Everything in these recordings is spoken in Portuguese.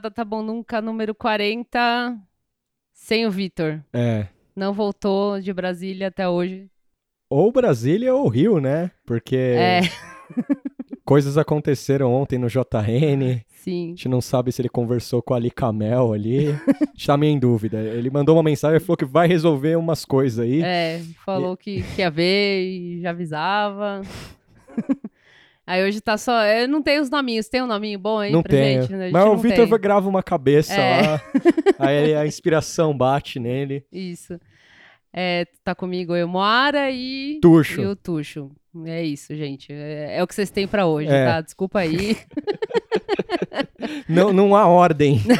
Nada Tá Bom Nunca, número 40, sem o Vitor. É. Não voltou de Brasília até hoje. Ou Brasília ou Rio, né? Porque É, coisas aconteceram ontem no JN. A sim. gente não sabe se ele conversou com a Ali Camel ali. A gente tá meio em dúvida. Ele mandou uma mensagem e falou que vai resolver umas coisas aí. É, falou que, que ia ver e já avisava. Aí hoje tá só. Eu não tenho os nominhos. Tem um nominho bom aí não pra tenho. gente? né? Gente Mas o tem. grava uma cabeça É. lá. Aí a inspiração bate nele. Isso. É, tá comigo eu, Moara e. Tuxo. E o Tuxo. É isso, gente. É, é o que vocês têm pra hoje, É. tá? Desculpa aí. Não, não há ordem.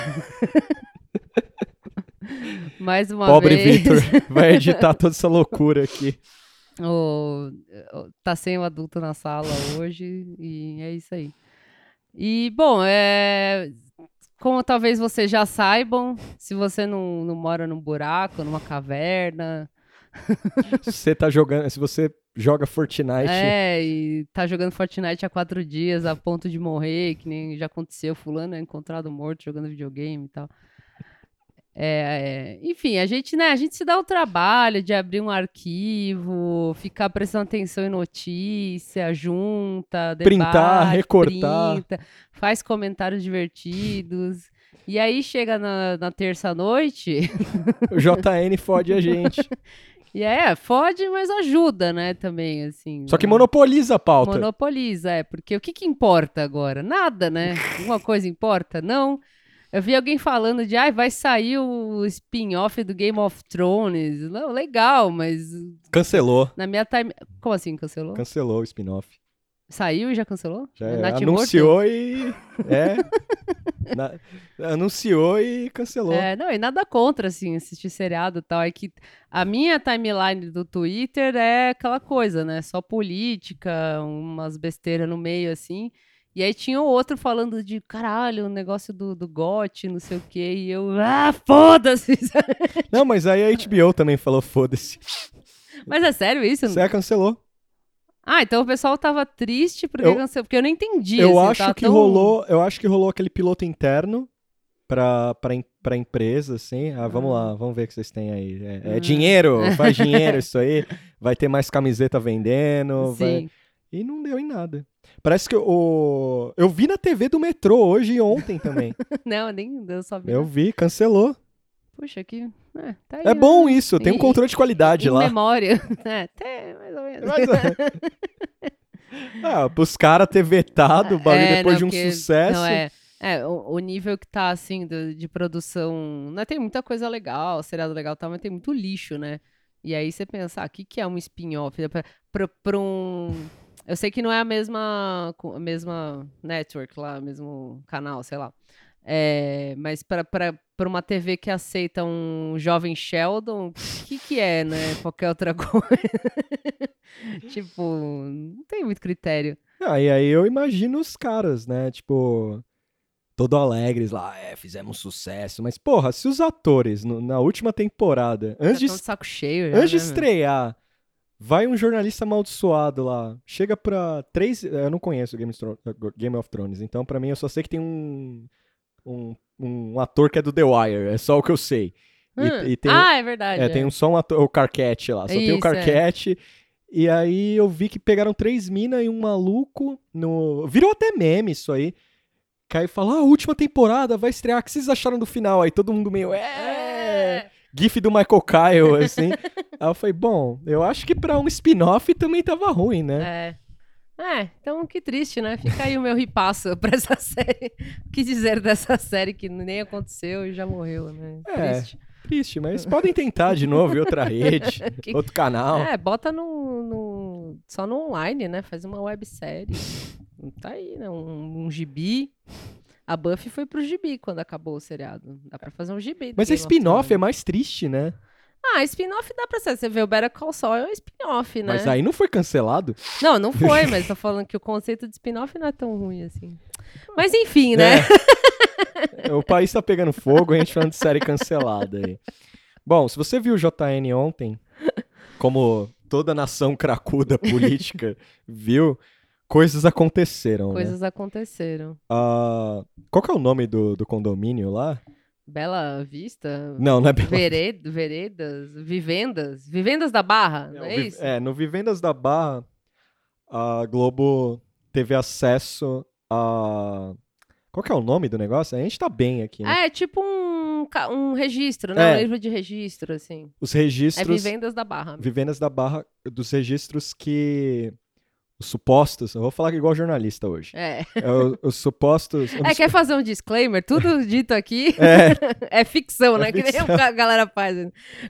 Mais uma Pobre vez. Vitor vai editar toda essa loucura aqui. O, o- tá sem o adulto na sala hoje e é isso aí. E, bom, é, como talvez vocês já saibam, se você não, não mora num buraco, numa caverna, você tá jogando, se você joga Fortnite, é, e tá jogando Fortnite há quatro dias a ponto de morrer, que nem já aconteceu, fulano é encontrado morto jogando videogame e tal. É, é, enfim, a gente, né, a gente se dá o trabalho de abrir um arquivo, ficar prestando atenção em notícia, junta, debate, Printar, recortar. printa, faz comentários divertidos. E aí chega na, na terça-noite, o JN fode a gente. e é, fode, mas ajuda, né, também, assim. Só que né? monopoliza a pauta. Monopoliza, é, porque o que que importa agora? Nada, né? Alguma coisa importa? Não. Eu vi alguém falando de, ai, vai sair o spin-off do Game of Thrones. Não, legal, mas Cancelou. na minha time... Como assim, cancelou? Cancelou o spin-off. Saiu e já cancelou? Já É anunciou e. É. Na- anunciou e cancelou. É, não, e nada contra, assim, assistir seriado e tal. É que a minha timeline do Twitter é aquela coisa, né? Só política, umas besteiras no meio, assim. E aí tinha o outro falando de, caralho, o negócio do, do GOT, não sei o quê. E eu, ah, foda-se! Não, mas aí a HBO também falou: foda-se. Mas é sério isso? Você cancelou. Ah, então o pessoal tava triste porque Eu- cancelou, porque eu não entendi. Eu assim, acho tava que tão- rolou. Eu acho que rolou aquele piloto interno pra, pra, pra empresa, assim. Ah, vamos lá, vamos ver o que vocês têm aí. É, é Ah. dinheiro, faz dinheiro isso aí. Vai ter mais camiseta vendendo. vai- Sim. E não deu em nada. Parece que o. Eu vi na TV do metrô hoje e ontem também. Não, nem eu só vi. eu vi, cancelou. Puxa, que. É, tá aí, É né? bom isso, tem um controle de qualidade Em lá. memória. É, até mais ou menos. Mas, ah, pros caras ter vetado o bagulho É, depois não, de um porque- sucesso. Não, é. É, o, o nível que tá, assim, do- de produção. Né, tem muita coisa legal, seriado legal e tal, mas tem muito lixo, né? E aí você pensa, ah, o que, que é um spin-off? Pra, pra, pra um. Eu sei que não é a mesma, a mesma network lá, o mesmo canal, sei lá. É, mas pra uma TV que aceita um jovem Sheldon, o que, que é, né? Qualquer outra coisa. tipo, não tem muito critério. Ah, e aí eu imagino os caras, né? Tipo, todo alegres lá, é, fizemos sucesso. Mas, porra, se os atores no- na última temporada, antes de, tão de saco cheio. já, antes de né, meu? Vai um jornalista amaldiçoado lá, chega pra três. Eu não conheço Game of Thrones, Game of Thrones então pra mim eu só sei que tem um, um, um ator que é do The Wire, é só o que eu sei. E- Hum. e tem- ah, é verdade. É, tem um, só um ator, o Carquete lá, só tem o Isso, é. Carquete. E aí eu vi que pegaram três minas e um maluco no. Virou até meme isso aí. Que aí fala, ah, a última temporada vai estrear, o que vocês acharam do final? Aí todo mundo meio, é. É. GIF do Michael Kyle, assim. aí eu falei, bom, eu acho que pra um spin-off também tava ruim, né? É. É, então que triste, né? Fica aí o meu ripasso pra essa série. O que dizer dessa série que nem aconteceu e já morreu, né? É. Triste. Triste, mas podem tentar de novo em outra rede, Que- outro canal. É, bota no, no- só no online, né? Faz uma websérie. Tá aí, né? Um, um gibi. A Buffy foi pro gibi quando acabou o seriado. Dá pra fazer um gibi. Mas a spin-off é mais triste, né? Ah, spin-off dá pra ser. Você vê o Better Call Saul é um spin-off, né? Mas aí não foi cancelado. Não, não foi, mas tô falando que o conceito de spin-off não é tão ruim assim. Mas enfim, né? É. o país tá pegando fogo, a gente falando de série cancelada aí. Bom, se você viu o JN ontem, como toda nação cracuda política viu, coisas aconteceram, né? Coisas aconteceram. Ah, qual que é o nome do, do condomínio lá? Bela Vista? Não, não é Bela Vere- Veredas? Vivendas? Vivendas da Barra, não, Não, é isso? É, no Vivendas da Barra, a Globo teve acesso a. Qual que é o nome do negócio? A gente tá bem aqui, né? É, tipo um, um registro, né? É. Um livro de registro, assim. Os É registros. Vivendas da Barra. Vivendas da Barra, dos registros que. Os supostos. Eu vou falar igual jornalista hoje. É. É, o- os supostos. É, quer fazer um disclaimer? Tudo dito aqui É, é ficção, né? É Que nem ficção. a galera faz.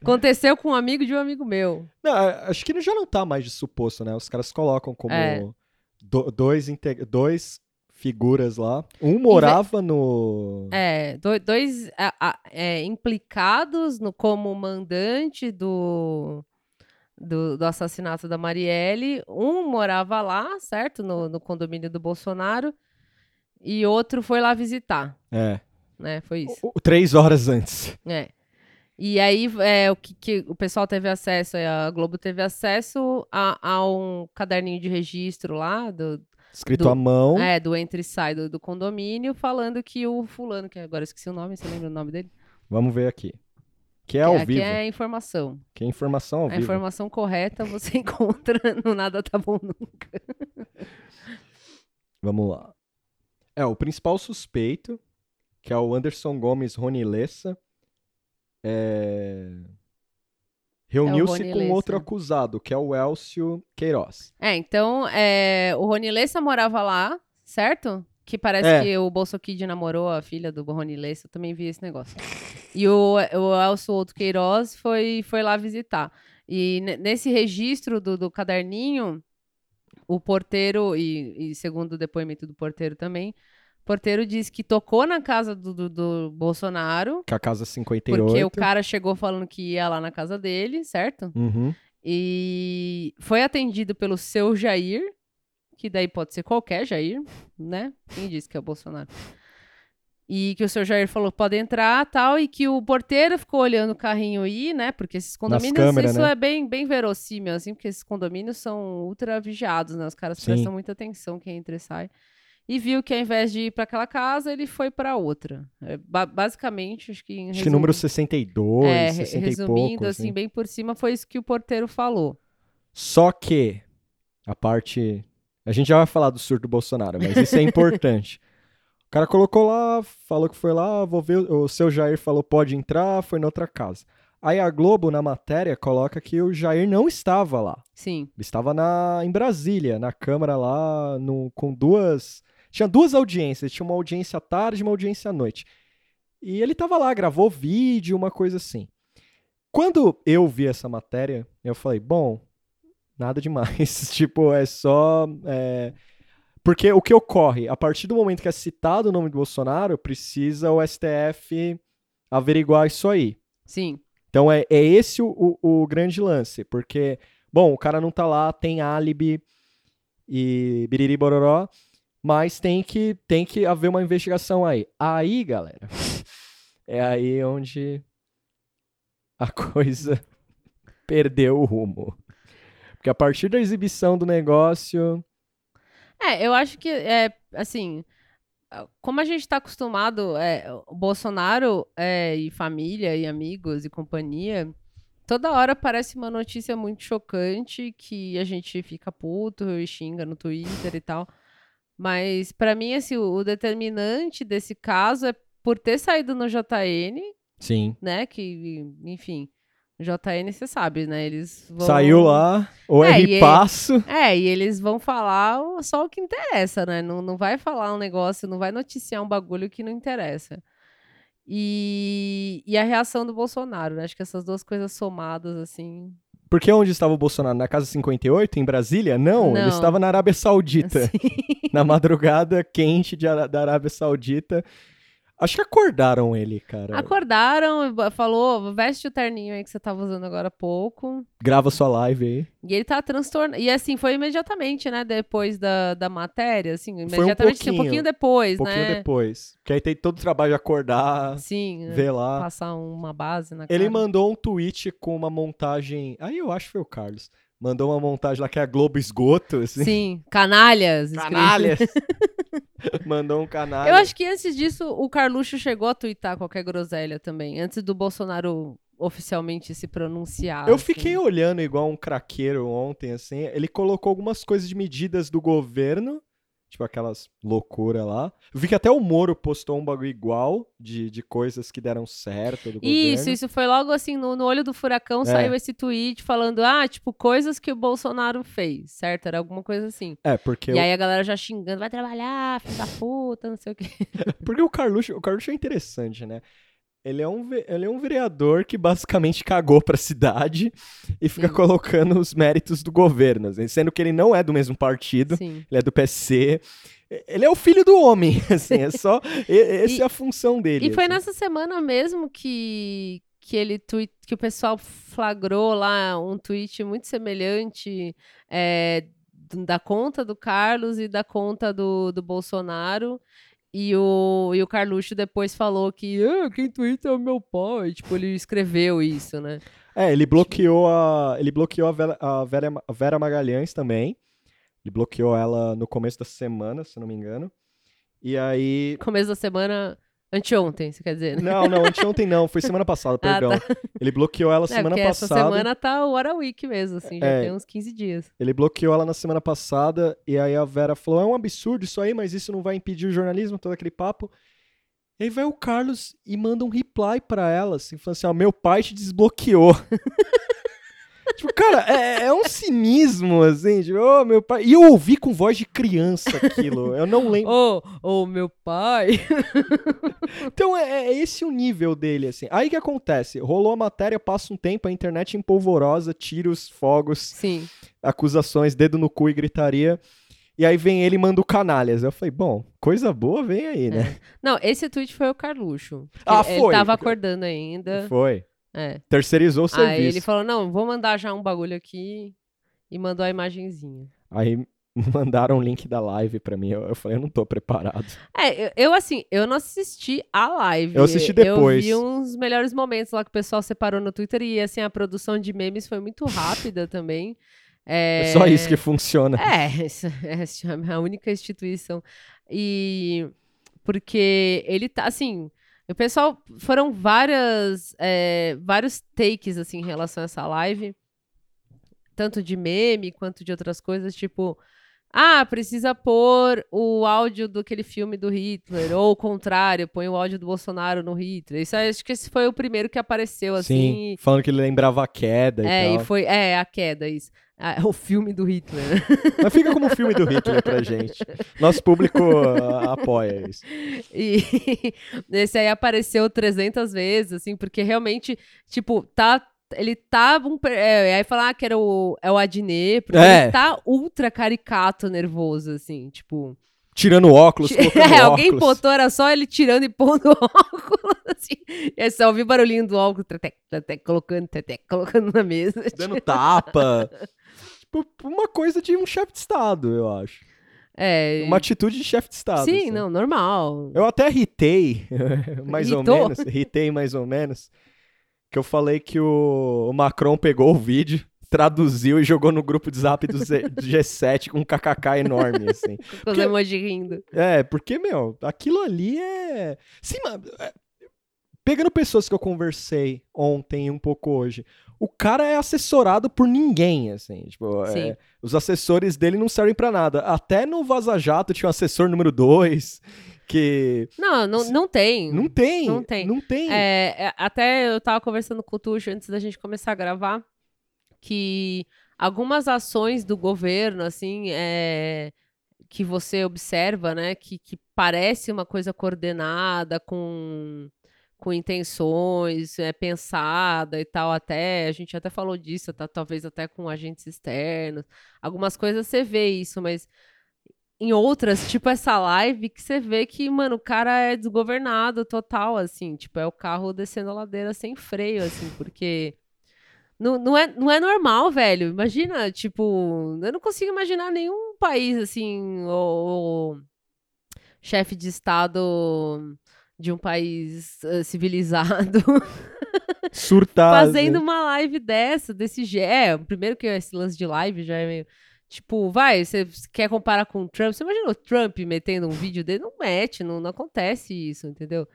Aconteceu com um amigo de um amigo meu. não, acho que já não tá mais de suposto, né? Os caras colocam como É. do- dois, inte- dois figuras lá. Um morava no. É, do- dois a- a- é, implicados no, como mandante do, do, do assassinato da Marielle. Um morava lá, certo? No, no condomínio do Bolsonaro. E outro foi lá visitar, É. né? Foi isso. O- Três horas antes. É. E aí, é, o que, que o pessoal teve acesso, é, a Globo teve acesso a, a um caderninho de registro lá, do, Escrito Do- à mão. é, do entra e sai do, do condomínio, falando que o fulano, que agora eu esqueci o nome, você lembra o nome dele? Vamos ver aqui. Que é ao é- vivo. que é informação. Que é informação ao A vivo. informação correta você encontra no Nada Tá Bom Nunca. Vamos lá. É, o principal suspeito, que é o Anderson Gomes Rony Lessa, é... reuniu-se Rony com Lessa. outro acusado, que é o Elcio Queiroz. É, então, é, o Rony Lessa morava lá, certo? Que parece É. que o Bolso Kid namorou a filha do Rony Lessa, eu também vi esse negócio. E o, o Elcio Outro Queiroz foi, foi lá visitar. E ne- nesse registro do, do caderninho, o porteiro, e, e segundo o depoimento do porteiro também, o porteiro disse que tocou na casa do, do, do Bolsonaro, Que a Casa 58. porque o cara chegou falando que ia lá na casa dele, certo? Uhum. E foi atendido pelo seu Jair, que daí pode ser qualquer Jair, né? Quem disse que é o Bolsonaro? E que o seu Jair falou pode entrar tal, e que o porteiro ficou olhando o carrinho ir, né? Porque esses condomínios, isso né? é bem, bem verossímil, assim, porque esses condomínios são ultra vigiados, né? Os caras Sim. prestam muita atenção quem entra e sai. E viu que ao invés de ir para aquela casa, ele foi para outra. É, ba- basicamente, acho que em Acho que resumo- número 62, é, re- 60 e resumindo, pouco. assim, assim. bem por cima, foi isso que o porteiro falou. Só que a parte. A gente já vai falar do surto do Bolsonaro, mas isso é importante. O cara colocou lá, falou que foi lá, vou ver. O seu Jair falou pode entrar, foi noutra casa. Aí a Globo, na matéria, coloca que o Jair não estava lá. Sim. Ele estava na, em Brasília, na Câmara lá, no- com duas. Tinha duas audiências. Tinha uma audiência à tarde e uma audiência à noite. E ele estava lá, gravou vídeo, uma coisa assim. Quando eu vi essa matéria, eu falei, bom, nada demais. tipo, é só. é, Porque o que ocorre? A partir do momento que é citado o nome do Bolsonaro, precisa o STF averiguar isso aí. Sim. Então é, é esse o, o, o grande lance, porque, bom, o cara não tá lá, tem álibi e biriri bororó, mas tem que, tem que haver uma investigação aí. Aí, galera, é aí onde a coisa perdeu o rumo. Porque a partir da exibição do negócio, É, eu acho que, é, assim, como a gente tá acostumado, é, Bolsonaro é, e família e amigos e companhia, toda hora parece uma notícia muito chocante que a gente fica puto e xinga no Twitter e tal. Mas, pra mim, assim, o, o determinante desse caso é por ter saído no JN, sim, né, que, enfim... JN, você sabe, né? Eles vão... saiu lá, o É, R passo, É, e eles vão falar só o que interessa, né? Não, não vai falar um negócio, não vai noticiar um bagulho que não interessa. E, e a reação do Bolsonaro, né? Acho que essas duas coisas somadas, assim. Porque onde estava o Bolsonaro? Na casa 58, em Brasília? Não, ele Não. estava na Arábia Saudita. assim, na madrugada quente de da Arábia Saudita. Acho que acordaram ele, cara. Acordaram, falou, veste o terninho aí que você tava usando agora há pouco. Grava sua live aí. E ele tá transtornado. E assim, foi imediatamente, né? Depois da, da matéria, assim, um imediatamente, assim, um pouquinho, pouquinho depois, Um pouquinho né? depois. Que aí tem todo o trabalho de acordar, Sim, ver lá. passar uma base na Ele cara. mandou um tweet com uma montagem. Aí eu acho que foi o Carlos. Mandou uma montagem lá que é a Globo Esgoto, assim. Sim, canalhas. Canalhas! mandou um canalha. Eu acho que antes disso, o Carluxo chegou a twittar qualquer groselha também, antes do Bolsonaro oficialmente se pronunciar. Eu assim. fiquei olhando igual um craqueiro ontem, assim. Ele colocou algumas coisas de medidas do governo, tipo aquelas loucuras lá. Eu vi que até o Moro postou um bagulho igual de, de coisas que deram certo do Isso, governo. isso foi logo assim, no, no olho do furacão É. saiu esse tweet falando, ah, tipo, coisas que o Bolsonaro fez, certo? Era alguma coisa assim. É, porque, E o, aí a galera já xingando, vai trabalhar, filho da puta, não sei o quê. porque o Carluxo, o Carluxo é interessante, né? Ele é, um, ele é um vereador que basicamente cagou pra cidade e fica Sim. colocando os méritos do governo, assim, sendo que ele não é do mesmo partido. Sim. Ele é do PC. Ele é o filho do homem, assim, é só. Essa E- é a função dele. E foi assim. nessa semana mesmo que, que ele tweet, que o pessoal flagrou lá um tweet muito semelhante é, da conta do Carlos e da conta do, do Bolsonaro. E o, e o Carluxo depois falou que ah, quem twitta é o meu pai. Tipo, ele escreveu isso, né? É, ele bloqueou a. Ele bloqueou a Vera, a Vera, a Vera Magalhães também. Ele bloqueou ela no começo da semana, se não me engano. E aí. Começo da semana, anteontem, você quer dizer, né? Não, não, anteontem não, foi semana passada, Ah, perdão. Ele bloqueou ela É, semana porque essa passada. semana tá o Hora Week mesmo, assim, já É. tem uns 15 dias. Ele bloqueou ela na semana passada. E aí a Vera falou: é um absurdo isso aí, mas isso não vai impedir o jornalismo, todo aquele papo. E aí vai o Carlos e manda um reply pra ela, assim, falando assim: ó, meu pai te desbloqueou. tipo, cara, é, é um cinismo, assim, tipo, ô, meu pai. E eu ouvi com voz de criança aquilo. Eu não lembro. Ô, ô, meu pai. Então é, é esse o nível dele, assim. Aí o que acontece? Rolou a matéria, passa um tempo, a internet empolvorosa, tiros, fogos, Sim. acusações, dedo no cu e gritaria. E aí vem ele e manda o canalhas. Eu falei, bom, coisa boa vem aí, né? Não, esse tweet foi o Carluxo. Ah, foi. Ele tava acordando ainda. Foi. É. Terceirizou o Aí serviço. ele falou, não, vou mandar já um bagulho aqui. E mandou a imagenzinha. Aí mandaram o link da live pra mim. Eu, eu falei, eu não tô preparado. É, eu, eu, assim, eu não assisti a live. Eu assisti depois. Eu vi uns melhores momentos lá que o pessoal separou no Twitter. E, assim, a produção de memes foi muito rápida também. É, É só isso que funciona. É, essa essa é a única instituição. E porque ele tá assim, o pessoal foram várias é, vários takes assim em relação a essa live, tanto de meme quanto de outras coisas, tipo ah, precisa pôr o áudio do aquele filme do Hitler, ou o contrário, põe o áudio do Bolsonaro no Hitler. Isso acho que esse foi o primeiro que apareceu, assim. Sim, falando que ele lembrava a queda e É, tal. e foi. É, a queda, isso. Ah, o filme do Hitler. Mas fica como um filme do Hitler pra gente. Nosso público ah, apoia isso. E esse aí apareceu 300 vezes, assim, porque realmente, tipo, tá. Ele tá. Um, é, aí falar que era o, é o Adnet, porque É. ele tá ultra caricato, nervoso, assim, tipo. Tirando óculos, colocando É, alguém óculos. botou, era só ele tirando e pondo óculos, assim. E aí só ouvi o barulhinho do óculos, tretec, tretec, colocando, tretec, colocando na mesa. dando tapa. Tipo, uma coisa de um chefe de Estado, eu acho. É. Uma atitude de chefe de Estado. Sim, assim. não, normal. Eu até irritei, mais ou Irritou? menos. Irritei mais ou menos. Que eu falei que o, o Macron pegou o vídeo, traduziu e jogou no grupo de zap do, Z- do G7 com um kkk enorme, assim. Com os rindo. É, porque, meu, aquilo ali é. Sim, mas. é, Pegando pessoas que eu conversei ontem e um pouco hoje, o cara é assessorado por ninguém, assim. Tipo, é, os assessores dele não servem pra nada. Até no Vaza Jato tinha um assessor número 2, que. Não, não, não tem. Não tem. Não tem. Não tem. É, é, até eu tava conversando com o Tuxo antes da gente começar a gravar que algumas ações do governo, assim, é, que você observa, né, que, que parece uma coisa coordenada com com intenções, é, pensada e tal, até, a gente até falou disso, tá, talvez até com agentes externos, algumas coisas você vê isso, mas em outras, tipo essa live, que você vê que, mano, o cara é desgovernado total, assim. Tipo, é o carro descendo a ladeira sem freio, assim, porque. Não, não, é, não é normal, velho. Imagina, tipo, eu não consigo imaginar nenhum país, assim, ou, chefe de Estado de um país uh, civilizado Surtar. fazendo uma live dessa, desse jeito. É, primeiro que esse lance de live já é meio. Tipo, vai, você quer comparar com o Trump? Você imagina o Trump metendo um vídeo dele? Não mete, não, não acontece isso, entendeu?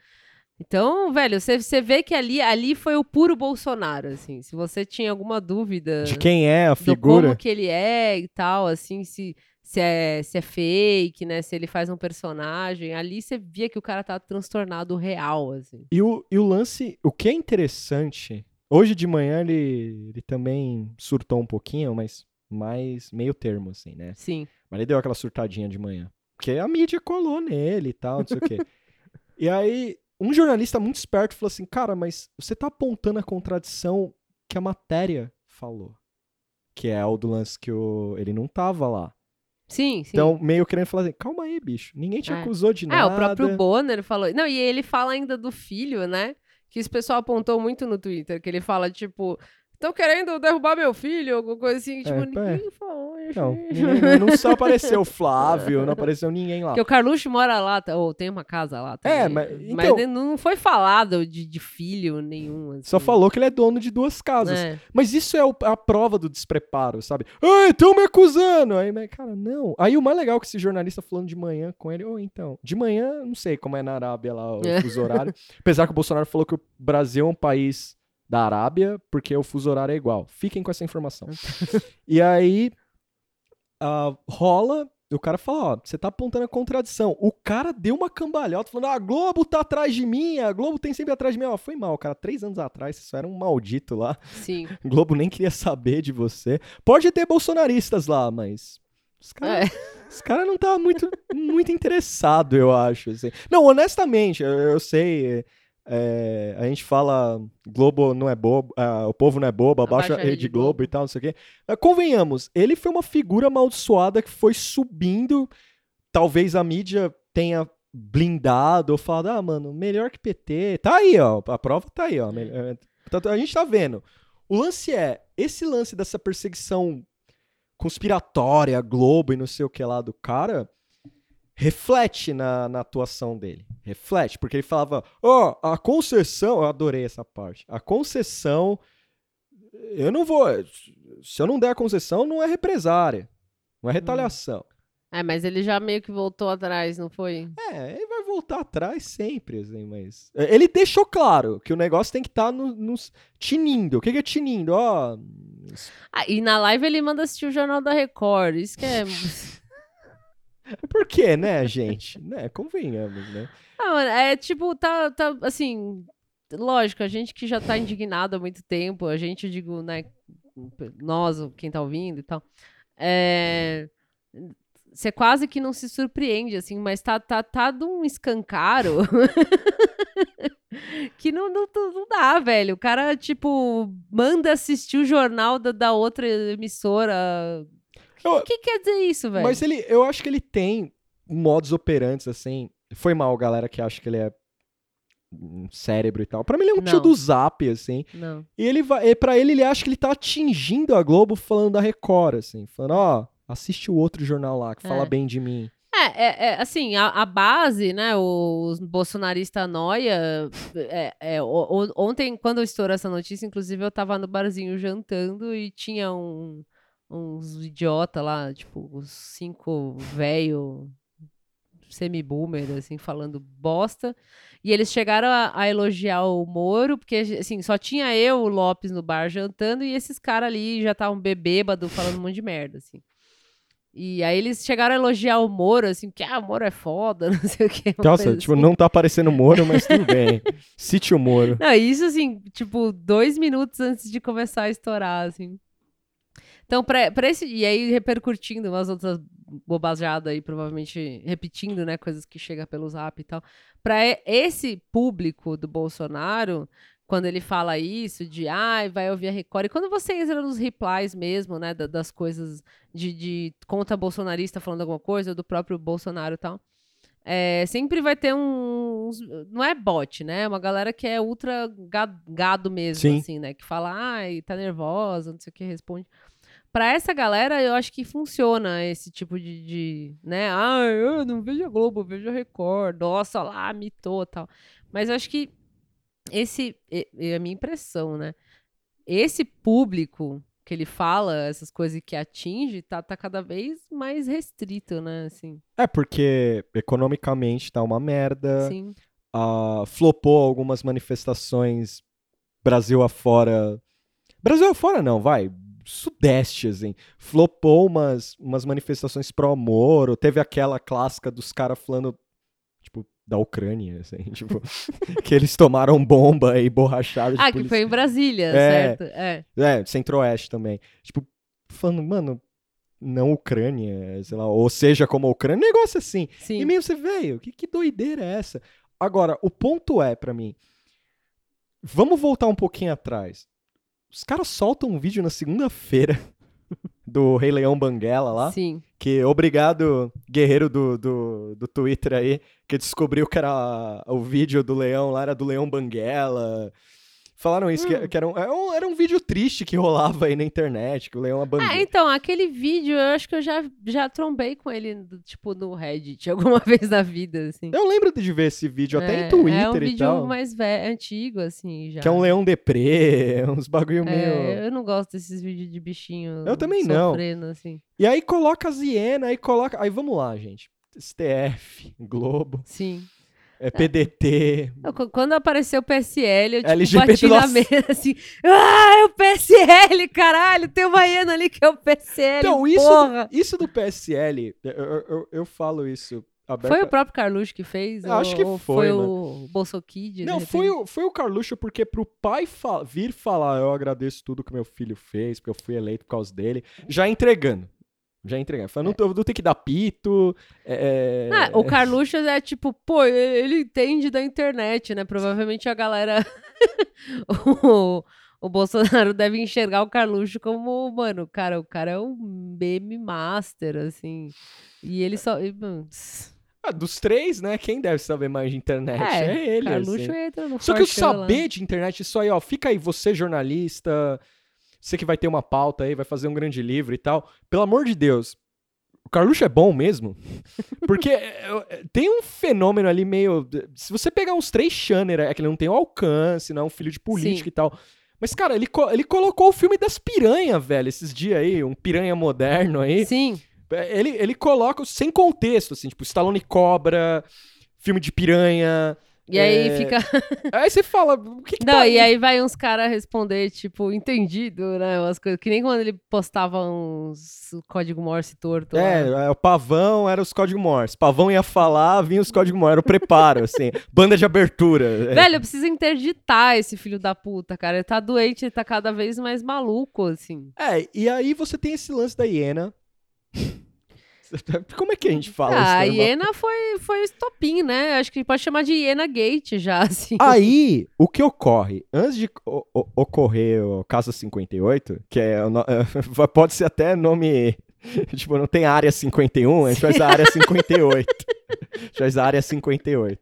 Então, velho, você, você vê que ali, ali foi o puro Bolsonaro, assim. Se você tinha alguma dúvida De quem é a figura. como que ele é e tal, assim, se, se, é, se é fake, né? Se ele faz um personagem. Ali você via que o cara tá transtornado real, assim. E o, e o lance, o que é interessante, hoje de manhã ele, ele também surtou um pouquinho, mas mais meio termo, assim, né? Sim. Mas ele deu aquela surtadinha de manhã. Porque a mídia colou nele e tal, não sei o quê. E aí, um jornalista muito esperto falou assim: Cara, mas você tá apontando a contradição que a matéria falou. Que é o do lance que o... ele não tava lá. Sim, sim. Então, meio querendo falar assim: Calma aí, bicho. Ninguém te É. acusou de É, nada. o próprio Bonner falou. Não, e ele fala ainda do filho, né? Que esse pessoal apontou muito no Twitter, que ele fala, tipo, estão querendo derrubar meu filho, alguma coisa assim. Tipo, É, ninguém falou. Não, ninguém- não só apareceu o Flávio, não apareceu ninguém lá. Porque o Carluxo mora lá, tá- ou tem uma casa lá também. É, mas- Mas então- não foi falado de, de filho nenhum. Assim, Só falou que ele é dono de duas casas. É. Mas isso é o- a prova do despreparo, sabe? Ai, estão me acusando! Aí, mas, cara, não. Aí o mais legal é que esse jornalista falando de manhã com ele, ô, então, de manhã, não sei como é na Arábia lá o É. fuso horário. Apesar que o Bolsonaro falou que o Brasil é um país da Arábia, porque o fuso horário é igual. Fiquem com essa informação. e aí, ah, rola. O cara fala, ó, você tá apontando a contradição. O cara deu uma cambalhota falando, ah, a Globo tá atrás de mim, a Globo tem sempre atrás de mim. Ó, foi mal, cara. Três anos atrás, só era um maldito lá. Sim. O Globo nem queria saber de você. Pode ter bolsonaristas lá, mas. Os caras É. cara não estavam muito, muito interessados, eu acho. assim. Não, honestamente, eu, eu sei. é, a gente fala Globo não é bobo, ah, o povo não é bobo, abaixa a Rede Globo e tal, não sei o quê. Mas convenhamos, ele foi uma figura amaldiçoada que foi subindo. Talvez a mídia tenha blindado ou falado, ah, mano, melhor que PT. Tá aí, ó. A prova tá aí, ó. É, tá- A gente tá vendo. O lance é, esse lance dessa perseguição conspiratória, Globo e não sei o que lá do cara, reflete na, na atuação dele. Reflete, porque ele falava, ó, a concessão, eu adorei essa parte, a concessão, eu não vou, se eu não der a concessão, não é represária, não é retaliação. É, mas ele já meio que voltou atrás, não foi? É, ele vai voltar atrás sempre, assim, mas. Ele deixou claro que o negócio tem que estar no, nos. Tinindo. O que, que é tinindo? Ó. Ah, e na live ele manda assistir o Jornal da Record. Isso que é. Por quê, né, gente? né, convenhamos, né? Ah, mano, é tipo, tá, tá assim. Lógico, a gente que já tá indignado há muito tempo, a gente, eu digo, né, nós, quem tá ouvindo e tal, é. Você quase que não se surpreende, assim, mas tá, tá, tá de um escancaro que não, não, não dá, velho. O cara, tipo, manda assistir o jornal da, da outra emissora. Eu- O que quer dizer isso, velho? Mas ele, eu acho que ele tem modos operantes, assim. Foi mal, galera, que acha que ele é um cérebro e tal. Pra mim, ele é um tio Não. do Zap, assim. Não. E ele vai. E pra ele, ele acha que ele tá atingindo a Globo falando da Record, assim. Falando, ó, assiste o outro jornal lá que fala É. bem de mim. É, é, é, assim, a, a base, né, os bolsonaristas noia, é, é, o- o- ontem, quando estourou essa notícia, inclusive eu tava no barzinho jantando e tinha um, uns idiota lá, tipo, os cinco velho semi-boomer, assim, falando bosta, e eles chegaram a, a elogiar o Moro, porque, assim, só tinha eu, o Lopes, no bar jantando, e esses caras ali já estavam bebêbado, falando um monte de merda, assim. E aí eles chegaram a elogiar o Moro, assim, que ah, o Moro é foda, não sei o que. Nossa, tipo, não tá aparecendo Moro, mas tudo bem. Cite o Moro. Não, isso assim, tipo, dois minutos antes de começar a estourar, assim. Então, pra, pra esse. E aí, repercutindo umas outras bobajadas aí, provavelmente repetindo, né, coisas que chegam pelo zap e tal. Pra esse público do Bolsonaro, quando ele fala isso, de ai, vai ouvir a Record. E quando você entra nos replies mesmo, né, da- das coisas de, de conta bolsonarista falando alguma coisa, do próprio Bolsonaro e tal, é, sempre vai ter um, uns. Não é bot, né? É uma galera que é ultra ga- gado mesmo, Sim. assim, né? Que fala, ai, tá nervosa, não sei o que, responde. Pra essa galera, eu acho que funciona esse tipo de, de né? Ah, eu não vejo a Globo, eu vejo a Record. Nossa, lá, mitou e tal. Mas eu acho que esse é a minha impressão, né? Esse público que ele fala, essas coisas que atinge, tá, tá cada vez mais restrito, né? Assim, É, porque economicamente tá uma merda. sim. ah, flopou algumas manifestações Brasil afora. Brasil afora não, vai. Sudeste, assim. Flopou umas, umas manifestações pró-Moro. Teve aquela clássica dos caras falando, tipo, da Ucrânia, assim, tipo, que eles tomaram bomba e borrachada de Ah, que polícia. foi em Brasília, É. certo? É. É, Centro-Oeste também. Tipo, falando, mano, não Ucrânia, sei lá, ou seja, como a Ucrânia, negócio assim. Sim. E meio você, velho, que, que doideira é essa? Agora, o ponto é, pra mim, vamos voltar um pouquinho atrás. Os caras soltam um vídeo na segunda-feira do Rei Leão Banguela lá, Sim. que obrigado, guerreiro do, do, do Twitter aí, que descobriu que era o vídeo do leão lá, era do Leão Banguela. Falaram isso, Hum. que, que era, um, era, um, era um vídeo triste que rolava aí na internet, que o leão Ah, abandonou. então, aquele vídeo, eu acho que eu já, já trombei com ele, tipo, no Reddit, alguma vez na vida, assim. Eu lembro de ver esse vídeo até É, em Twitter É um e vídeo tal. mais velho, antigo, assim, já. Que é um leão deprê, uns bagulho meio. É, eu não gosto desses vídeos de bichinho Eu também não. assim. E aí coloca as hienas, aí coloca. Aí vamos lá, gente. STF, Globo, Sim. É PDT. Quando apareceu o PSL, eu tipo, LGBT, bati na mesa assim, ah, é o PSL, caralho, tem uma hiena ali que é o PSL, Então, isso, porra. isso do PSL, eu, eu, eu- falo isso aberta. Foi o próprio Carluxo que fez? Eu acho que foi, foi o Bolsokid? Não, foi repente? o, foi o Carluxo, porque pro pai fa- vir falar, eu agradeço tudo que meu filho fez, porque eu fui eleito por causa dele, já entregando. Já entregando. Falando, não, não tem que dar pito. é- Ah, o Carluxo é tipo, pô, ele entende da internet, né? Provavelmente a galera. o, o Bolsonaro deve enxergar o Carluxo como, mano, cara, o cara é um meme master, assim. E ele só. tss, Ah, dos três, né? Quem deve saber mais de internet? É, É, ele. Carluxo assim. entra no Só que o forchão lá. saber de internet, isso aí, ó, fica aí, você jornalista, você que vai ter uma pauta aí, vai fazer um grande livro e tal. Pelo amor de Deus, o Carluxo é bom mesmo? Porque é, é, tem um fenômeno ali meio. Se você pegar uns três Shanner, é que ele não tem o alcance, não é um filho de política Sim. e tal. Mas, cara, ele, co- ele colocou o filme das piranha, velho, esses dias aí, um piranha moderno aí. Sim. Ele, ele coloca sem contexto, assim, tipo, Stallone Cobra, filme de piranha. E aí É, fica. Aí você fala, o que, que Não, tá e aí vai uns caras responder, tipo, entendido, né? Umas coisas. Que nem quando ele postava uns código Morse torto. lá. É, é, o pavão era os códigos Morse. Pavão ia falar, vinha os códigos Morse. Era o preparo, assim. Banda de abertura. É. Velho, eu preciso interditar esse filho da puta, cara. Ele tá doente, ele tá cada vez mais maluco, assim. É, e aí você tem esse lance da hiena. Como é que a gente fala ah, a isso? normal? hiena foi, foi o estopim, né? Acho que pode chamar de hiena gate já, assim. Aí, o que ocorre? Antes de o- o- ocorrer o Casa 58, que é, pode ser até nome. Tipo, não tem área 51, a gente faz a área 58. a gente faz a área 58.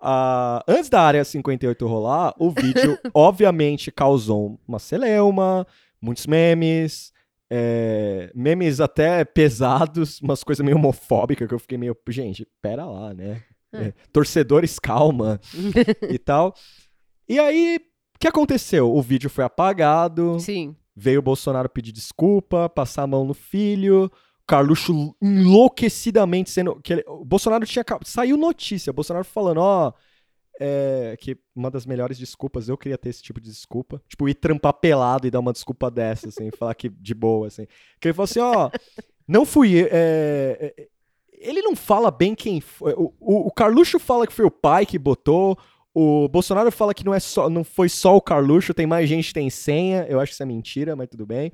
Ah, antes da área 58 rolar, o vídeo obviamente causou uma celeuma, muitos memes, é, memes até pesados, umas coisas meio homofóbicas que eu fiquei meio, gente, pera lá, né? É, torcedores, calma e tal. E aí, o que aconteceu? O vídeo foi apagado, Sim. veio o Bolsonaro pedir desculpa, passar a mão no filho, Carluxo enlouquecidamente sendo. Que ele- o Bolsonaro tinha. Saiu notícia, o Bolsonaro falando, ó. É, que uma das melhores desculpas, eu queria ter esse tipo de desculpa. Tipo, ir trampar pelado e dar uma desculpa dessa, assim, falar que de boa, assim. Que ele falou assim, ó, não fui é, é, ele não fala bem quem foi. O, o, o Carluxo fala que foi o pai que botou. O Bolsonaro fala que não, é só, não foi só o Carluxo, tem mais gente tem senha. Eu acho que isso é mentira, mas tudo bem.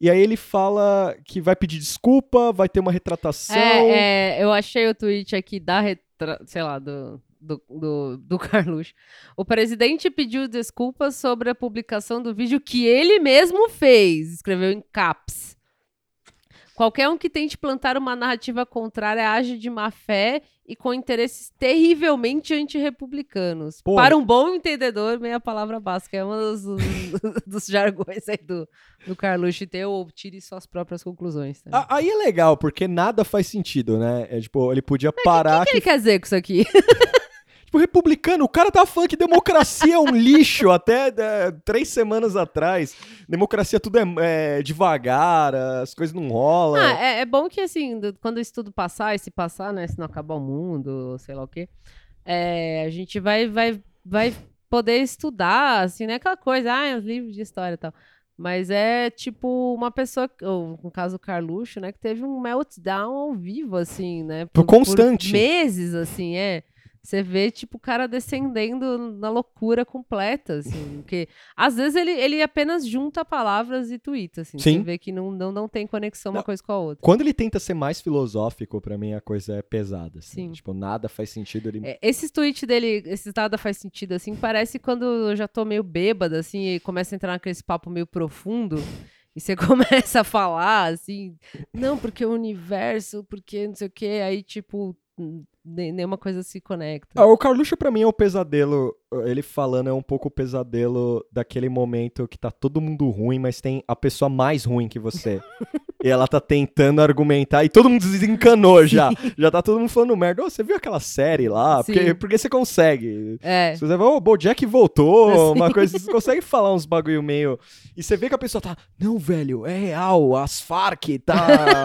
E aí ele fala que vai pedir desculpa, vai ter uma retratação. É, é, eu achei o tweet aqui da retra... sei lá, do, do, do, do Carluxo. O presidente pediu desculpas sobre a publicação do vídeo que ele mesmo fez, escreveu em caps. Qualquer um que tente plantar uma narrativa contrária age de má fé e com interesses terrivelmente antirrepublicanos. Pô. Para um bom entendedor, meia palavra básica. É um dos, dos, jargões aí do, do Carluxo ter ou tire suas próprias conclusões. A- Aí é legal, porque nada faz sentido, né? É, tipo, ele podia parar O que ele quer dizer com isso aqui? Tipo, republicano, o cara tava falando que democracia é um lixo até é, três semanas atrás. Democracia tudo é, é devagar, as coisas não rolam. Ah, é, é bom que, assim, do- quando isso tudo passar, e se passar, né, se não acabar o mundo, sei lá o quê, é, a gente vai, vai, vai poder estudar, assim, né, aquela coisa, ah, é os livros de história e tal. Mas é tipo uma pessoa, ou no caso o Carluxo, né, que teve um meltdown ao vivo, assim, né? Foi constante. meses, assim, é. Você vê, tipo, o cara descendendo na loucura completa, assim. Porque às vezes ele, ele apenas junta palavras e twitta, assim. Sim. Você vê que não, não, não tem conexão uma Não. coisa com a outra. Quando ele tenta ser mais filosófico, pra mim a coisa é pesada. Assim. Sim. Tipo, nada faz sentido. Ele... É, esses tweets dele, esses nada faz sentido, assim, parece quando eu já tô meio bêbada, assim, e começa a entrar naquele papo meio profundo. E você começa a falar, assim, não, porque o universo, porque não sei o quê, aí, tipo, nenhuma coisa se conecta. Ah, o Carluxo pra mim é o pesadelo, ele falando é um pouco o pesadelo daquele momento que tá todo mundo ruim, mas tem a pessoa mais ruim que você. e ela tá tentando argumentar e todo mundo desencanou já. Já tá todo mundo falando merda. Ô, você viu aquela série lá? Porque, Sim. porque você consegue. É, Se você vai, ô, o Bojack voltou, Sim. uma coisa, você consegue falar uns bagulho meio. E você vê que a pessoa tá, não, velho, é real, as Farc tá,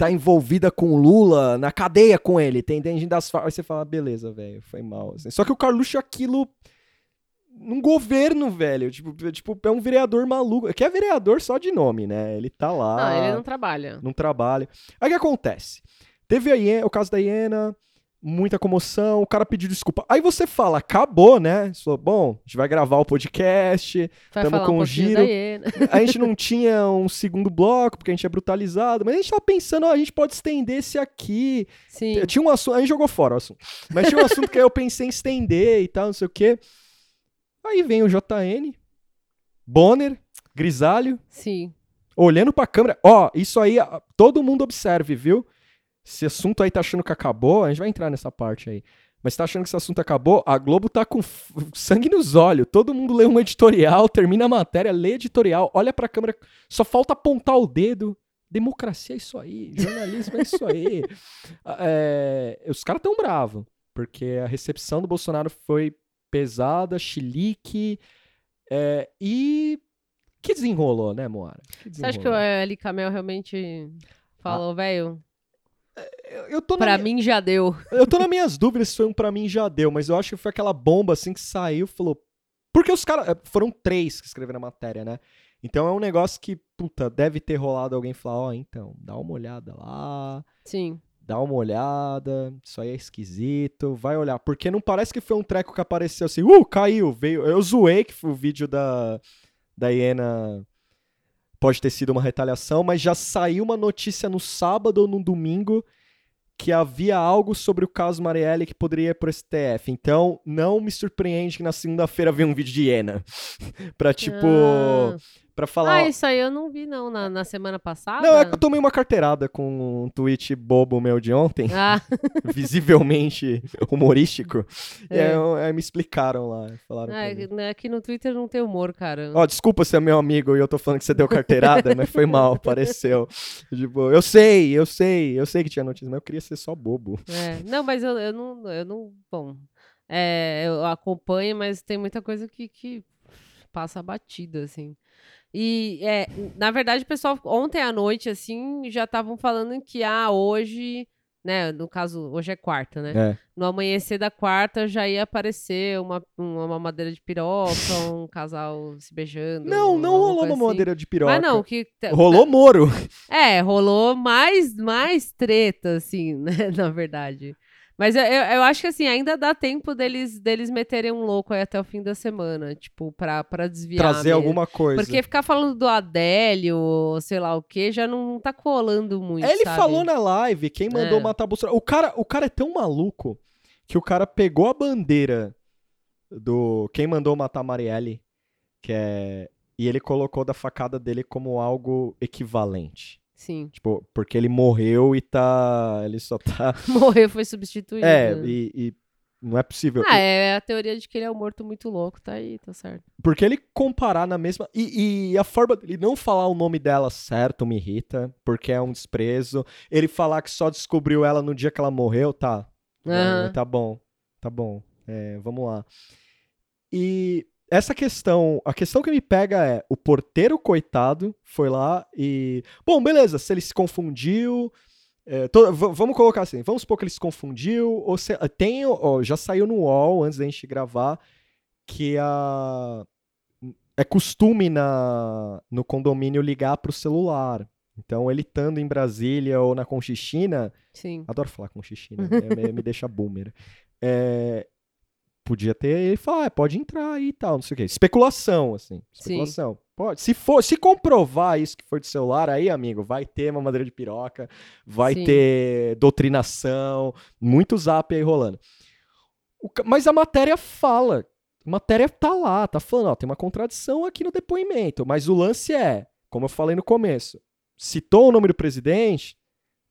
tá envolvida com o Lula, na cadeia com ele, tem dentro das. Aí você fala, beleza, velho, foi mal. assim. Só que o Carluxo é aquilo. Num governo, velho. Tipo, tipo, é um vereador maluco. Que é vereador só de nome, né? Ele tá lá. não, ele não trabalha. Não trabalha. Aí o que acontece? Teve a hiena, o caso da hiena, muita comoção, o cara pediu desculpa. Aí você fala, acabou, né? Você falou, bom, a gente vai gravar o podcast, falar com um giro. hiena. a gente não tinha um segundo bloco, porque a gente é brutalizado, mas a gente tava pensando, ó, a gente pode estender esse aqui. Sim. Tinha um assunto, a gente jogou fora o assunto. Mas tinha um assunto que eu pensei em estender e tal, não sei o quê. Aí vem o JN, Bonner, Grisalho, Sim. olhando pra câmera. Ó, isso aí, todo mundo observe, viu? Esse assunto aí tá achando que acabou, a gente vai entrar nessa parte aí. Mas tá achando que esse assunto acabou? A Globo tá com sangue nos olhos. Todo mundo lê um editorial, termina a matéria, lê editorial, olha pra câmera, só falta apontar o dedo. Democracia é isso aí, jornalismo é isso aí. Ah, é, os caras tão bravos, porque a recepção do Bolsonaro foi pesada, chilique, é, e que desenrolou, né, Moara? Que Você acha que o desenrolou. Eli Camel realmente falou, velho, Eu- Eu tô, pra minha- mim já deu. eu tô nas minhas dúvidas se foi um pra mim já deu, mas eu acho que foi aquela bomba assim que saiu falou. Porque os caras. Foram três que escreveram a matéria, né? Então é um negócio que, puta, deve ter rolado alguém falar: ó, então, dá uma olhada lá, Sim. dá uma olhada, isso aí é esquisito, vai olhar. Porque não parece que foi um treco que apareceu assim, uh, caiu, veio. Eu zoei que foi o vídeo da, da Iena. Pode ter sido uma retaliação, mas já saiu uma notícia no sábado ou no domingo que havia algo sobre o caso Marielle que poderia ir pro STF. Então, não me surpreende que na segunda-feira venha um vídeo de Iena. pra, tipo, Ah. Pra falar... Ah, isso aí eu não vi, não, na, na semana passada. Não, é que eu tomei uma carteirada com um tweet bobo meu de ontem, Ah, visivelmente humorístico. E É. aí, eu- aí me explicaram lá, falaram é, que- né, aqui no Twitter não tem humor, cara. Ó, desculpa se é meu amigo e eu tô falando que você deu carteirada, mas foi mal, pareceu. Tipo, eu sei, eu sei, eu sei que tinha notícia, mas eu queria ser só bobo. É, não, mas eu, eu não, eu não, bom, é, eu acompanho, mas tem muita coisa que, que passa batida, assim. E, é, na verdade, o pessoal, ontem à noite, assim, já estavam falando que, ah, hoje, né, no caso, hoje é quarta, né? É. No amanhecer da quarta já ia aparecer uma, uma mamadeira de piroca, um casal se beijando. Não, não rolou uma assim. madeira de piroca. Mas não, que... Rolou Moro. É, rolou mais, mais treta, assim, né, na verdade. Mas eu, eu, eu acho que, assim, ainda dá tempo deles, deles meterem um louco aí até o fim da semana, tipo, pra, pra desviar Trazer mesmo. alguma coisa. Porque ficar falando do Adélio, ou sei lá o que, já não tá colando muito, Ele sabe? falou na live, quem mandou É. matar Bolsonaro. O cara, o cara é tão maluco que o cara pegou a bandeira do quem mandou matar Marielle, que é e ele colocou da facada dele como algo equivalente. Sim. Tipo, porque ele morreu e tá. Ele só tá. Morreu, foi substituído. É, e, e não é possível. Ah, é a teoria de que ele é um morto muito louco, tá aí, tá certo. Porque ele comparar na mesma. E, e a forma dele não falar o nome dela certo me irrita, porque é um desprezo. Ele falar que só descobriu ela no dia que ela morreu, tá. É, Aham. tá bom, tá bom. É, vamos lá. E essa questão, a questão que me pega é: o porteiro, coitado, foi lá e. Bom, beleza, se ele se confundiu. é, to- vamos colocar assim, vamos supor que ele se confundiu, ou se, tem, ó, já saiu no UOL antes da gente gravar que a é costume na, no condomínio ligar pro celular. Então, ele estando em Brasília ou na Conchichina, Sim. adoro falar Conchichina, né? me, me deixa boomer. É, podia ter ele falar, ah, pode entrar aí e tal, não sei o quê. Especulação, assim. Especulação. Pode. Se for, se comprovar isso que foi de celular, aí, amigo, vai ter mamadeira de piroca, vai Sim. ter doutrinação, muito zap aí rolando. O mas a matéria fala. A matéria tá lá, tá falando, ó, tem uma contradição aqui no depoimento. Mas o lance é, como eu falei no começo, citou o nome do presidente,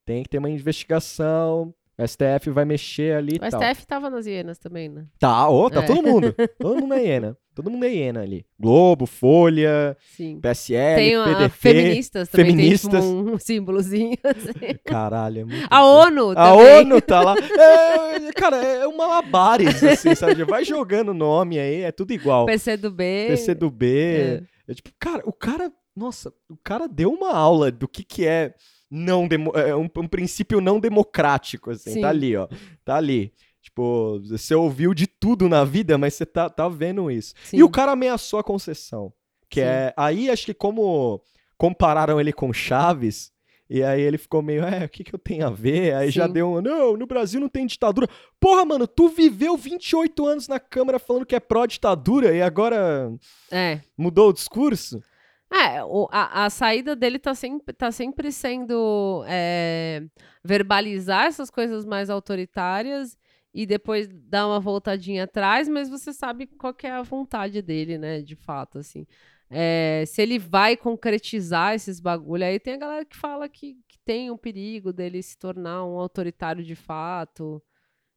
tem que ter uma investigação, o STF vai mexer ali e O tal. STF tava nas hienas também, né? Tá, ô, tá É. todo mundo. Todo mundo é hiena. Todo mundo é hiena ali. Globo, Folha, Sim. PSL, tem a PDT. feministas também, feministas. tem tipo, um símbolozinho. assim. Caralho, é muito A. ONU A também. ONU tá lá. É, cara, é um malabares, assim, sabe? Vai jogando nome aí, é tudo igual. PC do B. PC do B. É. É tipo, cara, o cara. Nossa, o cara deu uma aula do que, que é não demo, é um, um princípio não democrático, assim. Sim. Tá ali, ó. Tá ali. Tipo, você ouviu de tudo na vida, mas você tá, tá vendo isso. Sim. E o cara ameaçou a concessão. Que Sim. é. Aí acho que como compararam ele com Chaves. E aí ele ficou meio, é, o que, que eu tenho a ver? Aí já Sim. deu um, não, no Brasil não tem ditadura. Porra, mano, tu viveu 28 anos na Câmara falando que é pró-ditadura e agora É. mudou o discurso? É, o- a, a saída dele tá sempre, tá sempre sendo é, verbalizar essas coisas mais autoritárias e depois dar uma voltadinha atrás, mas você sabe qual é a vontade dele, né, de fato, assim. É, se ele vai concretizar esses bagulho, aí tem a galera que fala que, que tem um perigo dele se tornar um autoritário de fato.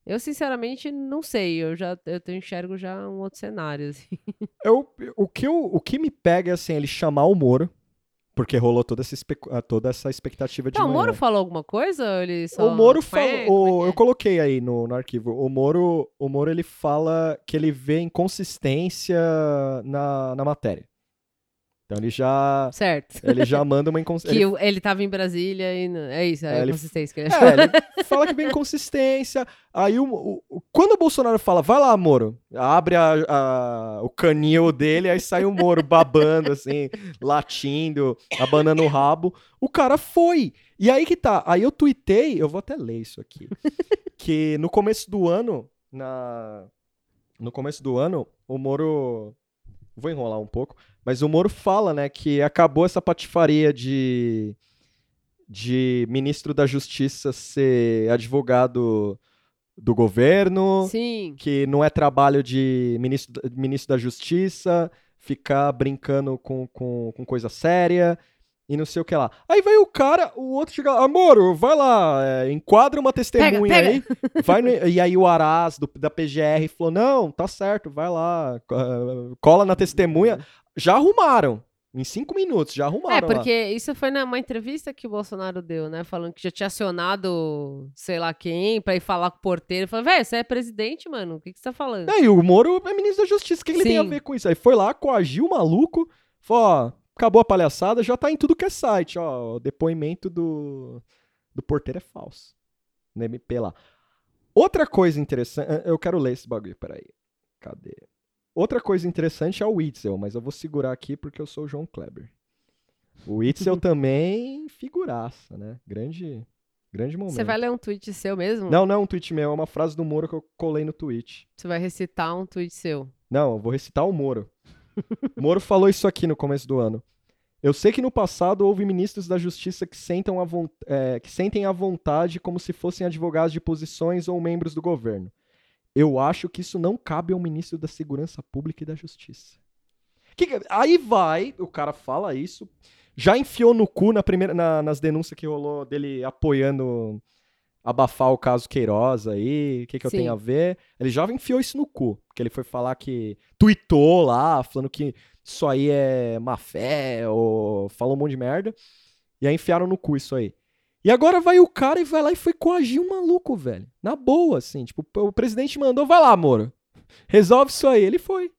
Eu, sinceramente, não sei. Eu já eu enxergo já um outro cenário, assim. Eu, o, que eu, o que me pega é assim, ele chamar o Moro, porque rolou toda essa, ah, toda essa expectativa de Não, o manhã. Moro falou alguma coisa? Ele só... O Moro falou. O- é? Eu coloquei aí no, no arquivo. O Moro, o Moro ele fala que ele vê inconsistência na, na matéria. Então ele já. Certo. Ele já manda uma Que inconsistência. o- ele tava em Brasília e... É isso, é, É, a ele- consistência que ele achou. É, ele fala que vem inconsistência. Aí o- o- quando o Bolsonaro fala, vai lá, Moro, abre a- a- o canil dele, aí sai o Moro babando, assim, latindo, abanando o rabo. O cara foi. E aí que tá. Aí eu tuitei, eu vou até ler isso aqui. que no começo do ano, na. No começo do ano, o Moro. Vou enrolar um pouco. Mas o Moro fala, né, que acabou essa patifaria de de ministro da Justiça ser advogado do governo, Sim. que não é trabalho de ministro, ministro da Justiça ficar brincando com, com, com coisa séria e não sei o que lá. Aí vai o cara, o outro chega lá, Moro, vai lá, é, enquadra uma testemunha pega. aí. Vai no- e aí o Aras do- da PGR falou, não, tá certo, vai lá, co- cola na testemunha. Já arrumaram. Em cinco minutos, já arrumaram É, lá. porque isso foi numa entrevista que o Bolsonaro deu, né? Falando que já tinha acionado sei lá quem pra ir falar com o porteiro. Falei, velho, você é presidente, mano? O que, que você tá falando? É, e o Moro é ministro da Justiça. O que, que ele tem a ver com isso? Aí foi lá, coagiu o maluco, falou, ó, acabou a palhaçada, já tá em tudo que é site, ó. O depoimento do, do porteiro é falso. No MP lá. Outra coisa interessante. Eu quero ler esse bagulho, peraí. Cadê? Outra coisa interessante é o Witzel, mas eu vou segurar aqui porque eu sou o João Kleber. O Witzel também figuraça, né? Grande, grande momento. Você vai ler um tweet seu mesmo? Não, não é um tweet meu, é uma frase do Moro que eu colei no tweet. Você vai recitar um tweet seu. Não, eu vou recitar o Moro. Moro falou isso aqui no começo do ano. Eu sei que no passado houve ministros da justiça que, sentam a é, que sentem à vontade como se fossem advogados de posições ou membros do governo. Eu acho que isso não cabe ao ministro da Segurança Pública e da Justiça. Que- aí vai, o cara fala isso, já enfiou no cu na primeira, na- nas denúncias que rolou dele apoiando abafar o caso Queiroz aí, o que, que eu Sim. tenho a ver. Ele já enfiou isso no cu, porque ele foi falar que tweetou lá, falando que isso aí é má fé, ou falou um monte de merda. E aí enfiaram no cu isso aí. E agora vai o cara e vai lá e foi coagir um maluco, velho. Na boa, assim. Tipo, o presidente mandou, vai lá, Moro. Resolve isso aí. Ele foi.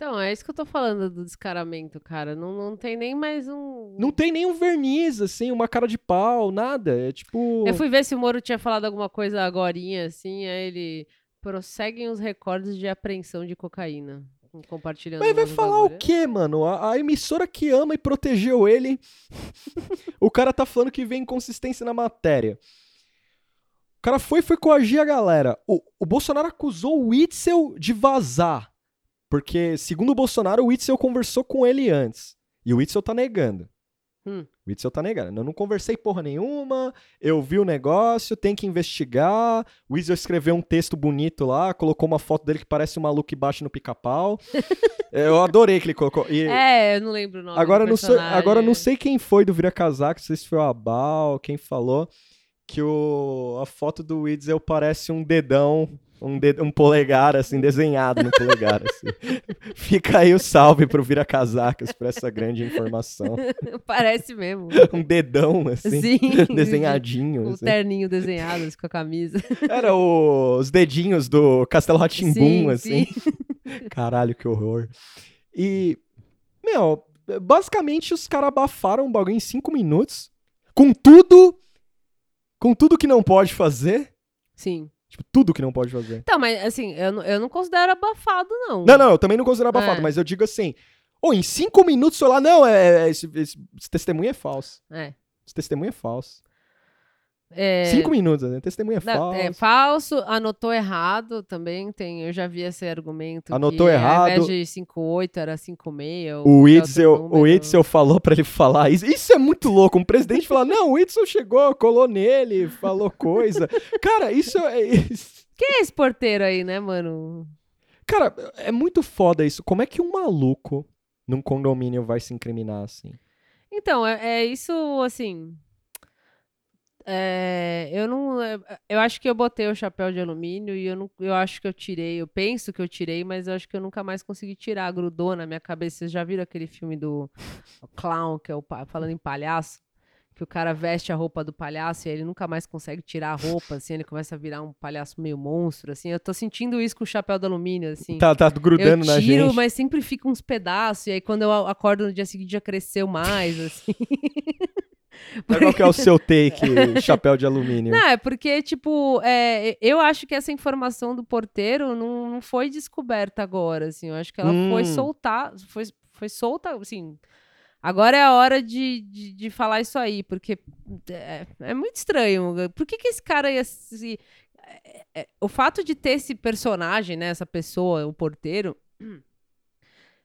Então, é isso que eu tô falando do descaramento, cara. Não, não tem nem mais um. Não tem nenhum verniz, assim, uma cara de pau, nada. É tipo. Eu fui ver se o Moro tinha falado alguma coisa agorinha, assim, aí ele prosseguem os recordes de apreensão de cocaína. Compartilhando. Mas vai falar o quê, mano? A, a emissora que ama e protegeu ele. o cara tá falando que vem inconsistência na matéria. O cara foi foi coagir a galera. O, o Bolsonaro acusou o Witzel de vazar. Porque, segundo o Bolsonaro, o Witzel conversou com ele antes. E o Witzel tá negando. Hum. O Witzel tá negando. Eu não conversei porra nenhuma, eu vi o negócio, tem que investigar. O Witzel escreveu um texto bonito lá, colocou uma foto dele que parece um maluco que bate no pica-pau. eu adorei que ele colocou. E É, eu não lembro o nome. agora, não sei, agora não sei quem foi do Vira Casaco, não sei se foi o Abal, quem falou, que o, a foto do Witzel parece um dedão. Um, ded- um polegar, assim, desenhado no polegar, assim. Fica aí o salve pro Vira Casacas por essa grande informação. Parece mesmo. Um dedão, assim, Sim. desenhadinho. O assim. terninho desenhado assim, com a camisa. Era o- os dedinhos do Castelo Ratimbum, Sim, assim. Caralho, que horror. E, meu, basicamente os caras abafaram o bagulho em cinco minutos. Com tudo. Com tudo que não pode fazer. Sim. Tipo, tudo que não pode fazer. Então, mas assim, eu, não- eu não considero abafado, não. Não, não, eu também não considero abafado, É. mas eu digo assim. Ô, em cinco minutos, sei lá, não, é, é- esse, esse- esse testemunho é falso. É. Esse testemunho é falso. É, Cinco minutos, né? Testemunho é falso. é falso, anotou errado também. Tem, eu já vi esse argumento. Anotou que errado. Ao invés de 5,8 era 5,6. ou O Itzel, outro o. Itzel falou pra ele falar isso. Isso é muito louco. Um presidente falar, não, o Itzel chegou, colou nele, falou coisa. Cara, isso é. isso- Quem é esse porteiro aí, né, mano? Cara, é muito foda isso. Como é que um maluco num condomínio vai se incriminar assim? Então, é, é isso, assim. É, eu não. é, Eu acho que eu botei o chapéu de alumínio e eu, não, eu acho que eu tirei. Eu penso que eu tirei, mas eu acho que eu nunca mais consegui tirar. Grudou na minha cabeça. Vocês já viram aquele filme do Clown, que é o falando em palhaço? Que o cara veste a roupa do palhaço e ele nunca mais consegue tirar a roupa, assim, ele começa a virar um palhaço meio monstro, assim. Eu tô sentindo isso com o chapéu de alumínio, assim. Tá, tá grudando eu na tiro, gente. mas sempre fica uns pedaços. E aí, quando eu acordo no dia seguinte, já cresceu mais, assim. Mas Qual que é o seu take, chapéu de alumínio? Não, é porque, tipo, é, eu acho que essa informação do porteiro não, não foi descoberta agora, assim. Eu acho que ela foi Hum. soltar, foi, foi solta, assim. Agora é a hora de, de, de falar isso aí, porque é, é muito estranho. Por que, que esse cara ia se. é- é- o fato de ter esse personagem, né, essa pessoa, o porteiro,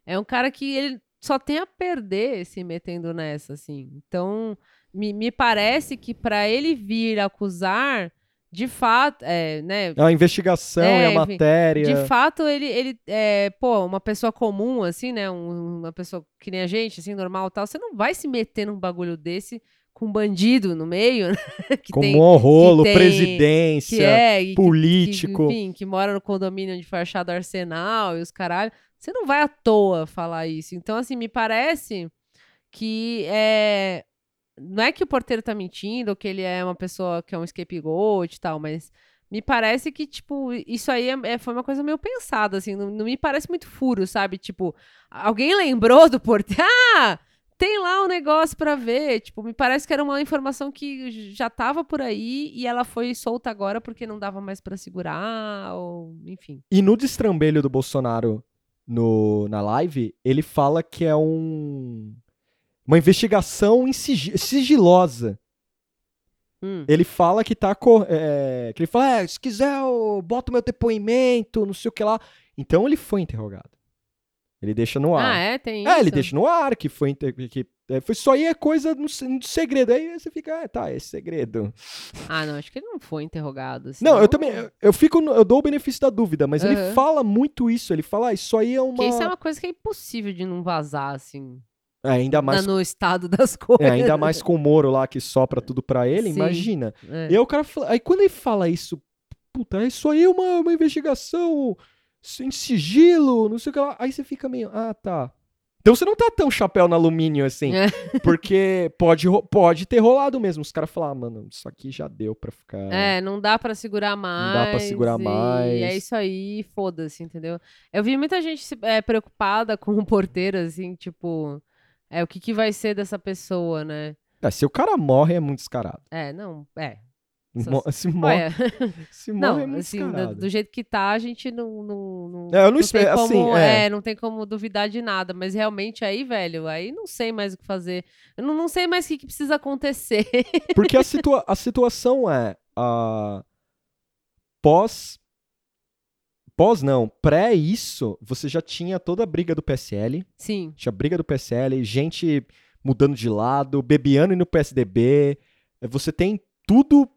é um cara que ele só tem a perder se metendo nessa, assim. Então, me, me parece que para ele vir acusar, de fato, é, né, A investigação É, e a enfim, matéria. de fato, ele, ele é, pô, uma pessoa comum, assim, né? um- uma pessoa que nem a gente, assim, normal tal. Você não vai se meter num bagulho desse com um bandido no meio, né? que Como tem, um rolo, tem- presidência. que é, e que- político. Que, enfim, que mora no condomínio onde foi achado arsenal e os caralho. Você não vai à toa falar isso. Então, assim, me parece que é. Não é que o porteiro tá mentindo, ou que ele é uma pessoa que é um scapegoat e tal, mas me parece que, tipo, isso aí é- é- foi uma coisa meio pensada, assim, não, não me parece muito furo, sabe? Tipo, alguém lembrou do porteiro? Ah! Tem lá um negócio pra ver. Tipo, me parece que era uma informação que já tava por aí e ela foi solta agora porque não dava mais pra segurar, ou enfim. E no destrambelho do Bolsonaro no, na live, ele fala que é um uma investigação em sigi- sigilosa. Hum. Ele fala que tá. co- é, que ele fala, "É, se quiser, eu boto meu depoimento, não sei o que lá. Então ele foi interrogado. Ele deixa no ar. Ah, é? Tem isso? É, ele deixa no ar que foi. Que, é, foi isso aí é coisa no, no segredo. Aí você fica, ah, tá, é segredo. Ah, não, acho que ele não foi interrogado. Não, eu senão- também. Eu, eu fico. eu dou o benefício da dúvida, mas ele Aham. fala muito isso. Ele fala, ah, isso aí é uma. Porque isso é uma coisa que é impossível de não vazar, assim, É, ainda mais. no estado das coisas. é, ainda mais com o Moro lá que sopra tudo pra ele, Sim. imagina. É. E aí o cara fala. Aí quando ele fala isso, puta, isso aí é uma, uma investigação sem sigilo, não sei o que lá. Aí você fica meio, ah, tá. Então você não tá tão chapéu no alumínio assim. É. Porque pode, pode ter rolado mesmo. Os caras falam, ah, mano, isso aqui já deu pra ficar. É, não dá pra segurar mais. dá pra segurar e mais. é isso aí, foda-se, entendeu? Eu vi muita gente é, preocupada com o porteiro, assim, tipo, é, o que, que vai ser dessa pessoa, né? Ah, se o cara morre, é muito descarado. É, não, é. Mo- Se morre, Olha, se morre é não, muito assim, do, do jeito que tá, a gente não. não, não É, eu não tem espero- assim, como, é. não tem como duvidar de nada, mas realmente aí, velho, aí não sei mais o que fazer. Eu não, não sei mais o que, que precisa acontecer. Porque a, situa a situação é. a pós. Pós não, pré isso, você já tinha toda a briga do PSL. Sim, Tinha briga do PSL, gente mudando de lado, bebiano indo no PSDB. eh, Você tem tudo.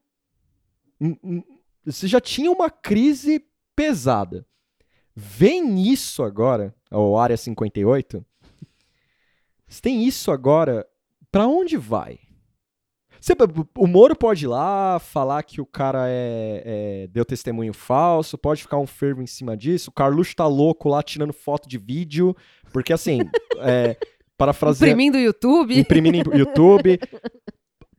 hum, hum, Você já tinha uma crise pesada. Vem isso agora, o Área 58. Você tem isso agora, pra onde vai? O Moro pode ir lá falar que o cara é, é- deu testemunho falso, pode ficar um fervo em cima disso. O Carluxo tá louco lá tirando foto de vídeo, porque assim, é, parafraseando, imprimindo o YouTube. imprimindo YouTube,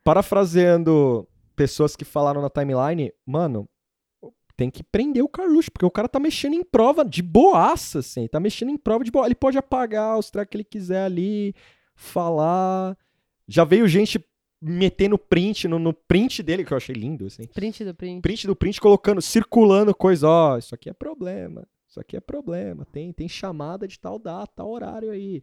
parafraseando pessoas que falaram na timeline, mano, tem que prender o Carluxo, porque o cara tá mexendo em prova de boaça, assim, tá mexendo em prova de boa. Ele pode apagar os tracks que ele quiser ali, falar. Já veio gente metendo print no, no print dele, que eu achei lindo, assim. Print do print. Print do print colocando, circulando coisa, ó, isso aqui é problema, isso aqui é problema, tem, tem chamada de tal data, tal horário aí.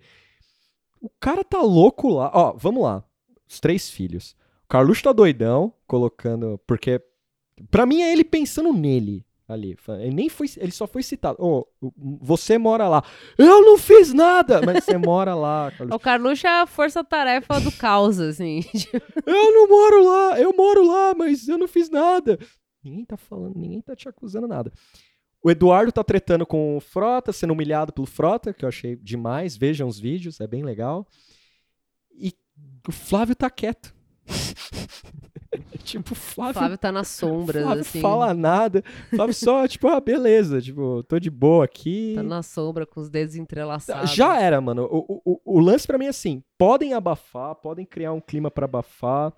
O cara tá louco lá, ó, vamos lá, os três filhos. O Carluxo tá doidão, colocando, porque, pra mim é ele pensando nele ali, ele nem foi, ele só foi citado, ó, você mora lá, eu não fiz nada, mas você mora lá, Carluxo. O Carluxo é a força-tarefa do caos, assim. Eu não moro lá, eu moro lá, mas eu não fiz nada. Ninguém tá falando, ninguém tá te acusando nada. O Eduardo tá tretando com o Frota, sendo humilhado pelo Frota, que eu achei demais. Vejam os vídeos, é bem legal. E o Flávio tá quieto. tipo, Flávio, Flávio tá nas sombras, Flávio assim. fala nada. Flávio só, tipo, ah, beleza, tipo, tô de boa aqui. Tá na sombra com os dedos entrelaçados. Já era, mano. O, o, o- lance pra mim é assim: podem abafar, podem criar um clima pra abafar,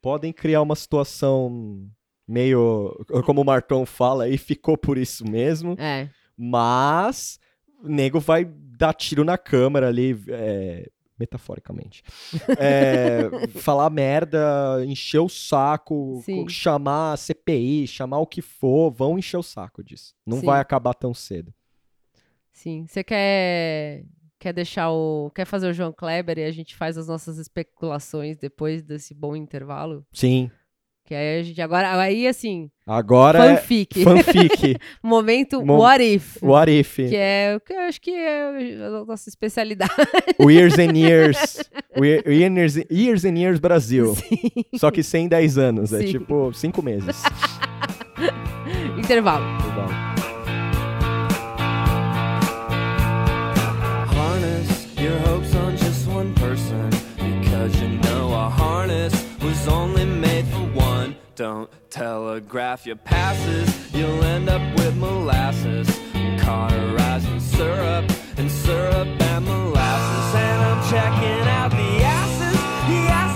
podem criar uma situação meio. Como o Marcão fala, e ficou por isso mesmo. É. Mas o nego vai dar tiro na câmera ali, é, metaforicamente. É, falar merda, encher o saco, Sim. chamar CPI, chamar o que for, vão encher o saco disso. Não Sim. vai acabar tão cedo. Sim. Você quer quer deixar o quer fazer o João Kleber e a gente faz as nossas especulações depois desse bom intervalo? Sim. Que aí a gente agora aí assim, Agora fanfic. é fanfic. Momento Mo- what if. What if? Que é o que eu acho que é a nossa especialidade. O Years and Years. O Years, years and Years Brasil. Só que sem 10 anos. É Sim. tipo 5 meses. Intervalo. Harness your hopes on just one person because you know a harness was only. Don't telegraph your passes, you'll end up with molasses. Cauterizing syrup and syrup and molasses. And I'm checking out the asses, the assets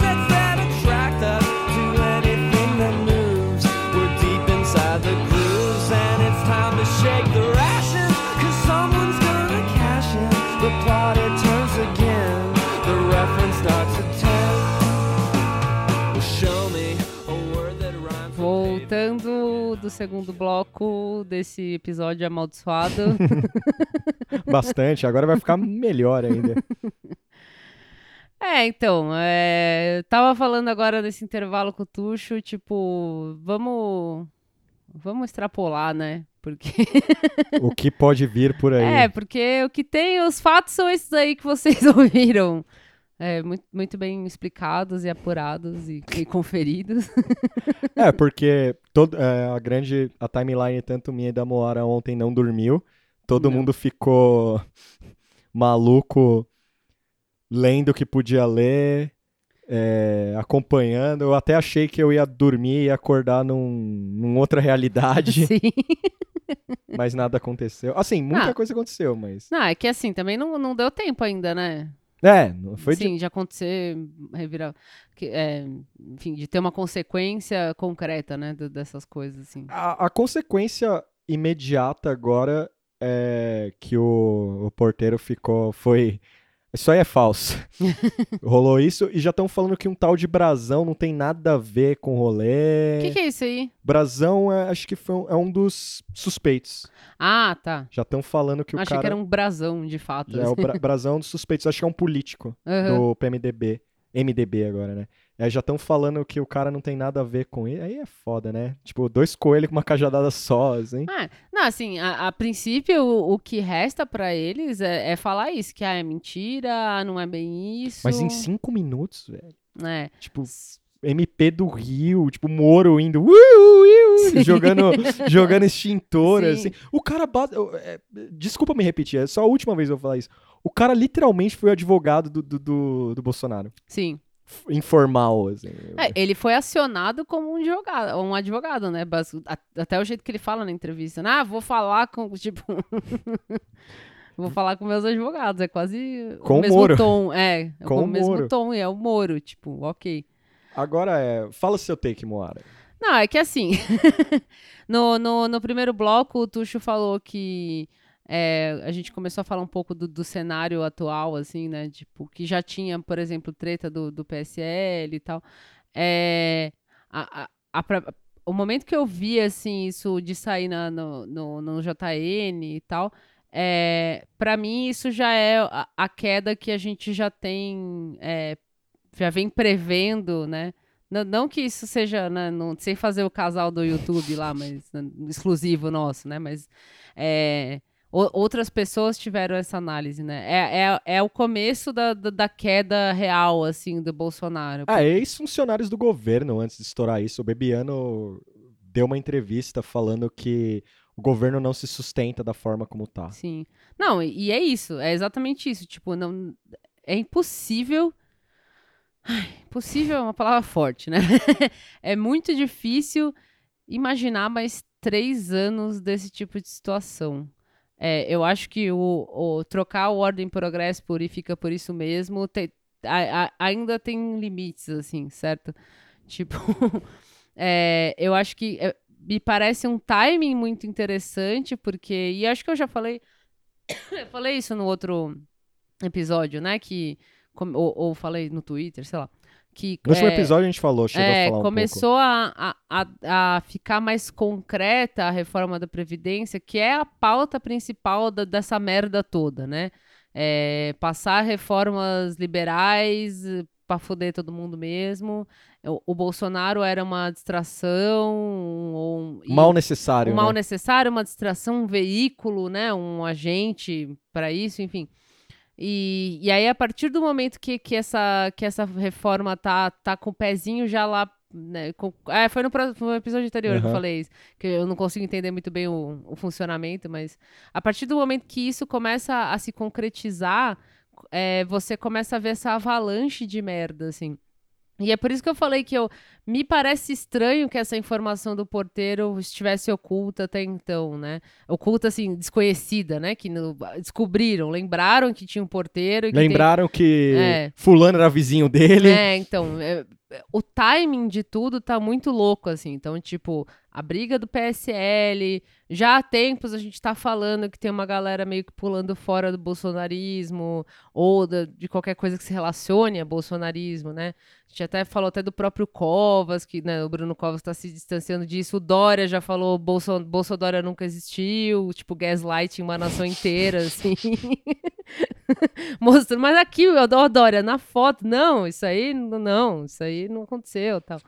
do segundo bloco desse episódio amaldiçoado. Bastante. Agora vai ficar melhor ainda. É, então, é, tava falando agora nesse intervalo com o Tuxo, tipo, vamos, vamos extrapolar, né? Porque O que pode vir por aí. é, porque o que tem, os fatos são esses aí que vocês ouviram. É, muito, muito bem explicados e apurados e, e conferidos. É, porque todo, é, a grande a timeline tanto minha e da Moara ontem não dormiu. Todo Não. mundo ficou maluco lendo o que podia ler, é, acompanhando. Eu até achei que eu ia dormir e acordar num, num outra realidade, Sim. mas nada aconteceu. Assim, muita Ah. coisa aconteceu, mas. Não, é que assim, também não, não deu tempo ainda, né? É, foi de Sim, de acontecer, revirar, que, é, enfim, de ter uma consequência concreta, né, dessas coisas, assim. A, a consequência imediata agora é que o, o porteiro ficou. Foi. Isso aí é falso. Rolou isso e já estão falando que um tal de brasão não tem nada a ver com rolê. O que, que é isso aí? Brasão é, acho que foi um- é um dos suspeitos. Ah, tá. Já estão falando que o Achei cara. que era um brasão, de fato. é o bra- brasão é dos suspeitos. Acho que é um político Aham. do PMDB. MDB agora, né? É, já estão falando que o cara não tem nada a ver com ele. Aí é foda, né? Tipo, dois coelhos com uma cajadada só, assim. Ah, não, assim, a, a princípio, o, o que resta pra eles é, é falar isso, que ah, é mentira, não é bem isso. Mas em cinco minutos, velho. É. Tipo, MP do Rio, tipo, Moro indo, "Ui, ui, ui", Sim. jogando, jogando extintor, Sim. assim. O cara bate. é, desculpa me repetir, é só a última vez que eu vou falar isso. O cara literalmente foi o advogado do, do, do, do Bolsonaro. Sim. Informal, assim. É, ele foi acionado como um advogado, um advogado, né? Até o jeito que ele fala na entrevista. né? Ah, vou falar com, tipo... vou falar com meus advogados. É quase Com o o mesmo Moro. tom. É, é Com com o o mesmo Moro. tom. E é o Moro, tipo, ok. Agora é. Fala seu take, Moara. Não, é que assim, no, no, no primeiro bloco, o Tuxo falou que é, a gente começou a falar um pouco do, do cenário atual, assim, né? Tipo, que já tinha, por exemplo, treta do, do PSL e tal. É, a, a- a o momento que eu vi, assim, isso de sair na, no, no, no JN e tal, é, para mim isso já é a, a queda que a gente já tem, é, já vem prevendo, né? Não, não que isso seja, né, não, sem fazer o casal do YouTube lá, mas exclusivo nosso, né? Mas é, o- outras pessoas tiveram essa análise, né? É, é, é o começo da, da, da queda real, assim, do Bolsonaro. Ah, ex-funcionários do governo, antes de estourar isso, o Bebiano deu uma entrevista falando que o governo não se sustenta da forma como tá. Sim. Não, e, e é isso, é exatamente isso. Tipo, não, é impossível. Ai, impossível é uma palavra forte, né? é muito difícil imaginar mais três anos desse tipo de situação. É, eu acho que o, o trocar o ordem progresso por e fica por isso mesmo te- a- a- ainda tem limites, assim, certo? Tipo, é, eu acho que é, me parece um timing muito interessante, porque. E acho que eu já falei. eu falei isso no outro episódio, né? Que. ou, ou falei no Twitter, sei lá. Que, No último é, episódio a gente falou, chegou é, a falar um começou a, a, a, a ficar mais concreta a reforma da Previdência, que é a pauta principal da- dessa merda toda, né? É, passar reformas liberais para foder todo mundo mesmo. O, o Bolsonaro era uma distração, um, pouco. Mal necessário, um mal né? necessário, uma distração, um veículo, né? Um agente para isso, enfim. E, e aí, a partir do momento que, que, essa, que essa reforma tá, tá com o pezinho já lá. Né, com- é, foi no, no episódio anterior que eu falei isso, que eu não consigo entender muito bem o, o funcionamento, mas a partir do momento que isso começa a se concretizar, é, você começa a ver essa avalanche de merda, assim. E é por isso que eu falei que eu me parece estranho que essa informação do porteiro estivesse oculta até então, né? Oculta, assim, desconhecida, né? Que no- descobriram, lembraram que tinha um porteiro. que tem- Lembraram que É. fulano era vizinho dele. é, então, é, o timing de tudo tá muito louco, assim. Então, tipo, a briga do PSL, já há tempos a gente tá falando que tem uma galera meio que pulando fora do bolsonarismo, ou da- de qualquer coisa que se relacione a bolsonarismo, né? A gente até falou até do próprio Covas, que né, o Bruno Covas tá se distanciando disso. O Dória já falou, Bolso, Bolsodória nunca existiu, tipo, gaslighting uma nação inteira, assim. mostrando, mas aqui, o Dó- Dória, na foto, não, isso aí não, isso aí não aconteceu, tal.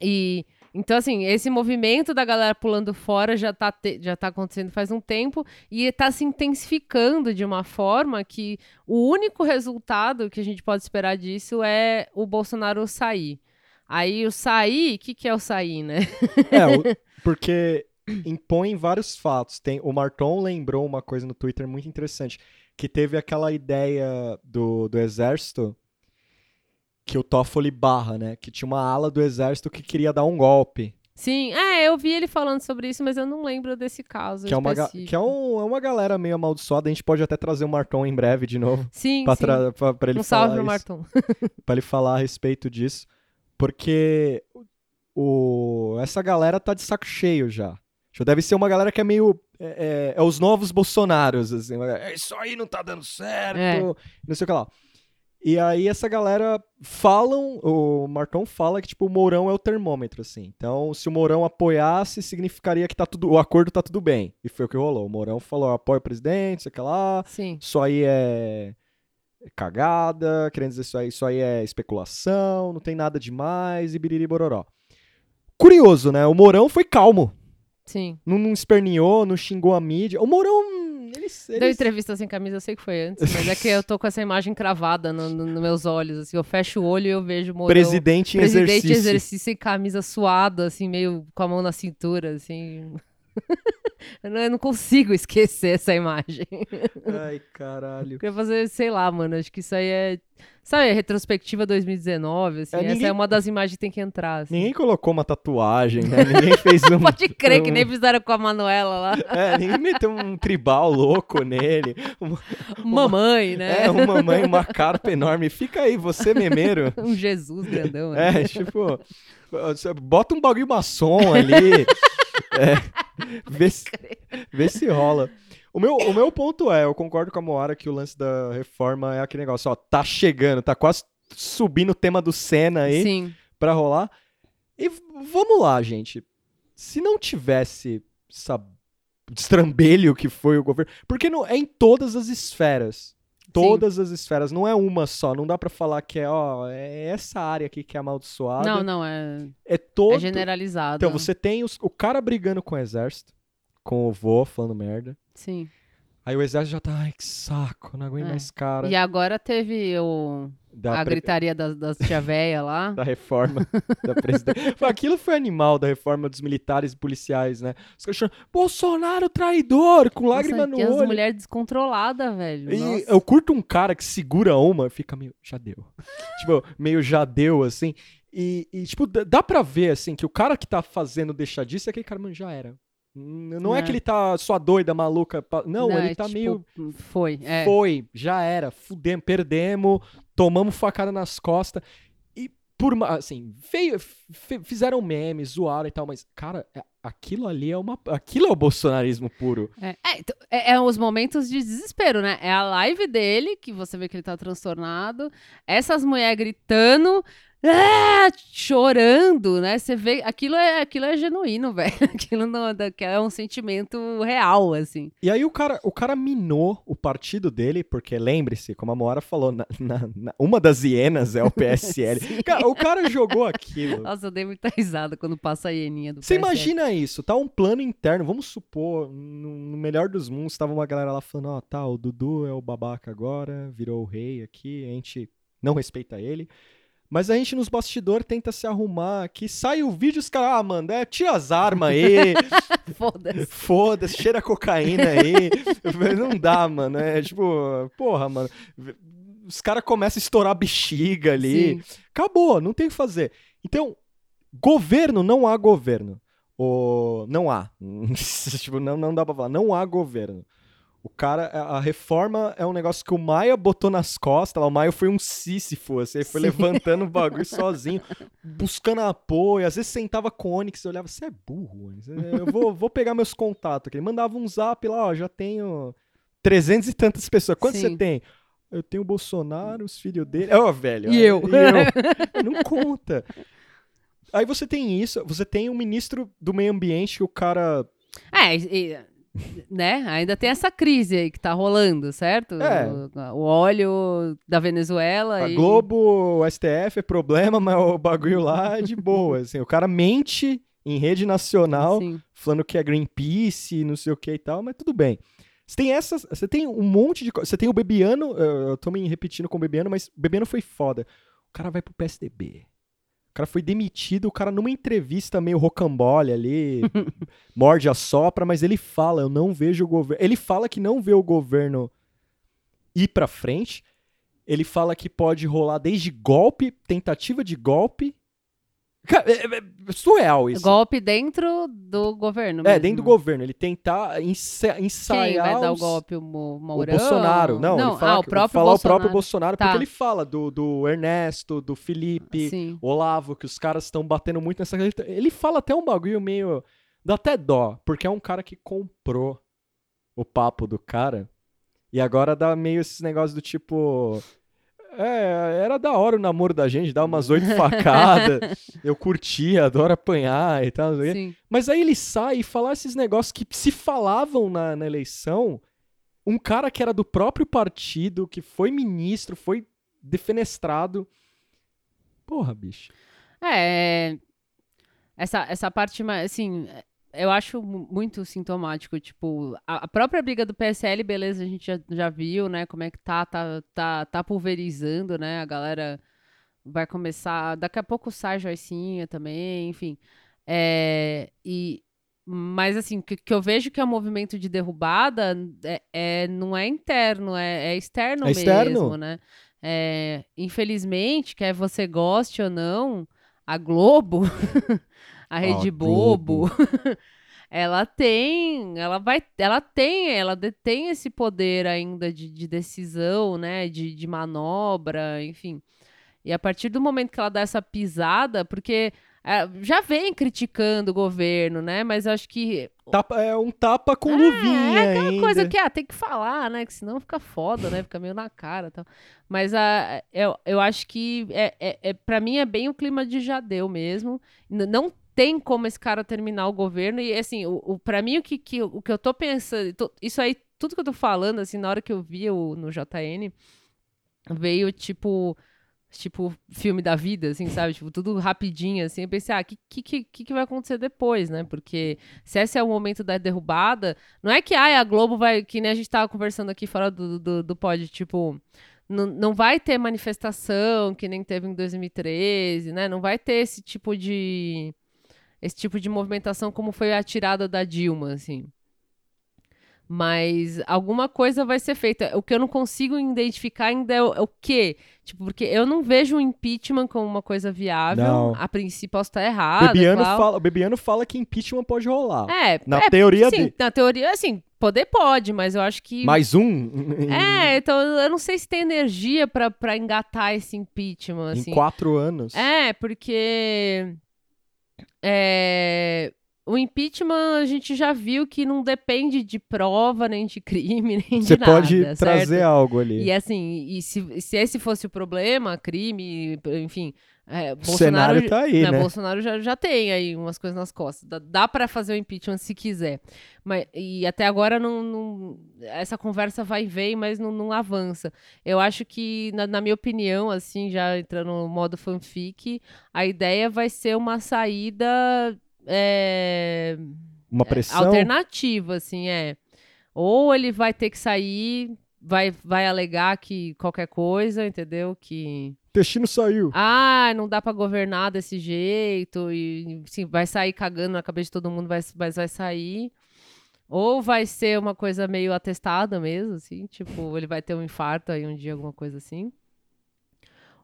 E, Então, assim, esse movimento da galera pulando fora já tá, te- já tá acontecendo faz um tempo e tá se intensificando de uma forma que o único resultado que a gente pode esperar disso é o Bolsonaro sair. Aí o sair, o que, que é o sair, né? É, o- porque impõe vários fatos. Tem, o Marton lembrou uma coisa no Twitter muito interessante, que teve aquela ideia do, do exército que o Toffoli barra, né? Que tinha uma ala do exército que queria dar um golpe. Sim, é, eu vi ele falando sobre isso, mas eu não lembro desse caso Que é, uma, que é, um- é uma galera meio amaldiçoada. A gente pode até trazer o Marton em breve de novo. Sim, Pra, sim. pra- pra ele Um falar salve pro. Marton. pra ele falar a respeito disso. Porque o, essa galera tá de saco cheio já. Tipo, Deve ser uma galera que é meio. É, é- é os novos Bolsonaros, assim. É, isso aí não tá dando certo. É. Não sei o que lá. E aí essa galera falam, o Marton fala que tipo o Mourão é o termômetro assim. Então, se o Mourão apoiasse, significaria que tá tudo, o acordo tá tudo bem. E foi o que rolou. O Mourão falou, apoio o presidente, sei que lá. Sim. Isso aí é cagada, querendo dizer isso aí, isso aí é especulação, não tem nada demais e biriri bororó. Curioso, né? O Mourão foi calmo. Sim. Não, não esperneou, não xingou a mídia. O Mourão, Deu entrevista sem camisa, eu sei que foi antes, mas é que eu tô com essa imagem cravada no- no- nos meus olhos, assim, eu fecho o olho e eu vejo o Mourão, presidente em presidente em exercício. exercício sem camisa suado, assim, meio com a mão na cintura, assim. eu, não, eu não consigo esquecer essa imagem. Ai, caralho. Eu queria fazer, sei lá, mano, acho que isso aí é, sabe, é retrospectiva 2019, assim, É, essa ninguém- é uma das imagens que tem que entrar, assim. Ninguém colocou uma tatuagem, né? Ninguém fez um. Pode crer que um- nem fizeram com a Manuela lá. É, ninguém meteu um tribal louco nele. Uma, Mamãe, né? É, uma mãe, uma carpa enorme. Fica aí, você memeiro. Um Jesus grandão. né? É, tipo, bota um bagulho maçom ali. É, vê, se, vê se rola. O meu, o meu ponto é, eu concordo com a Moara que o lance da reforma é aquele negócio, ó, tá chegando, tá quase subindo o tema do Senna aí Sim. pra rolar. E vamos lá, gente. Se não tivesse essa destrambelho que foi o governo, porque não é em todas as esferas. Todas as esferas, não é uma só, não dá pra falar que é, ó, é essa área aqui que é amaldiçoada. Não, não, é, É todo é generalizado. Então, você tem os- o cara brigando com o exército, com o vô falando merda. Sim. Aí o exército já tá, ai, que saco, não aguento É. mais cara. E agora teve o, Da, a pre- gritaria das, das tia véia lá. da reforma da presidência. Aquilo foi animal da reforma dos militares e policiais, né? Os caras chamam, Bolsonaro traidor, com lágrima Nossa, no e as olho. mulheres descontroladas, velho. E Nossa. eu curto um cara que segura uma fica meio, já deu. tipo, meio já deu, assim. E, e, tipo, dá- pra ver, assim, que o cara que tá fazendo deixar disso é aquele cara, mano, já era. Não é, É. que ele tá só doida, maluca. pa- Não, ele é, tá tipo, meio. Foi, é. Foi, já era. Fudemos, perdemos, tomamos facada nas costas. E por assim, feio, fe- fizeram memes, zoaram e tal, mas, cara, é- aquilo ali é uma. Aquilo é o bolsonarismo puro. É, é, então, é- é os momentos de desespero, né? É a live dele, que você vê que ele tá transtornado. Essas mulheres gritando, "Ah!", chorando, né? Você vê, aquilo é, aquilo é genuíno, velho. Aquilo não, é um sentimento real, assim. E aí o cara, o cara minou o partido dele, porque lembre-se, como a Moara falou, na- na- na- uma das hienas é o PSL. Cara, o cara jogou aquilo. Nossa, eu dei muita risada quando passa a hieninha do Você imagina isso, tá um plano interno, vamos supor, no, no melhor dos mundos, tava uma galera lá falando, ó, tá, o Dudu é o babaca agora, virou o rei aqui, a gente não respeita ele. Mas a gente nos bastidores tenta se arrumar aqui, sai o vídeo, os caras, ah, mano, é, tira as armas aí, Foda-se. foda-se, cheira cocaína aí. não dá, mano, é tipo, porra, mano. Os caras começam a estourar bexiga ali. Sim. Acabou, não tem o que fazer. Então, governo, não há governo. O... Não há. tipo, não, não dá pra falar. Não há governo. O cara, a reforma é um negócio que o Maia botou nas costas. O Maia foi um Sísifo, assim, ele foi Sim. levantando o bagulho sozinho, buscando apoio. Às vezes sentava com o Onix e olhava, você é burro, Onix. Eu vou, vou pegar meus contatos aqui. Ele mandava um zap lá, ó, já tenho trezentos e tantas pessoas. Quanto você tem? Eu tenho o Bolsonaro, os filhos dele. Ó, velho. E é, eu? E eu. Não conta. Aí você tem isso, você tem o ministro do meio ambiente que o cara. É, e- né? Ainda tem essa crise aí que tá rolando, certo? É. O, o óleo da Venezuela A e... Globo, o STF é problema, mas o bagulho lá é de boa. Assim, o cara mente em rede nacional, Sim. falando que é Greenpeace, não sei o que e tal, mas tudo bem. Você tem essas. Você tem um monte de coisa. Você tem o Bebiano. Eu tô me repetindo com o Bebiano, mas o Bebiano foi foda. O cara vai pro PSDB. O cara foi demitido, o cara numa entrevista meio rocambole ali, morde a sopra, mas ele fala, eu não vejo o governo. Ele fala que não vê o governo ir pra frente. Ele fala que pode rolar desde golpe, tentativa de golpe. É, é- é surreal isso. Golpe dentro do governo É, mesmo. dentro do governo. Ele tentar ensa- Quem ensaiar vai dar o golpe? O Mo- o Mourão? Bolsonaro. Não, ele fala ah, o próprio falar Bolsonaro. o próprio Bolsonaro, Tá. porque ele fala do, do Ernesto, do Felipe, Sim. Olavo, que os caras estão batendo muito nessa. Ele fala até um bagulho meio. dá até dó, porque é um cara que comprou o papo do cara. E agora dá meio esses negócios do tipo. É, era da hora o namoro da gente, dar umas oito facadas. eu curtia, adoro apanhar e tal. Sim. Mas aí ele sai e fala esses negócios que se falavam na, na eleição. Um cara que era do próprio partido, que foi ministro, foi defenestrado. Porra, bicho. É, essa, essa parte, mais, assim, eu acho mu- muito sintomático, tipo, a, a própria briga do PSL, beleza, a gente já, já viu, né, como é que tá, tá, tá, tá pulverizando, né, a galera vai começar, daqui a pouco sai Joicinha também, enfim, é, e, mas assim, o que, que eu vejo que é um movimento de derrubada é, é- não é interno, é, é externo É externo. mesmo, né, é, infelizmente, quer você goste ou não, a Globo, a Rede Globo. Bobo, ela tem, ela vai, ela tem, ela detém esse poder ainda de, de decisão, né, de, de manobra, enfim. E a partir do momento que ela dá essa pisada, porque é, já vem criticando o governo, né, mas eu acho que Tapa- é um tapa com luvinha é aquela ainda. coisa que ah, tem que falar, né? Que senão fica foda, né? Fica meio na cara tal. Mas ah, eu, eu acho que é, é, é, para mim é bem o clima de Jadeu mesmo. N- não tem como esse cara terminar o governo. E assim, o, o, pra mim, o que, que, o que eu tô pensando. tô- isso aí, tudo que eu tô falando, assim, na hora que eu vi o, no JN, veio tipo. Tipo, filme da vida, assim, sabe? Tipo, tudo rapidinho, assim. Eu pensei, ah, o que, que, que, que vai acontecer depois, né? Porque se esse é o momento da derrubada, não é que ai, a Globo vai. Que nem a gente tava conversando aqui fora do, do, do pod, tipo. Não, não vai ter manifestação que nem teve em 2013, né? Não vai ter esse tipo de. Esse tipo de movimentação como foi a tirada da Dilma, assim. Mas alguma coisa vai ser feita. O que eu não consigo identificar ainda é o, é o quê? Tipo, porque eu não vejo o impeachment como uma coisa viável. Não. A princípio posso estar errada. Bebiano fala, Bebiano fala que impeachment pode rolar. É, Na é, teoria sim, dele. na teoria, assim, poder pode, mas eu acho que. Mais um? É, então eu não sei se tem energia pra, pra engatar esse impeachment, Em assim. quatro anos. É, porque. É, o impeachment a gente já viu que não depende de prova, nem de crime, nem Você de nada. pode certo? trazer algo ali. E assim, e se, se esse fosse o problema, crime, enfim. É, o cenário tá aí, né, né? Bolsonaro já, já tem aí umas coisas nas costas. Dá, dá para fazer o impeachment se quiser. Mas, e até agora não, não- essa conversa vai e vem, mas não, não avança. Eu acho que, na, na minha opinião, assim, já entrando no modo fanfic, a ideia vai ser uma saída é, Uma pressão. alternativa, assim, é. Ou ele vai ter que sair, vai, vai alegar que qualquer coisa, entendeu? Que Intestino saiu. ah, não dá pra governar desse jeito e sim, vai sair cagando na cabeça de todo mundo, vai, mas vai sair. Ou vai ser uma coisa meio atestada mesmo, assim, tipo, ele vai ter um infarto aí um dia, alguma coisa assim.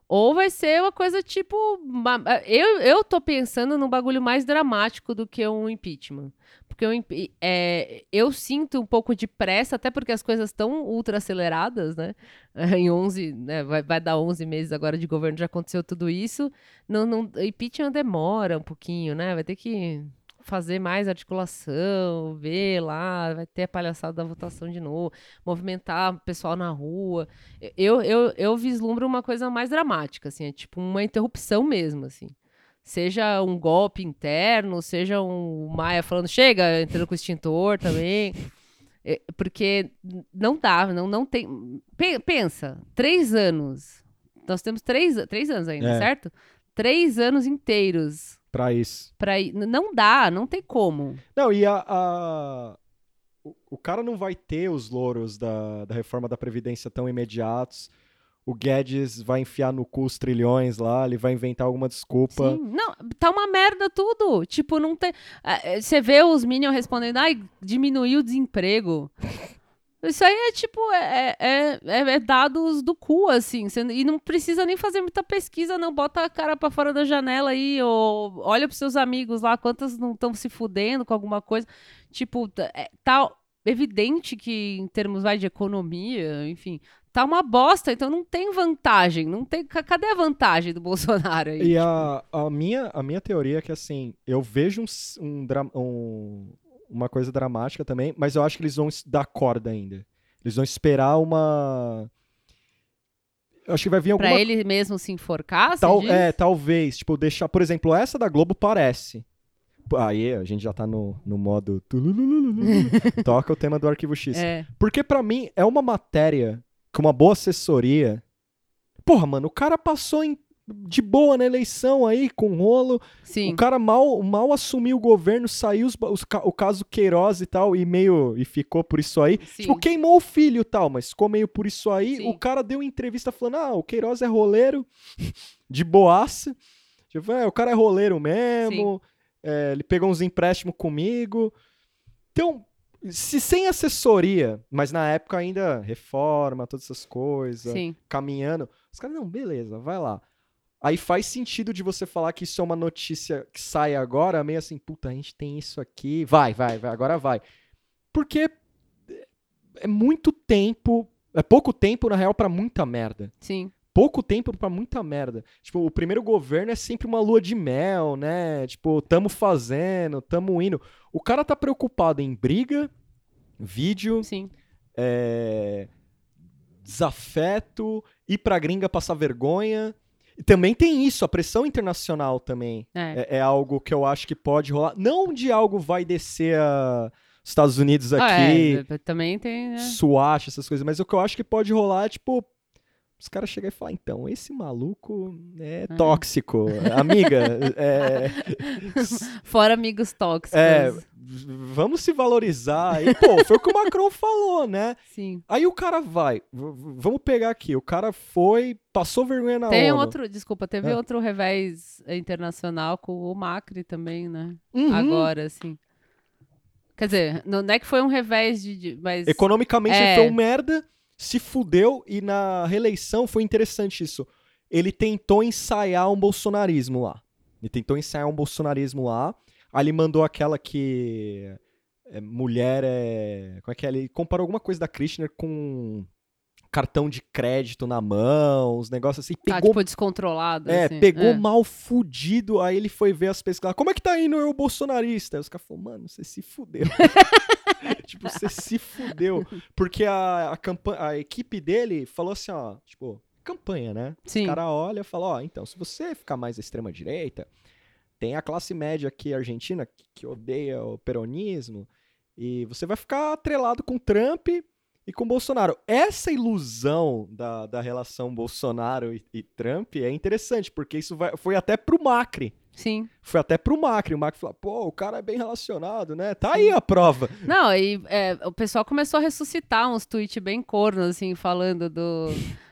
Ou vai ser uma coisa tipo. ma- Eu, eu tô pensando num bagulho mais dramático do que um impeachment. Porque eu, é, eu sinto um pouco de pressa, até porque as coisas estão ultra aceleradas, né? Em 11, né? Vai, vai dar 11 meses agora de governo, já aconteceu tudo isso. Não, não, impeachment demora um pouquinho, né? Vai ter que fazer mais articulação, ver lá, vai ter a palhaçada da votação de novo, movimentar o pessoal na rua. Eu, eu, eu vislumbro uma coisa mais dramática, assim, é tipo uma interrupção mesmo, assim. Seja um golpe interno, seja um Maia falando, chega, entrando com o extintor também. É, Porque não dá, não, não tem. Pe- Pensa, três anos. Nós temos três, três anos ainda, É. certo? Três anos inteiros. Pra isso. Pra Não dá, não tem como. Não, e a. a- O, o cara não vai ter os louros da, da reforma da Previdência tão imediatos. O Guedes vai enfiar no cu os trilhões lá, ele vai inventar alguma desculpa. Sim. Não, tá uma merda tudo. Tipo, não tem. ah, eh, Você vê os Minions respondendo, ai, diminuiu o desemprego. Isso aí é tipo, é, é, é- é dados do cu, assim. E não precisa nem fazer muita pesquisa, não. Bota a cara pra fora da janela aí, ou olha pros seus amigos lá, quantas não estão se fudendo com alguma coisa. Tipo, tá, é, tá evidente que em termos vai, de economia, enfim, tá uma bosta, então não tem vantagem. Não tem. ca- Cadê a vantagem do Bolsonaro aí? E a, a, minha, a minha teoria é que, assim, eu vejo um, um um- uma coisa dramática também, mas eu acho que eles vão dar corda ainda. Eles vão esperar uma. Eu acho que vai vir alguma Pra ele mesmo se enforcar, Tal, é, talvez. Tipo, deixar. Por exemplo, essa da Globo parece. Aí a gente já tá no, no modo. Toca o tema do arquivo X. É, Porque pra mim é uma matéria com uma boa assessoria. Porra, mano, o cara passou em- de boa na eleição aí, com rolo. sim. O cara mal, mal assumiu o governo, saiu os os o caso Queiroz e tal, e meio. E ficou por isso aí. Sim. Tipo, queimou o filho e tal, mas ficou meio por isso aí. Sim. O cara deu entrevista falando: ah, o Queiroz é roleiro, de boaça. Tipo, é, o cara é roleiro mesmo. é, ele pegou uns empréstimos comigo. Então, se sem assessoria, mas na época ainda reforma, todas essas coisas, Sim. caminhando, os caras, não, beleza, vai lá. Aí faz sentido de você falar que isso é uma notícia que sai agora, meio assim, puta, a gente tem isso aqui, vai, vai, vai, agora vai. Porque é muito tempo, é pouco tempo, na real, pra muita merda. Sim. Pouco tempo pra muita merda. Tipo, o primeiro governo é sempre uma lua de mel, né? Tipo, tamo fazendo, tamo indo. O cara tá preocupado em briga, vídeo, Sim. é, desafeto, ir pra gringa passar vergonha. E também tem isso, a pressão internacional também É. é, é algo que eu acho que pode rolar. Não de algo vai descer a Estados Unidos Ah, aqui, é, também tem. né? SWAT, essas coisas, mas o que eu acho que pode rolar é tipo. Os caras chegam e falam, então, esse maluco é Ah. tóxico. Amiga, é, Fora amigos tóxicos. é, vamos se valorizar. E, pô, foi o que o Macron falou, né? Sim. Aí o cara vai, vamos pegar aqui, o cara foi, passou vergonha na Tem ONU. outro, desculpa, teve Ah. outro revés internacional com o Macri também, né? Uhum. Agora, assim. Quer dizer, não é que foi um revés de. de- mas. Economicamente É. ele foi um merda, se fudeu e na reeleição foi interessante isso. Ele tentou ensaiar um bolsonarismo lá. Ele tentou ensaiar um bolsonarismo lá. Ele mandou aquela que é, mulher é. Como é que é? Ele comparou alguma coisa da Krishner com cartão de crédito na mão, uns negócios assim. Tá, Pegou tipo, descontrolado. é, assim. pegou É. mal fudido, aí ele foi ver as pesquisas. Como é que tá indo eu, bolsonarista? Aí os caras falaram, mano, você se fudeu. tipo, você se fudeu. Porque a, a, campa- a equipe dele falou assim, ó, tipo, campanha, né? Sim. O cara olha e fala, ó, então, se você ficar mais à extrema direita, tem a classe média aqui argentina que, que odeia o peronismo, e você vai ficar atrelado com Trump e com Bolsonaro. Essa ilusão da, da relação Bolsonaro e, e Trump é interessante, porque isso vai- foi até pro Macri. Sim. Foi até pro Macri. O Macri falou, pô, o cara é bem relacionado, né? Tá aí a prova. Não, e é, o pessoal começou a ressuscitar uns tweets bem cornos, assim, falando do.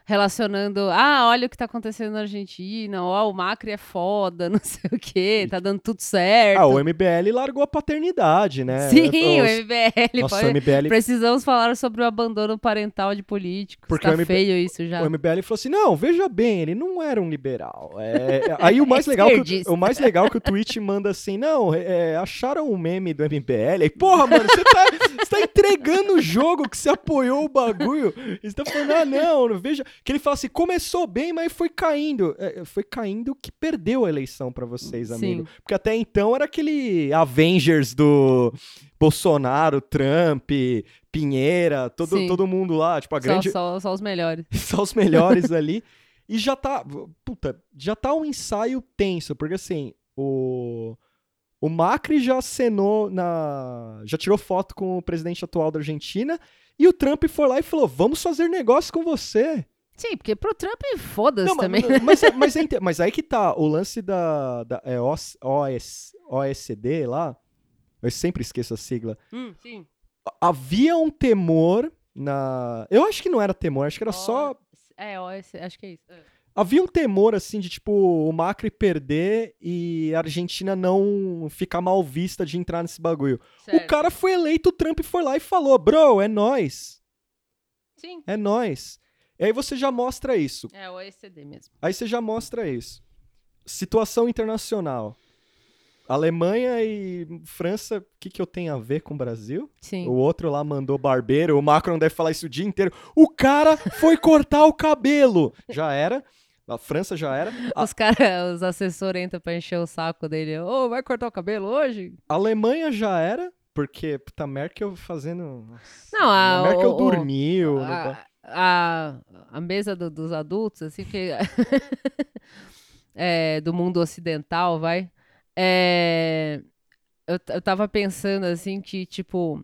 Relacionando, ah, olha o que tá acontecendo na Argentina, ó, o Macri é foda, não sei o quê, tá dando tudo certo. Ah, o MBL largou a paternidade, né? Sim, Os- o MBL. Nossa, pode- o MBL Precisamos falar sobre o abandono parental de políticos. Porque tá feio isso já. O MBL falou assim: não, veja bem, ele não era um liberal. É, aí o mais legal que o, o mais legal que o tweet manda assim: não, é, acharam o meme do MBL. Aí, porra, mano, você tá, você tá entregando o jogo que você apoiou o bagulho. Você tá falando, ah, não, veja. Que ele fala assim: começou bem, mas foi caindo. É, foi caindo que perdeu a eleição pra vocês, amigo. Sim. Porque até então era aquele Avengers do Bolsonaro, Trump, Pinheira, todo, Sim. todo mundo lá. Tipo, a Só, grande só, só os melhores. só os melhores ali. E já tá. Puta, já tá um ensaio tenso, porque assim, o. O Macri já acenou na. já tirou foto com o presidente atual da Argentina. E o Trump foi lá e falou: vamos fazer negócio com você. Sim, porque pro Trump foda-se também. mas, mas, mas, é inte- mas aí que tá, o lance da, da é, OS, OS, OECD lá, eu sempre esqueço a sigla, Hum, sim. havia um temor na... Eu acho que não era temor, acho que era só... É, esse- acho que é isso. É. Havia um temor, assim, de, tipo, o Macri perder e a Argentina não ficar mal vista de entrar nesse bagulho. O Certo. cara foi eleito, o Trump foi lá e falou, bro, é nós, Sim. é nós. E aí você já mostra isso. É o OECD mesmo. Aí você já mostra isso. Situação internacional. Alemanha e França, o que, que eu tenho a ver com o Brasil? Sim. O outro lá mandou barbeiro, o Macron deve falar isso o dia inteiro. O cara foi cortar o cabelo. Já era. A França já era. A Os caras, os assessores entram pra encher o saco dele. Ô, vai cortar o cabelo hoje? Alemanha já era, porque, puta, Merkel fazendo. Não, a, Merkel o- o- dormiu. né? a, a, a mesa do- dos adultos, assim, que. é, do mundo ocidental, vai. É, eu, eu tava pensando, assim, que, tipo,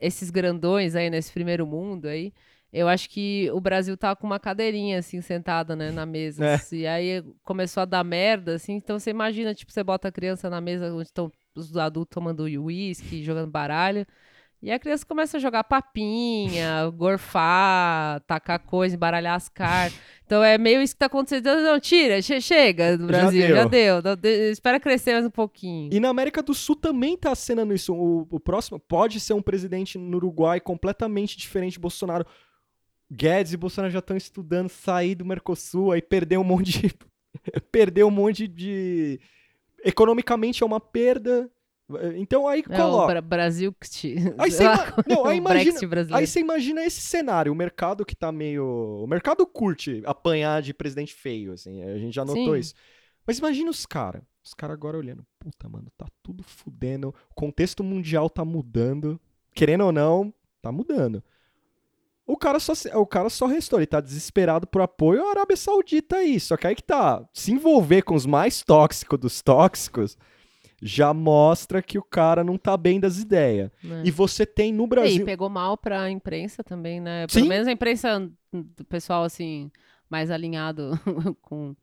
esses grandões aí nesse primeiro mundo aí. Eu acho que o Brasil tá com uma cadeirinha, assim, sentada, né, na mesa. É. assim, E aí começou a dar merda, assim. Então você imagina, tipo, você bota a criança na mesa onde estão os adultos tomando uísque, jogando baralho. E a criança começa a jogar papinha, gorfar, tacar coisa, embaralhar as cartas. Então é meio isso que tá acontecendo. Não, tira, che- chega do Já Brasil, deu. já deu. De- espera crescer mais um pouquinho. E na América do Sul também tá acenando isso. O, o próximo pode ser um presidente no Uruguai completamente diferente de Bolsonaro. Guedes e Bolsonaro já estão estudando sair do Mercosul, aí perder um monte de. perder um monte de. Economicamente é uma perda. Então aí É o coloca. Bra Brasil. Aí sei você lá, ima- não, aí imagina-. Aí você imagina esse cenário, o mercado que tá meio. O mercado curte apanhar de presidente feio, assim. A gente já notou Sim. isso. Mas imagina os caras. Os caras agora olhando. Puta, mano, tá tudo fudendo. O contexto mundial tá mudando. Querendo ou não, tá mudando. O cara só, o cara só restou. Ele tá desesperado por apoio à Arábia Saudita aí. Só que aí que tá. Se envolver com os mais tóxicos dos tóxicos já mostra que o cara não tá bem das ideias. né? E você tem no E Brasil. pegou mal pra imprensa também, né? Pelo Sim. menos a imprensa do pessoal, assim, mais alinhado com.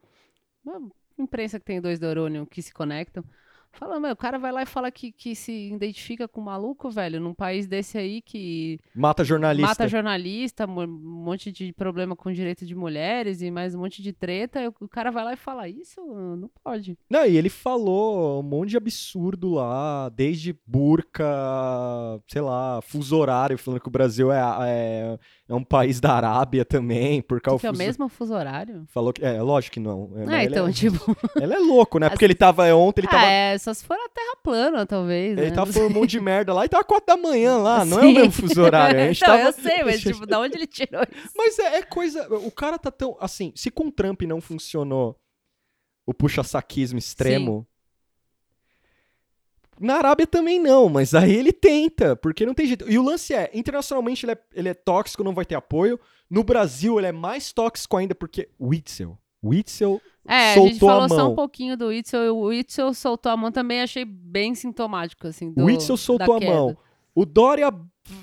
uma imprensa que tem dois neurônios que se conectam. Fala, meu, o cara vai lá e fala que, que se identifica com maluco, velho, num país desse aí que Mata jornalista. mata jornalista, um monte de problema com direito de mulheres e mais um monte de treta. o- o cara vai lá e fala isso? Não pode. Não, e ele falou um monte de absurdo lá, desde burca, sei lá, fuso horário, falando que o Brasil é, é, é um país da Arábia também, por causa que é o mesmo fuso horário? Falou que. É, lógico que não. É, É, ele então, é, tipo. ele é louco, né? Porque ele tava. Ontem ele tava. Ah, é, só se for a Terra plana, talvez. Ele né? tava falando um monte de merda lá e tava 4 da manhã lá, não é o Sim. mesmo fuso horário. A gente não, tava... eu sei, mas tipo, da onde ele tirou isso? Mas é, é coisa. O cara tá tão. Assim, se com o Trump não funcionou o puxa-saquismo extremo. Na Arábia também não, mas aí ele tenta, porque não tem jeito. E o lance é, internacionalmente ele é, ele é tóxico, não vai ter apoio. No Brasil ele é mais tóxico ainda, porque Witzel. Witzel É, a soltou gente falou só mão. um pouquinho do Itzel. e O Itzel soltou a mão também, achei bem sintomático, assim. Do, O Witzel soltou a queda. mão. O Dória,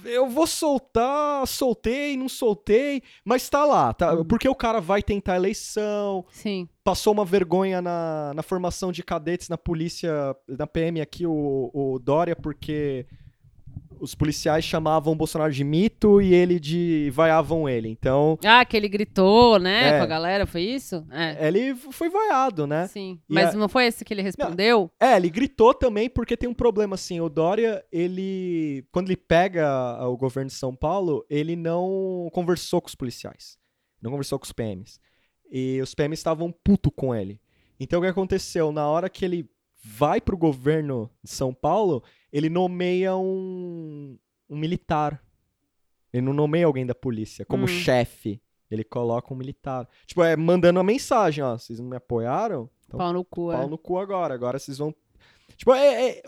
eu vou soltar, soltei, não soltei, mas tá lá, tá? Uhum. Porque o cara vai tentar eleição, Sim. passou uma vergonha na, na formação de cadetes na polícia, na PM aqui, o, o Dória, porque os policiais chamavam o Bolsonaro de mito e ele de vaiavam ele. Então, Ah, que ele gritou, né, É. com a galera, foi isso? É. ele foi vaiado, né? Sim. E Mas a- não foi esse que ele respondeu? É, ele gritou também porque tem um problema assim, o Dória, ele quando ele pega o governo de São Paulo, ele não conversou com os policiais. Não conversou com os PMs. E os PMs estavam puto com ele. Então o que aconteceu? Na hora que ele vai pro governo de São Paulo, ele nomeia um, um militar. Ele não nomeia alguém da polícia como Hum. chefe. Ele coloca um militar. Tipo, é mandando uma mensagem, ó, vocês não me apoiaram? Então Pau no cu, é. pau no cu agora. Agora vocês vão. Tipo, é, é-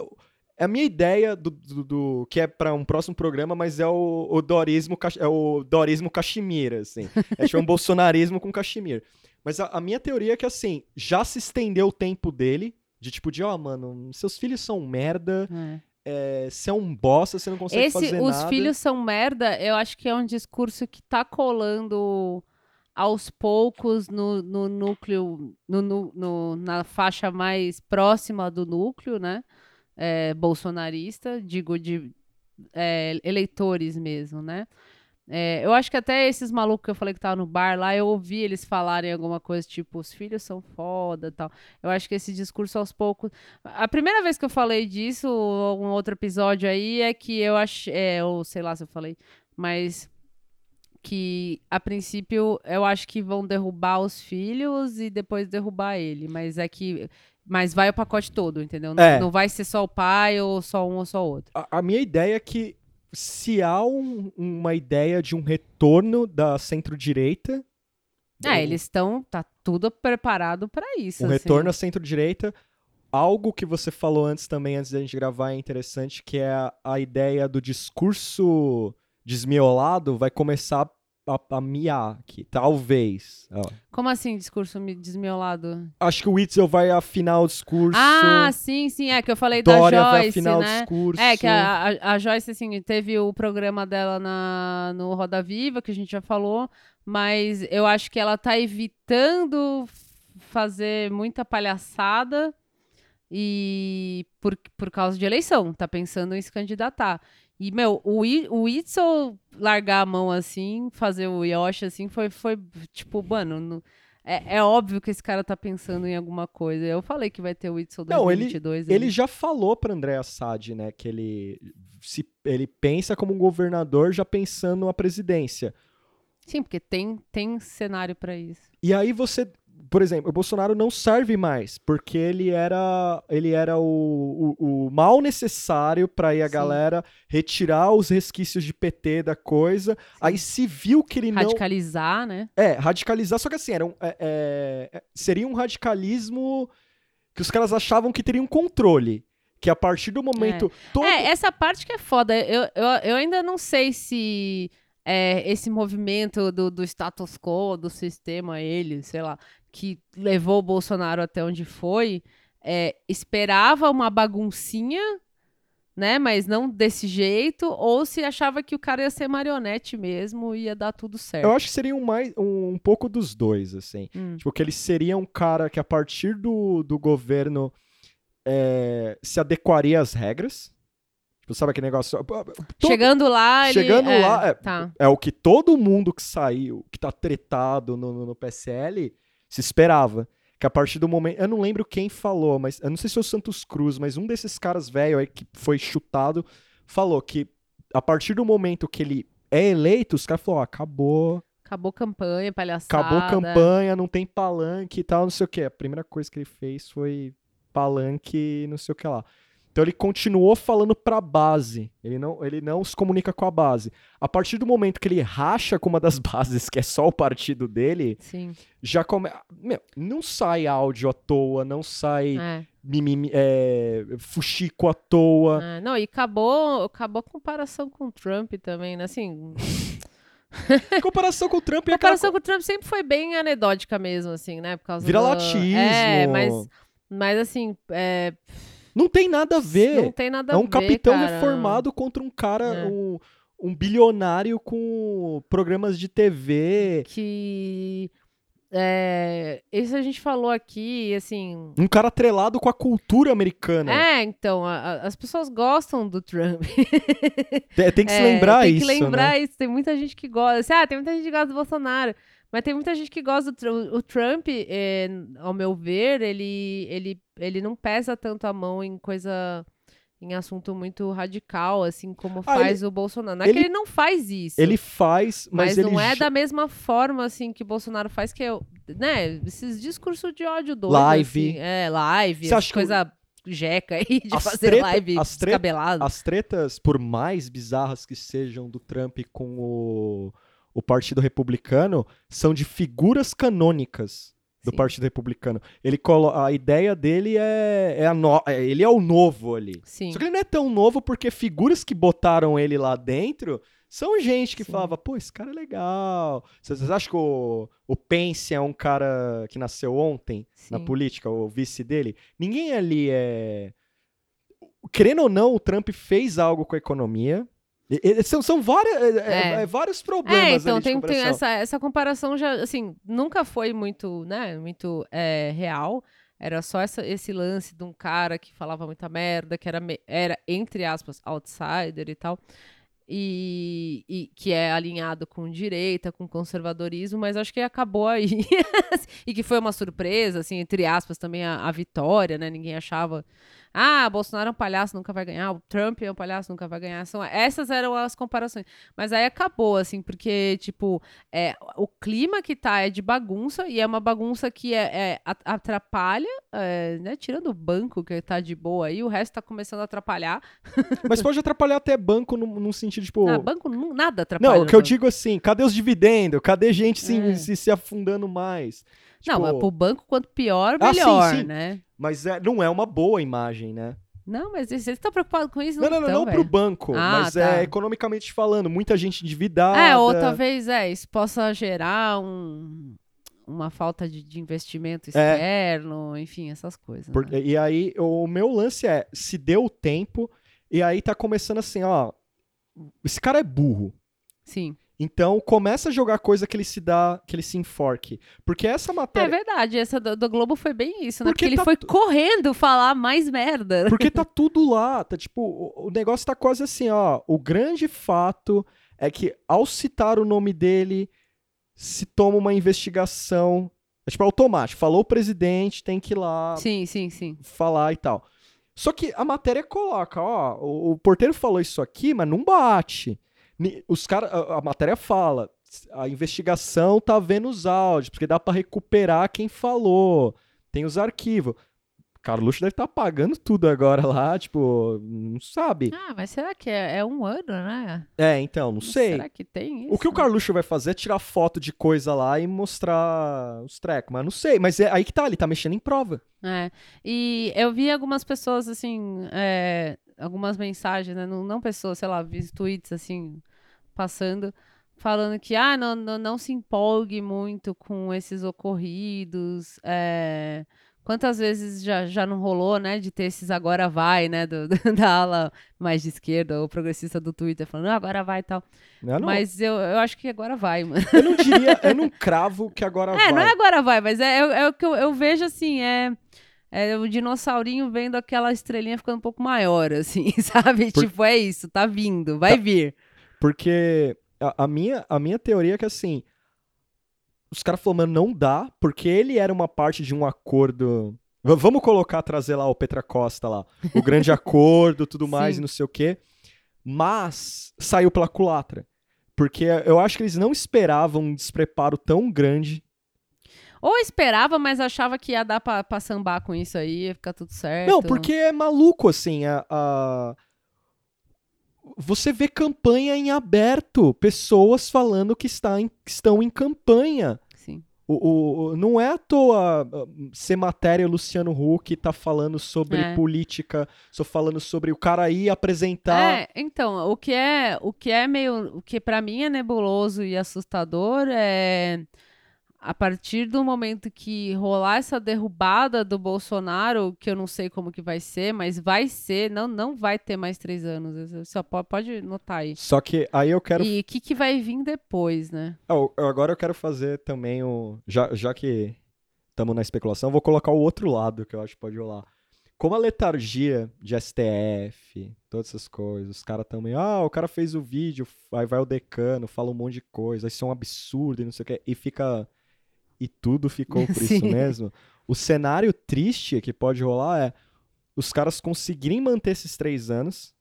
é a minha ideia do, do- do- que é pra um próximo programa, mas é o, o dorismo é o dorismo cachemira, assim. É tipo um bolsonarismo com cachemira. Mas a, a minha teoria é que assim, já se estendeu o tempo dele De tipo, de, ó, mano, seus filhos são merda, É. é, você é um bosta, você não consegue Esse, fazer os nada. filhos são merda, eu acho que é um discurso que tá colando aos poucos no, no núcleo, no, no- no- na faixa mais próxima do núcleo, né? É, bolsonarista, digo, de é, eleitores mesmo, né? É, eu acho que até esses malucos que eu falei que tava no bar lá, eu ouvi eles falarem alguma coisa tipo, os filhos são foda tal. Eu acho que esse discurso aos poucos. A primeira vez que eu falei disso, um outro episódio aí, é que eu achei. É, ou sei lá se eu falei, mas que a princípio eu acho que vão derrubar os filhos e depois derrubar ele. Mas é que. Mas vai o pacote todo, entendeu? Não, É. não vai ser só o pai ou só um ou só outro. A, a minha ideia é que se há um- uma ideia de um retorno da centro-direita. É, eles estão. Tá tudo preparado pra isso. Um assim. retorno à centro-direita. Algo que você falou antes também, antes da gente gravar, é interessante, que é a, a ideia do discurso desmiolado vai começar a, a miar aqui. Talvez. Ó. Como assim, discurso desmiolado? Acho que o Witzel vai afinar o discurso. Ah, sim, sim. É que eu falei Dória da vai Joyce, afinar o né? discurso. É, que a, a, a Joyce, assim, teve o programa dela na, no Roda Viva, que a gente já falou, mas eu acho que ela tá evitando fazer muita palhaçada e por, por causa de eleição, tá pensando em se candidatar. E, meu, o, I, o Itzel largar a mão assim, fazer o Yoshi assim, foi, foi tipo, mano, no- é, é óbvio que esse cara tá pensando em alguma coisa. Eu falei que vai ter o Itzel Não, ele- 2022. Ele já falou pra André Assad, né, que ele se ele pensa como um governador já pensando na presidência. Sim, porque tem, tem cenário pra isso. E aí você, por exemplo, o Bolsonaro não serve mais, porque ele era ele era o, o, o mal necessário pra aí a Sim. galera retirar os resquícios de PT da coisa. Aí se viu que ele não Radicalizar, né? É, radicalizar, só que assim, era um, é, é, é, seria um radicalismo que os caras achavam que teriam controle. Que a partir do momento. Todo... É, essa parte que é foda. Eu, eu, eu ainda não sei se é, esse movimento do, do status quo, do sistema, ele, sei lá, que levou o Bolsonaro até onde foi, é, esperava uma baguncinha, né? Mas não desse jeito, ou se achava que o cara ia ser marionete mesmo e ia dar tudo certo. Eu acho que seria um, mais, um, um pouco dos dois, assim. Hum. Tipo, que ele seria um cara que a partir do, do governo é, se adequaria às regras. Tipo, sabe aquele negócio? Todo- Chegando lá, ele... Chegando é, lá, é, Tá. é o que todo mundo que saiu, que tá tretado no, no, no PSL, se esperava. Que a partir do momento. Eu não lembro quem falou, mas. Eu não sei se foi o Santos Cruz, mas um desses caras velho aí que foi chutado falou que a partir do momento que ele é eleito, os caras falaram: ó, acabou, Acabou campanha, palhaçada. acabou campanha, não tem palanque e tal, não sei o que. A primeira coisa que ele fez foi palanque e não sei o que lá. Então ele continuou falando pra base. Ele não, ele não se comunica com a base. A partir do momento que ele racha com uma das bases, que é só o partido dele, Sim. já começa. Meu, não sai áudio à toa, não sai É. mimimi, é, fuxico à toa. É, não, e acabou, acabou a comparação com o Trump também, né? Assim, comparação com o Trump, é a aquela comparação com o Trump sempre foi bem anedótica mesmo, assim, né? Por causa Vira-latismo. do... É, mas, mas assim, é, Não tem nada a ver. não tem nada É a um ver, capitão cara. reformado contra um cara, É. um, um bilionário com programas de TV. Que... É, isso a gente falou aqui, assim... Um cara atrelado com a cultura americana. É, então, a- a- as pessoas gostam do Trump. Tem, tem que se É, lembrar tem isso. que lembrar né? isso. Tem muita gente que gosta. Assim, ah, tem muita gente que gosta do Bolsonaro. Mas tem muita gente que gosta do Trump. O Trump, é, ao meu ver, ele, ele, ele não pesa tanto a mão em coisa. Em assunto muito radical, assim como Ah, faz o Bolsonaro. Não é ele- que ele não faz isso. Ele faz, mas, mas ele não é da mesma forma, assim, que o Bolsonaro faz, que é, né, esses discursos de ódio doido, Live. assim. É, live, Você que coisa jeca aí de As fazer treta- live as tre- descabelado. As tretas, por mais bizarras que sejam do Trump com o, o Partido Republicano, são de figuras canônicas do Sim. Partido Republicano. Ele colo... A ideia dele é, é, no... é- Ele é o novo ali. Sim. Só que ele não é tão novo porque figuras que botaram ele lá dentro São gente que Sim. falava, pô, esse cara é legal. Vocês vocês acham que o, o Pence é um cara que nasceu ontem na Sim. política, o vice dele? Ninguém ali é. Querendo ou não, o Trump fez algo com a economia. E- e- são, são várias, é- é- É. é vários problemas É, então tem, tem essa, essa comparação já, assim, nunca foi muito, né, muito é, real. Era só essa, esse lance de um cara que falava muita merda, que era, era entre aspas, outsider e tal. E, e que é alinhado com direita, com conservadorismo, mas acho que acabou aí. e que foi uma surpresa, assim, entre aspas, também a, a vitória, né? Ninguém achava. Ah, Bolsonaro é um palhaço, nunca vai ganhar. O Trump é um palhaço, nunca vai ganhar. São, essas eram as comparações. Mas aí acabou, assim, porque, tipo, é, o clima que tá é de bagunça, e é uma bagunça que é, é, atrapalha, é, né? Tirando o banco, que tá de boa aí, o resto tá começando a atrapalhar. Mas pode atrapalhar até banco num, num sentido, tipo. Ah, banco nada atrapalha. Não, o que eu banco. digo assim, cadê os dividendos? Cadê gente se, É. se, se afundando mais? Não, Tipo, mas pro banco, quanto pior, Ah, sim, melhor, sim. né? Mas é, não é uma boa imagem, né? Não, mas vocês estão preocupados com isso? Não, não, não, tão, não pro velho. banco, Ah, mas tá. é economicamente falando, muita gente endividada. É, ou talvez é, isso possa gerar um, uma falta de, de investimento externo, enfim, essas coisas. Por- né? E aí, o meu lance é, se deu o tempo, e aí tá começando assim, ó, esse cara é burro. Sim. Então, começa a jogar coisa que ele se dá, que ele se enforque. Porque essa É matéria... verdade, essa do, do Globo foi bem isso, né? Porque Porque ele tá foi tu- correndo falar mais merda. Porque tá tudo lá, tá tipo, o, o negócio tá quase assim, ó. O grande fato é que ao citar o nome dele, se toma uma investigação. É tipo automático. Falou o presidente, tem que ir lá Sim, sim, sim. falar e tal. Só que a matéria coloca, ó, o, o porteiro falou isso aqui, mas não bate. Os cara, a, a matéria fala, a investigação tá vendo os áudios, porque dá pra recuperar quem falou. Tem os arquivos. Carluxo deve estar apagando tudo agora lá, tipo, não sabe. Ah, mas será que é, é um ano, né? É, então, não sei. Será que tem isso? O que o Carluxo vai fazer é tirar foto de coisa lá e mostrar os trecos, mas não sei. Mas é aí que tá, ele tá mexendo em prova. É, e eu vi algumas pessoas, assim, é, algumas mensagens, né? Não, não pessoas, sei lá, vi tweets, assim, passando, falando que, ah, não, não, não se empolgue muito com esses ocorridos. é, quantas vezes já, já não rolou, né, de ter esses agora vai, né, do, do- da ala mais de esquerda, ou progressista do Twitter, falando, ah, agora vai e tal. Não, Mas eu, eu acho que agora vai, mano. eu não diria, eu não cravo que agora É, vai. não é agora vai, mas é, é, é o que eu, eu vejo assim, é, é o dinossaurinho vendo aquela estrelinha ficando um pouco maior, assim, sabe? Por- Tipo, é isso, tá vindo, vai vir. Porque a, a minha, a minha teoria é que assim. Os caras falaram, mano, não dá, porque ele era uma parte de um acordo. V- vamos colocar, trazer lá o Petra Costa lá. O grande acordo, tudo mais e não sei o quê. Mas saiu pela culatra. Porque eu acho que eles não esperavam um despreparo tão grande. Ou esperava, mas achava que ia dar pra, pra sambar com isso aí, ia ficar tudo certo. Não, porque é maluco, assim. A, a- Você vê campanha em aberto. Pessoas falando que, está em- que estão em campanha. Sim. O, o- não é à toa ah, ser matéria Luciano Huck tá falando sobre É. política, só falando sobre o cara ir apresentar. É, então, o que é, o que é meio, o que pra mim é nebuloso e assustador é a partir do momento que rolar essa derrubada do Bolsonaro, que eu não sei como que vai ser, mas vai ser, não, não vai ter mais três anos. Só pode, notar aí. Só que aí eu quero. E o que, que vai vir depois, né? Agora eu quero fazer também o. Já, já que estamos na especulação, vou colocar o outro lado que eu acho que pode rolar. Como a letargia de STF, todas essas coisas, os caras também. Ah, o cara fez o vídeo, aí vai o decano, fala um monte de coisa, isso é um absurdo e não sei o que, e fica. E tudo ficou por isso mesmo. O cenário triste que pode rolar é os caras conseguirem manter esses três anos.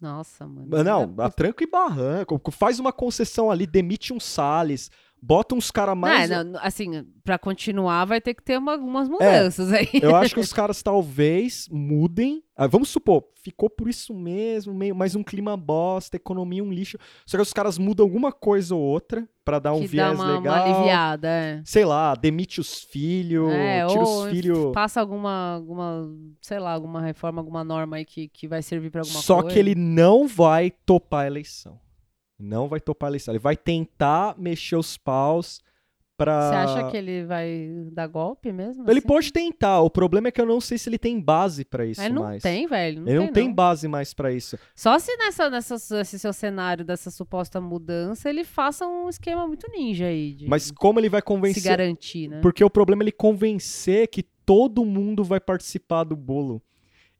Nossa, mano. Mas Não, a tranco e barranco. Faz uma concessão ali, demite um Salles, bota uns caras mais. Não, não, assim, pra continuar vai ter que ter uma- algumas mudanças aí. Eu acho que os caras talvez mudem. Ah, vamos supor, ficou por isso mesmo, meio, mais um clima bosta, economia um lixo. Só que os caras mudam alguma coisa ou outra pra dar um que viés dá uma, uma legal. aliviada, é. Sei lá, demite os filhos, É, tira os filhos. passa alguma, alguma, sei lá, alguma reforma, alguma norma aí que, que vai servir pra alguma Só coisa. que ele não vai topar a eleição. Não vai topar listar. Ele vai tentar mexer os paus pra. Você acha que ele vai dar golpe mesmo? Ele assim? pode tentar. O problema é que eu não sei se ele tem base pra isso Ele não mais. tem, velho. Não ele tem, não tem base mais pra isso. Só se nessa, nessa, nesse seu cenário dessa suposta mudança ele faça um esquema muito ninja aí. De Mas como ele vai se convencer? garantir, né? Porque o problema é ele convencer que todo mundo vai participar do bolo.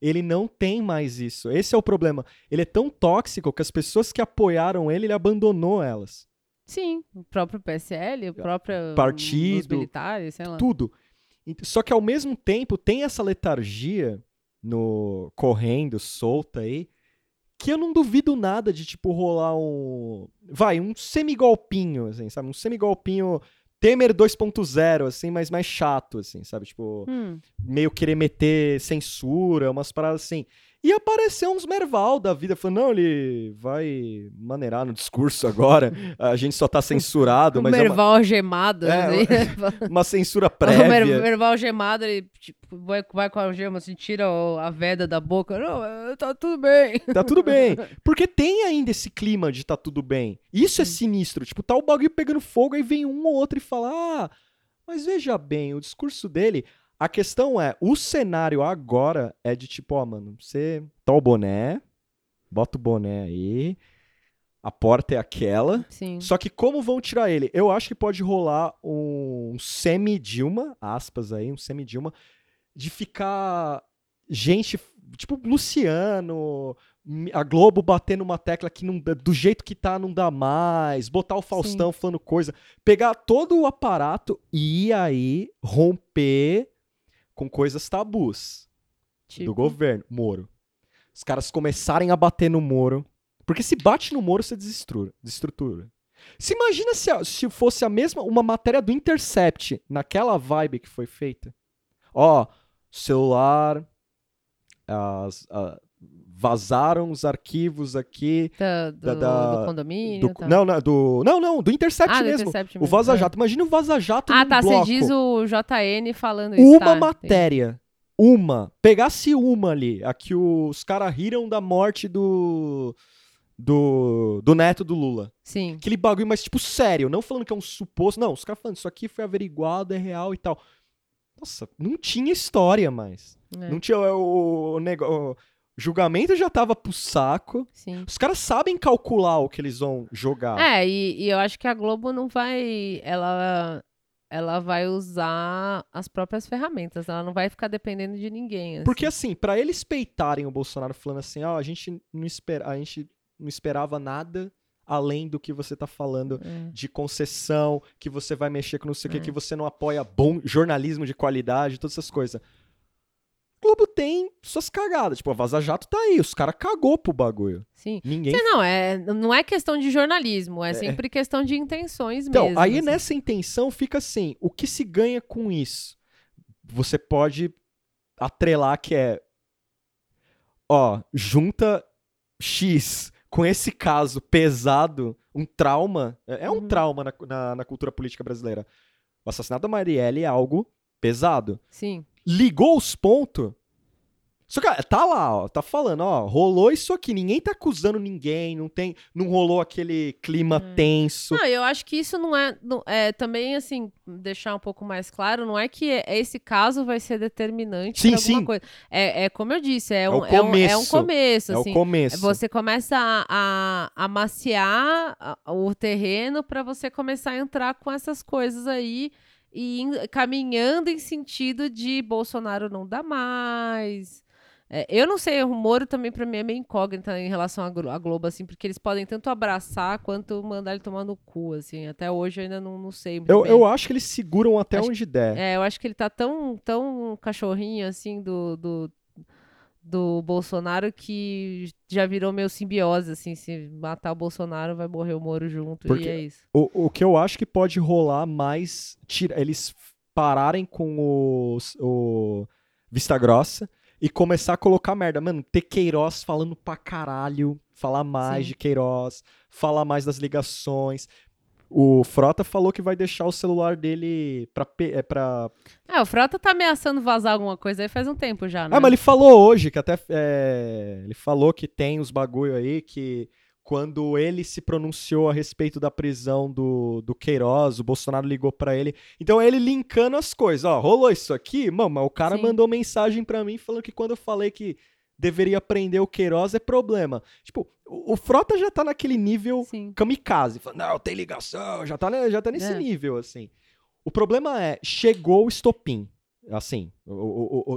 Ele não tem mais isso. Esse é o problema. Ele é tão tóxico que as pessoas que apoiaram ele, ele abandonou elas. Sim, o próprio PSL, o próprio Partido, militares, sei lá. Tudo. Só que ao mesmo tempo tem essa letargia no correndo, solta aí, que eu não duvido nada de tipo rolar um, vai, um semigolpinho, assim, sabe? Um semigolpinho Temer 2.0, assim, mas mais chato, assim, sabe? Tipo, Hum, meio querer meter censura, umas paradas assim. E apareceu uns Merval da vida, falando, não, ele vai maneirar no discurso agora, a gente só tá censurado, o mas é uma, Merval algemado. É, assim. uma censura O Mer- prévia. Merval algemado, ele tipo, vai, vai com a algema, assim, tira a veda da boca. Não, é, tá tudo bem. Tá tudo bem. Porque tem ainda esse clima de tá tudo bem. Isso é sinistro. Tipo, tá o bagulho pegando fogo, aí vem um ou outro e fala: Ah, mas veja bem, o discurso dele. A questão é, o cenário agora é de tipo, ó, mano, você tá o boné, bota o boné aí, a porta é aquela. Sim. Só que como vão tirar ele? Eu acho que pode rolar um semi-Dilma, aspas aí, um semi-Dilma, de ficar gente, tipo Luciano, a Globo batendo uma tecla que não, do jeito que tá não dá mais, botar o Faustão falando coisa, pegar todo o aparato e aí romper com coisas tabus do Tipo, governo, Moro. Os caras começarem a bater no Moro. Porque se bate no Moro, você desestrutura. desestrutura. Se imagina se, a- se fosse a mesma, uma matéria do Intercept, naquela vibe que foi feita. Ó, celular, as- a- vazaram os arquivos aqui. da- do, da- da- do condomínio. do- tá. não, não, do, não, não, do Intercept ah, do mesmo. Intercept O mesmo. Vaza é. Jato. Imagina o Vaza Jato Ah, tá. bloco. Você diz o JN falando isso. Uma tá, matéria. Uma. Pegasse uma ali. A que os caras riram da morte do. Do, do neto do Lula. Sim. Aquele bagulho, mas tipo, sério, não falando que é um suposto. Não, os caras falando, isso aqui foi averiguado, é real e tal. Nossa, não tinha história mais. é, Não tinha o, o, nego- o julgamento já tava pro saco. Sim. Os caras sabem calcular o que eles vão jogar. É, e, e eu acho que a Globo não vai. Ela, ela vai usar as próprias ferramentas. Ela não vai ficar dependendo de ninguém. assim. Porque assim, pra eles peitarem o Bolsonaro falando assim, ó, a gente não espera, a gente não esperava nada além do que você tá falando É. de concessão, que você vai mexer com não sei o que, É. que você não apoia bom jornalismo de qualidade, todas essas coisas. Globo tem suas cagadas, tipo, a Vaza Jato tá aí, os caras cagou pro bagulho. Sim. Ninguém Sim, não, é, não é questão de jornalismo, é sempre questão de intenções Então, mesmo. aí assim. nessa intenção fica assim: o que se ganha com isso? Você pode atrelar que é. Ó, junta X com esse caso pesado, um trauma. É é um Uhum. trauma na, na, na cultura política brasileira. O assassinato da Marielle é algo pesado. Sim. Ligou os pontos. Só que tá lá, ó, tá falando, ó, rolou isso aqui, ninguém tá acusando ninguém, não tem, não rolou aquele clima É. tenso. Não, eu acho que isso não é, não- é. Também, assim, deixar um pouco mais claro, não é que é- esse caso vai ser determinante Sim, alguma sim. coisa. É, é como eu disse, é o um, é um, é um começo. começo, é assim. o começo. Você começa a, a, a maciar a- o terreno para você começar a entrar com essas coisas aí e in- caminhando em sentido de Bolsonaro não dá mais. É, eu não sei, o Moro também para mim é meio incógnita em relação à Glo- à Globo, assim, porque eles podem tanto abraçar quanto mandar ele tomar no cu, assim. Até hoje eu ainda não, não sei muito Eu, bem. eu acho que eles seguram até Acho onde der. É, eu acho que ele tá tão, tão cachorrinho assim do, do, do Bolsonaro que já virou meio simbiose, assim. Se matar o Bolsonaro, vai morrer o Moro junto. Porque- E é isso. O, o que eu acho que pode rolar mais. Tira, eles pararem com os, o Vista Grossa e começar a colocar merda. Mano, ter Queiroz falando pra caralho. Falar mais Sim. de Queiroz. Falar mais das ligações. O Frota falou que vai deixar o celular dele pra. pe- É, pra... É, o Frota tá ameaçando vazar alguma coisa aí faz um tempo já, né? Ah, mas ele falou hoje que até. é, ele falou que tem os bagulho aí que quando ele se pronunciou a respeito da prisão do, do Queiroz, o Bolsonaro ligou pra ele. Então ele linkando as coisas. Ó, rolou isso aqui? Mano, mas o cara Sim. mandou mensagem pra mim falando que quando eu falei que deveria prender o Queiroz é problema. Tipo, o, o Frota já tá naquele nível Sim. kamikaze. Falando, não, tem ligação, já tá, já tá nesse É. nível, assim. O problema é, chegou o estopim. Assim,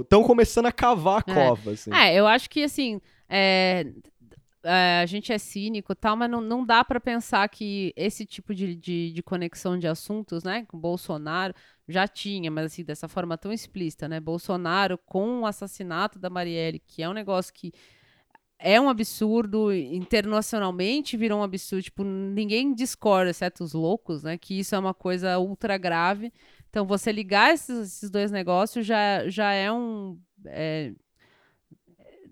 estão começando a cavar a É. cova, assim. É, eu acho que assim, é, é, a gente é cínico e tal, mas não, não dá pra pensar que esse tipo de, de, de conexão de assuntos, né, com Bolsonaro, já tinha, mas assim, dessa forma tão explícita, né? Bolsonaro com o assassinato da Marielle, que é um negócio que é um absurdo, internacionalmente virou um absurdo, tipo, ninguém discorda, exceto os loucos, né, que isso é uma coisa ultra grave. Então, você ligar esses, esses dois negócios já, já é um. é,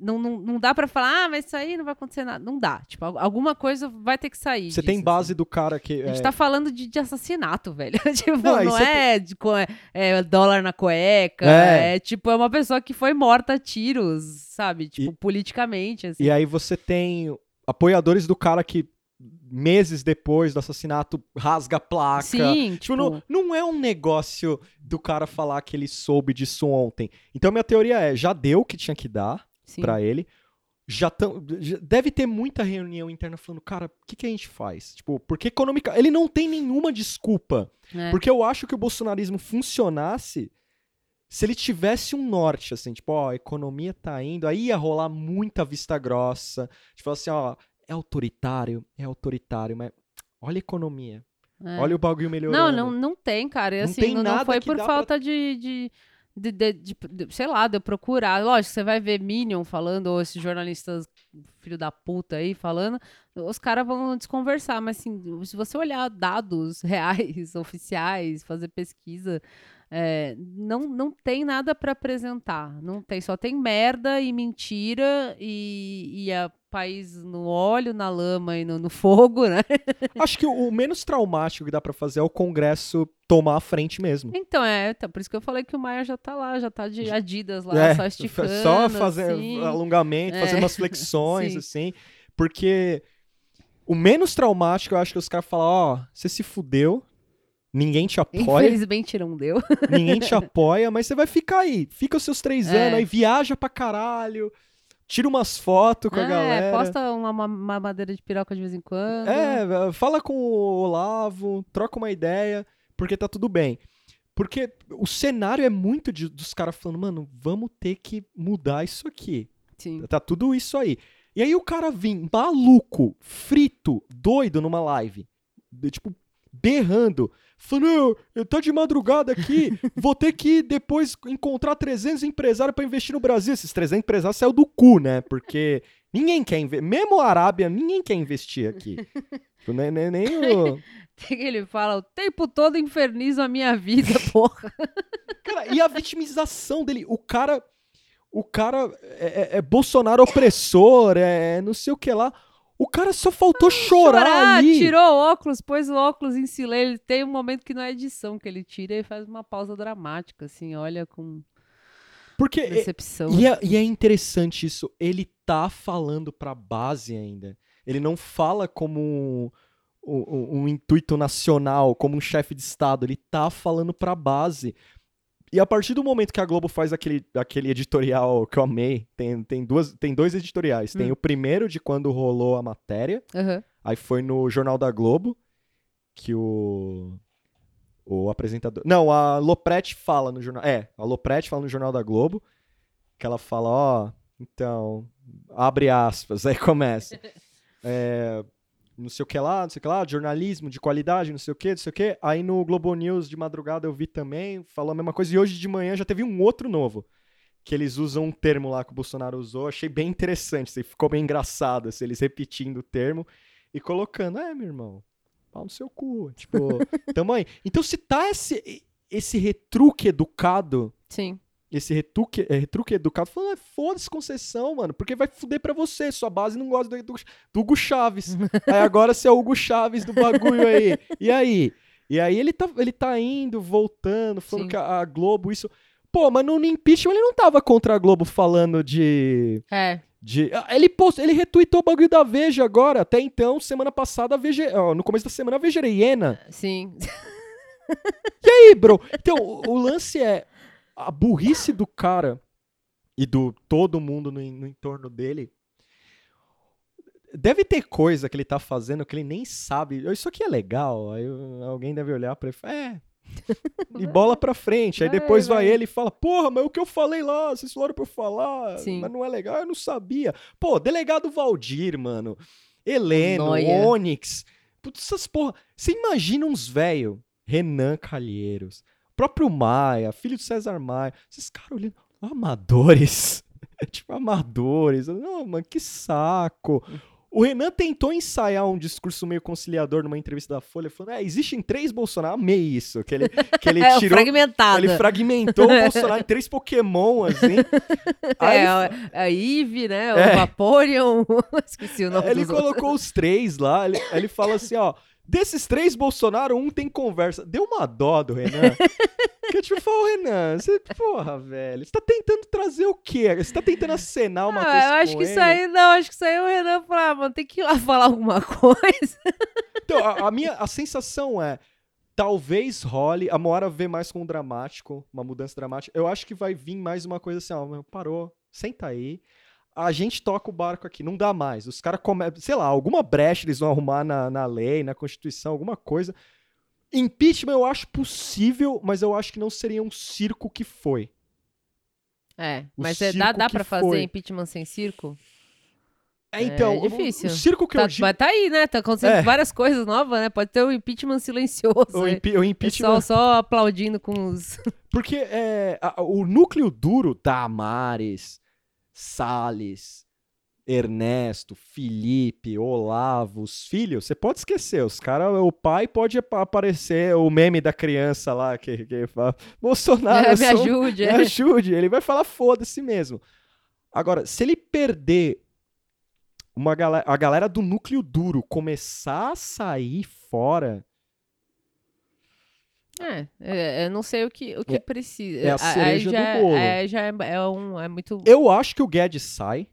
não, não, não dá pra falar, ah, mas isso aí não vai acontecer nada. Não dá. Tipo, al- alguma coisa vai ter que sair. Você tem disso, base assim. do cara que. A gente é, tá falando de, de assassinato, velho. tipo, Não, não, é, de co- é dólar na cueca. É. É. tipo, é uma pessoa que foi morta a tiros, sabe? Tipo, E- politicamente, assim. E aí você tem apoiadores do cara que meses depois do assassinato rasga a placa. Sim, Tipo, tipo, não, não é um negócio do cara falar que ele soube disso ontem. Então minha teoria é, já deu o que tinha que dar pra ele. Já, tão, já- deve ter muita reunião interna falando, cara, o que, que a gente faz? Tipo, porque econômica. Ele não tem nenhuma desculpa. É. Porque eu acho que o bolsonarismo funcionasse se ele tivesse um norte, assim, tipo, ó, a economia tá indo, aí ia rolar muita vista grossa. Tipo assim, ó, é autoritário, é autoritário, mas olha a economia. É. Olha o bagulho Não, melhorando. não, não tem, cara. Não assim, tem não, não foi por dá pra- falta de, de, de, de- de- de- sei lá, de eu procurar. Lógico, você vai ver Minion falando, ou esses jornalistas filho da puta aí falando, os caras vão desconversar, mas assim, se você olhar dados reais, oficiais, fazer pesquisa, é, não, não tem nada pra apresentar. Não tem, só tem merda e mentira e, e a país no óleo, na lama e no, no fogo, né? Acho que o, o menos traumático que dá pra fazer é o Congresso tomar a frente mesmo. Então, é, então, por isso que eu falei que o Maia já tá lá, já tá de Adidas lá, É, só esticando. só fazer assim. alongamento, fazer É. umas flexões, Sim. assim. Porque o menos traumático, eu acho que os caras falam, ó, você se fudeu, ninguém te apoia, Infelizmente não deu. ninguém te apoia, mas você vai ficar aí. Fica os seus três É. anos aí, viaja pra caralho, tira umas fotos com a é, galera. posta uma, uma- madeira de piroca de vez em quando. É, fala com o Olavo, troca uma ideia, porque tá tudo bem. Porque o cenário é muito de- dos caras falando, mano, vamos ter que mudar isso aqui. Sim. Tá tudo isso aí. E aí o cara vem maluco, frito, doido numa live, tipo, berrando, falando, eu, eu tô de madrugada aqui, vou ter que depois encontrar 300 empresários pra investir no Brasil. Esses 300 empresários saiu do cu, né? Porque ninguém quer investir, mesmo a Arábia, ninguém quer investir aqui. Nem, nem, nem o... Tem que ele fala, o tempo todo infernizo a minha vida, porra. Cara, e a vitimização dele, o cara, o cara é, é- é Bolsonaro opressor, é não sei o que lá. O cara só faltou chorar, ali. tirou o óculos, pôs o óculos em silêncio. Ele tem um momento que não é edição, que ele tira e faz uma pausa dramática, assim, olha com Porque é- decepção. e é, e é interessante isso, ele tá falando pra base ainda. Ele não fala como um, um- um intuito nacional, como um chefe de estado, ele tá falando pra base. E a partir do momento que a Globo faz aquele, aquele editorial que eu amei, tem, tem, duas, tem dois editoriais. Tem Hum. o primeiro de quando rolou a matéria, Aham. Aí foi no Jornal da Globo que o o apresentador, não, a Lopretti fala no jornal, é, a Lopretti fala no Jornal da Globo que ela fala, ó, então, abre aspas, aí começa. É, não sei o que lá, não sei o que lá, jornalismo de qualidade, não sei o que, não sei o que. Aí no Globo News de madrugada eu vi também, falou a mesma coisa. E hoje de manhã já teve um outro novo. Que eles usam um termo lá que o Bolsonaro usou. Achei bem interessante. assim, Ficou bem engraçado, assim, eles repetindo o termo e colocando, é, meu irmão, pau no seu cu. Tipo, aí. Então se tá esse, esse retruque educado Sim. Esse retruque, é, retruque educado, falando, "Ah, foda-se concessão, mano, porque vai fuder pra você, sua base não gosta do, do, do Hugo Chaves. aí agora você é o Hugo Chaves do bagulho aí. E aí? E aí ele tá, ele tá indo, voltando, falando Sim. que a, a Globo, isso... Pô, mas no impeachment ele não tava contra a Globo falando de, É. De, Ah, ele post, ele retweetou o bagulho da Veja agora. Até então, semana passada, a Veja, no começo da semana, a Veja era hiena. Sim. E aí, bro? Então, o, o lance é a burrice do cara e do todo mundo no, no entorno dele. Deve ter coisa que ele tá fazendo que ele nem sabe. Isso aqui é legal. Aí alguém deve olhar pra ele e falar, é. E bola pra frente. Aí depois vai, vai. ele e fala: Porra, mas o que eu falei lá? Vocês falaram pra eu falar. Sim. Mas não é legal, eu não sabia. Pô, delegado Valdir, mano. Heleno, Noia. Onyx. Putz, essas porra. Você imagina uns velho, Renan Calheiros, próprio Maia, filho de César Maia. Esses caras olhando. Amadores. tipo, amadores. Não, mano, que saco. O Renan tentou ensaiar um discurso meio conciliador numa entrevista da Folha, falando: é, existem três Bolsonaro. Amei isso. Que ele, que ele é, tirou. fragmentado. Ele fragmentou o Bolsonaro em três Pokémon, assim. Aí É, a, Eve, né? O É. Vaporeon. Esqueci o nome ele dos outros. colocou os três lá. Ele, ele fala assim: ó. Desses três Bolsonaro, um tem conversa. Deu uma dó do Renan. que tipo, falou, Renan, você, porra, velho, você tá tentando trazer o quê? Você tá tentando acenar uma Ah, coisa eu acho que ele? isso aí, não, acho que isso aí o Renan falou, ah, mano, tem que ir lá falar alguma coisa. Então, a, a minha a sensação é. Talvez role. A Moara vê mais com um dramático, uma mudança dramática. Eu acho que vai vir mais uma coisa assim, ó, parou, senta aí. A gente toca o barco aqui, não dá mais. Os caras começam, sei lá, alguma brecha eles vão arrumar na, na lei, na Constituição, alguma coisa. Impeachment eu acho possível, mas eu acho que não seria um circo que foi. É, O mas é, dá, dá pra fazer foi. impeachment sem circo? É, então, o- difícil. O, circo que Tá, eu digo. mas tá aí, né? Tá acontecendo É. várias coisas novas, né? Pode ter o impeachment silencioso. O, o impeachment. Pessoal só aplaudindo com os... Porque é, a- o núcleo duro Damares, Salles, Ernesto, Felipe, Olavo, os filhos, você pode esquecer. Os caras, o pai pode apa- aparecer o meme da criança lá que, que fala: Bolsonaro, É, me sou- ajude. me é. ajude. Ele vai falar foda-se mesmo. Agora, se ele perder uma galera, a galera do núcleo duro começar a sair fora. É, é, eu não sei o que, o que É- precisa. é a cereja já, do é- bolo. É, já é, é um, é muito... Eu acho que o Guedes sai.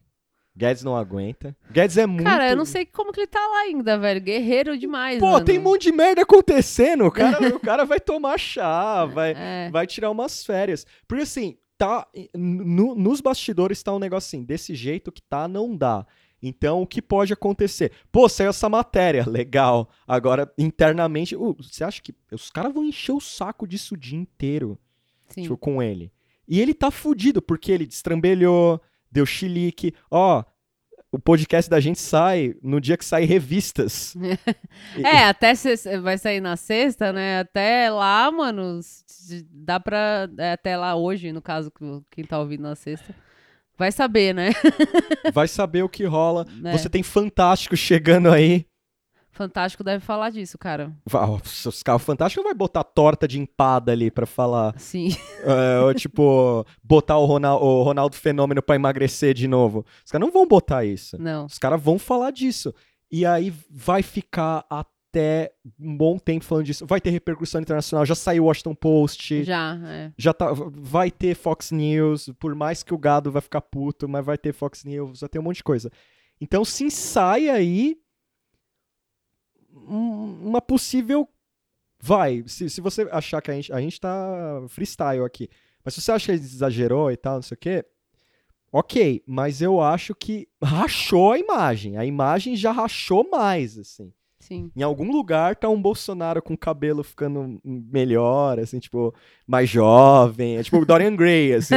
Guedes não aguenta. Guedes é muito. Cara, eu não sei como que ele tá lá ainda, velho. Guerreiro demais, Pô, mano. tem um monte de merda acontecendo. O cara, o cara vai tomar chá, vai, É. vai tirar umas férias. Porque assim, tá. no- nos bastidores tá um negócio assim, desse jeito que tá, não dá. Então, o que pode acontecer? Pô, saiu essa matéria, legal. Agora, internamente, uh, você acha que os caras vão encher o saco disso o dia inteiro Sim. tipo, com ele? E ele tá fudido, porque ele destrambelhou, deu chilique. Ó, o podcast da gente sai no dia que sai revistas. É, até vai sair na sexta, né? Até lá, mano, dá pra. é, até lá hoje, no caso, que- quem tá ouvindo na sexta. Vai saber, né? vai saber o que rola. É. Você tem Fantástico chegando aí. Fantástico deve falar disso, cara. Os caras Fantástico vai botar torta de empada ali pra falar. Sim. é, ou, tipo, botar o Ronaldo, o Ronaldo Fenômeno pra emagrecer de novo. Os caras não vão botar isso. Não. Os caras vão falar disso. E aí vai ficar até um bom tempo falando disso. Vai ter repercussão internacional. Já saiu o Washington Post. Já, é. já tá, vai ter Fox News, por mais que o gado vai ficar puto, mas vai ter Fox News, vai ter um monte de coisa. Então se ensaia aí um- uma possível. Vai, se, se você achar que a gente, a gente tá freestyle aqui, mas se você acha que ele exagerou e tal, não sei o quê, ok, mas eu acho que rachou a imagem. A imagem já rachou mais, assim. Sim. Em algum lugar tá um Bolsonaro com o cabelo ficando melhor, assim, tipo, mais jovem. É tipo o Dorian Gray, assim.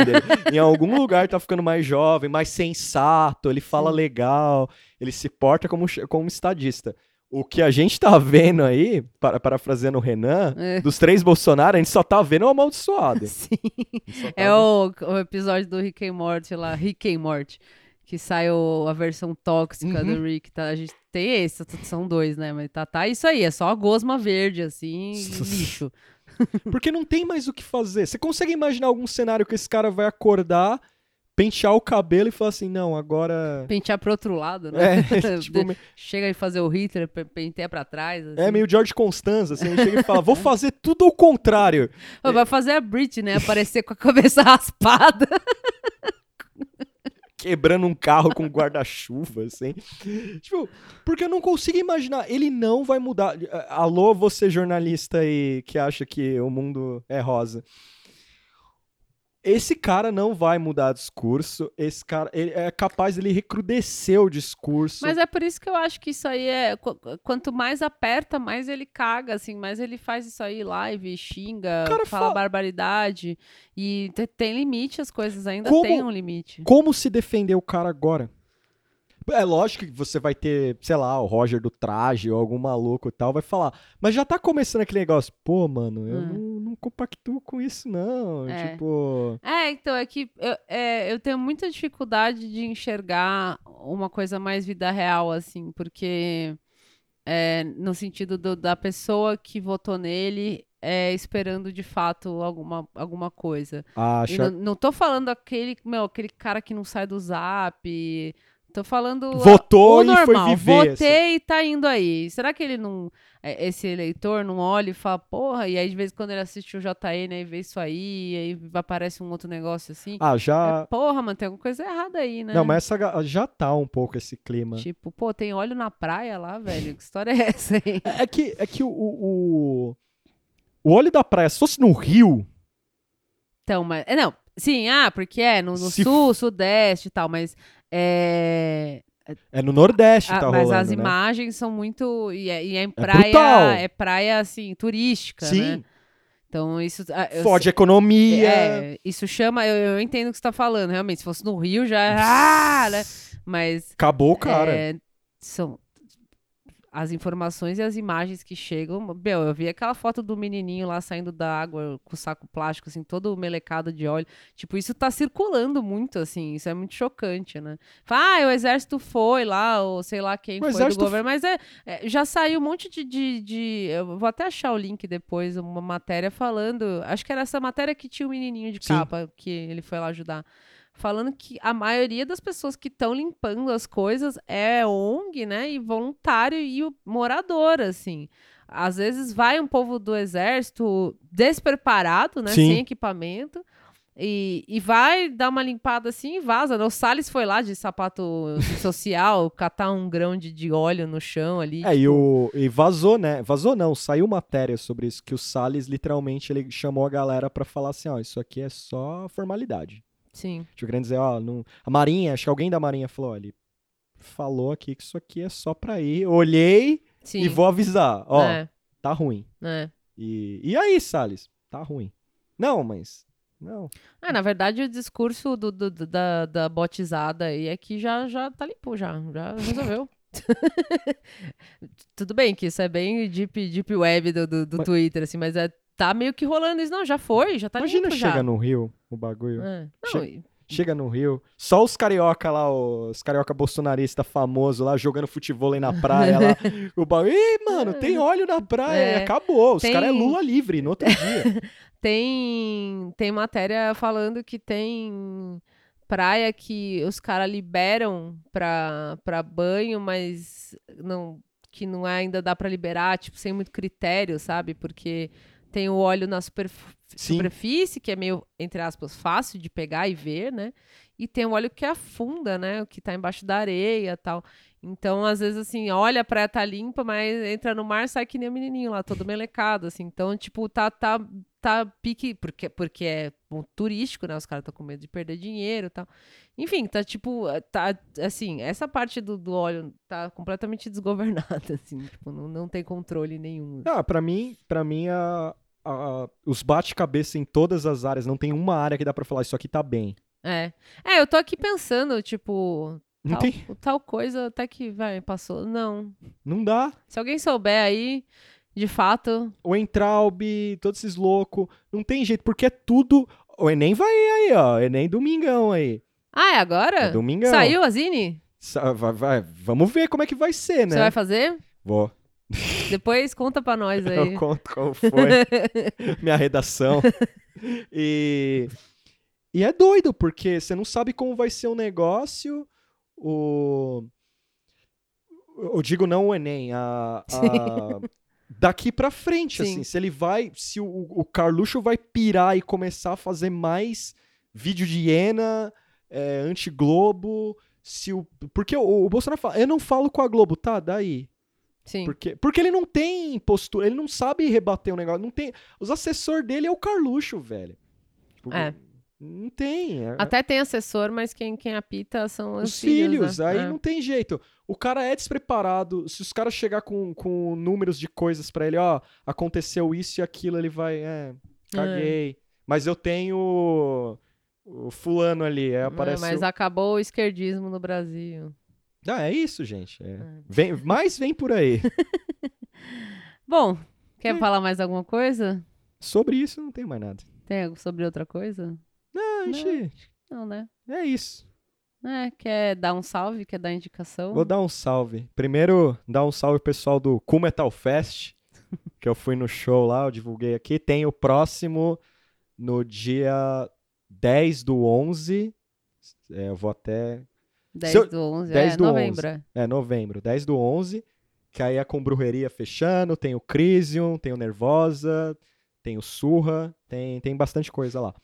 em algum lugar tá ficando mais jovem, mais sensato, ele fala Sim. legal, ele se porta como, como estadista. O que a gente tá vendo aí, para, parafraseando o Renan, É. dos três Bolsonaro, a gente só tá vendo o amaldiçoado. Sim. Tá É o, o episódio do Rick and Morty lá, Rick and Morty, que sai o- a versão tóxica Uhum. do Rick. Tá? A gente tem esse, são dois, né? Mas tá, tá isso aí, é só a gosma verde, assim, lixo. Porque não tem mais o que fazer. Você consegue imaginar algum cenário que esse cara vai acordar, pentear o cabelo e falar assim, não, agora... Pentear pro outro lado, né? É, tipo, me- Chega e fazer o Hitler, pe- penteia pra trás. é assim. meio George Constanza, assim, chega e fala, vou fazer tudo ao contrário. Vai fazer a Britney, né? Aparecer com a cabeça raspada. Quebrando um carro com guarda-chuva, assim. Tipo, porque eu não consigo imaginar. Ele não vai mudar. Alô, você jornalista aí que acha que o mundo é rosa. Esse cara não vai mudar discurso. Esse cara ele é capaz de ele recrudescer o discurso. Mas é por isso que eu acho que isso aí é. qu- Quanto mais aperta, mais ele caga, assim, mais ele faz isso aí live, xinga, Cara, fala fa- barbaridade. E te- tem limite, as coisas ainda Como- têm um limite. Como se defender o cara agora? É lógico que você vai ter, sei lá, o Roger do traje ou algum maluco e tal, vai falar. Mas já tá começando aquele negócio. Pô, mano, eu Hum. não, não compactuo com isso, não. É. Tipo. É, então, é que eu, é, eu tenho muita dificuldade de enxergar uma coisa mais vida real, assim, porque é, no sentido do- da pessoa que votou nele é, esperando de fato alguma, alguma coisa. Acha. não, não tô falando aquele, meu, aquele cara que não sai do zap. Tô falando. Votou e foi normal. viver, Votei e tá indo aí. Será que ele não. é, Esse eleitor não olha e fala, porra, e aí de vez em quando ele assiste o JN aí vê isso aí, e aí aparece um outro negócio assim. Ah, É, já. porra, mano, tem alguma coisa errada aí, né? Não, mas essa já tá um pouco esse clima. Tipo, pô, tem óleo na praia lá, velho. Que história é essa aí? É que, é que o, o, o, óleo da praia, se fosse no Rio, Então, mas. é, Não, sim, ah, porque é no, no Se sul, sudeste e tal, mas. É, é no Nordeste, Ah, tá mas rolando, as né? imagens são muito. E é, e é em brutal. praia. É praia, assim, turística, Sim, né? Então isso. ah, eu sei- economia. É, isso chama. Eu, eu entendo o que você tá falando, realmente. Se fosse no Rio, já. Ah, né? Mas. Acabou cara. é, são. As informações e as imagens que chegam. Meu, eu vi aquela foto do menininho lá saindo da água com o saco plástico, assim, todo melecado de óleo. Tipo, isso tá circulando muito, assim. Isso é muito chocante, né? Fala, ah, o exército foi lá, ou sei lá quem O foi do exército governo. Mas é, é, já saiu um monte de, de, de- Eu vou até achar o link depois, uma matéria falando. Acho que era essa matéria que tinha o menininho de Sim. capa, que ele foi lá ajudar. Falando que a maioria das pessoas que estão limpando as coisas é ONG, né? E voluntário e o morador, assim. Às vezes vai um povo do exército despreparado, né? Sim. Sem equipamento. E, e vai dar uma limpada assim e vaza. né? O Salles foi lá de sapato social, catar um grão de, de óleo no chão ali. É, e, tipo, o, e vazou, né? Vazou não, saiu matéria sobre isso, que o Salles literalmente ele chamou a galera pra falar assim, ó, isso aqui é só formalidade. Sim. Tipo, querendo dizer, ó, não... a Marinha, acho que alguém da Marinha falou, ele falou aqui que isso aqui é só pra ir. Olhei Sim. e vou avisar, ó, É, tá ruim. é. E, e aí, Salles? Tá ruim. Não, mas... Não. Ah, na verdade, o discurso do, do- do- da, da botizada aí é que já, já tá limpo, já, já resolveu. Tudo bem que isso é bem deep, deep web do, do, do Mas- Twitter, assim, mas é, tá meio que rolando isso. Não, já foi, já tá Imagina limpo chega já. no Rio, o bagulho. É. Não, Che- e- Chega no Rio, só os carioca lá, os carioca bolsonarista famoso lá, jogando futebol aí na praia lá. o bagulho, Ih, mano, tem óleo na praia, É. acabou. Os Tem- caras é Lula livre no outro dia. tem, tem matéria falando que tem praia que os caras liberam pra, pra banho, mas não, que não é- ainda dá pra liberar, tipo, sem muito critério, sabe? Porque tem o óleo na superf- Sim. superfície, que é meio, entre aspas, fácil de pegar e ver, né? E tem o óleo que afunda, né? O que tá embaixo da areia e tal. Então, às vezes, assim, olha, a praia tá limpa, mas entra no mar, sai que nem o menininho lá, todo melecado, assim. Então, tipo, tá, tá, tá pique, porque, porque é ponto turístico, né? Os caras estão com medo de perder dinheiro e tal. Enfim, tá, tipo, tá, assim, essa parte do, do óleo tá completamente desgovernada, assim. Tipo, não, não tem controle nenhum. Ah, pra mim, pra mim a, a- os bate-cabeça em todas as áreas, não tem uma área que dá pra falar isso aqui tá bem. É. É, eu tô aqui pensando, tipo, tal, tem, tal coisa até que, vai, passou. Não. não dá. Se alguém souber aí, de fato, O Entraub, todos esses loucos, não tem jeito, porque é tudo. O Enem vai aí, ó. Enem domingão aí. Ah, é agora? É domingão. Saiu a Zine? Sa- vai- vai- vamos ver como é que vai ser, né? Você vai fazer? Vou. Depois conta pra nós aí. Eu conto como foi minha redação. E, e é doido, porque você não sabe como vai ser o negócio. O. Eu digo não o Enem, a. a- daqui pra frente, Sim. assim. Se ele vai. Se o, o Carluxo vai pirar e começar a fazer mais vídeo de hiena. é, anti-Globo. Se o, porque o, o Bolsonaro fala, eu não falo com a Globo, tá? Daí. Sim. Porque, porque ele não tem postura, ele não sabe rebater o negócio. Não tem, os assessores dele é o Carluxo, velho. Tipo, É. Não tem. é- Até tem assessor, mas quem, quem apita são os, os filhos, né? aí É. não tem jeito. O cara é despreparado. Se os caras chegar com, com números de coisas pra ele, ó, aconteceu isso e aquilo, ele vai, é, caguei. Mas eu tenho o fulano ali, aí É, aparece. mas o- acabou o esquerdismo no Brasil. Ah, é isso, gente. é. Vem, mais vem por aí. Bom, quer É. falar mais alguma coisa? Sobre isso não tem mais nada. Tem algo sobre outra coisa? Não, gente, Não, né? é isso. É, quer dar um salve? Quer dar indicação? Vou dar um salve. Primeiro, dar um salve pro pessoal do Cool Metal Fest, que eu fui no show lá, eu divulguei aqui. Tem o próximo no dia 10 do 11. É, eu vou até 10 se eu- do 11, 10 é, do novembro. é. É, novembro, 10 do 11, que aí é com Brujeria fechando, tem o Crisium, tem o Nervosa, tem o Surra, tem, tem bastante coisa lá.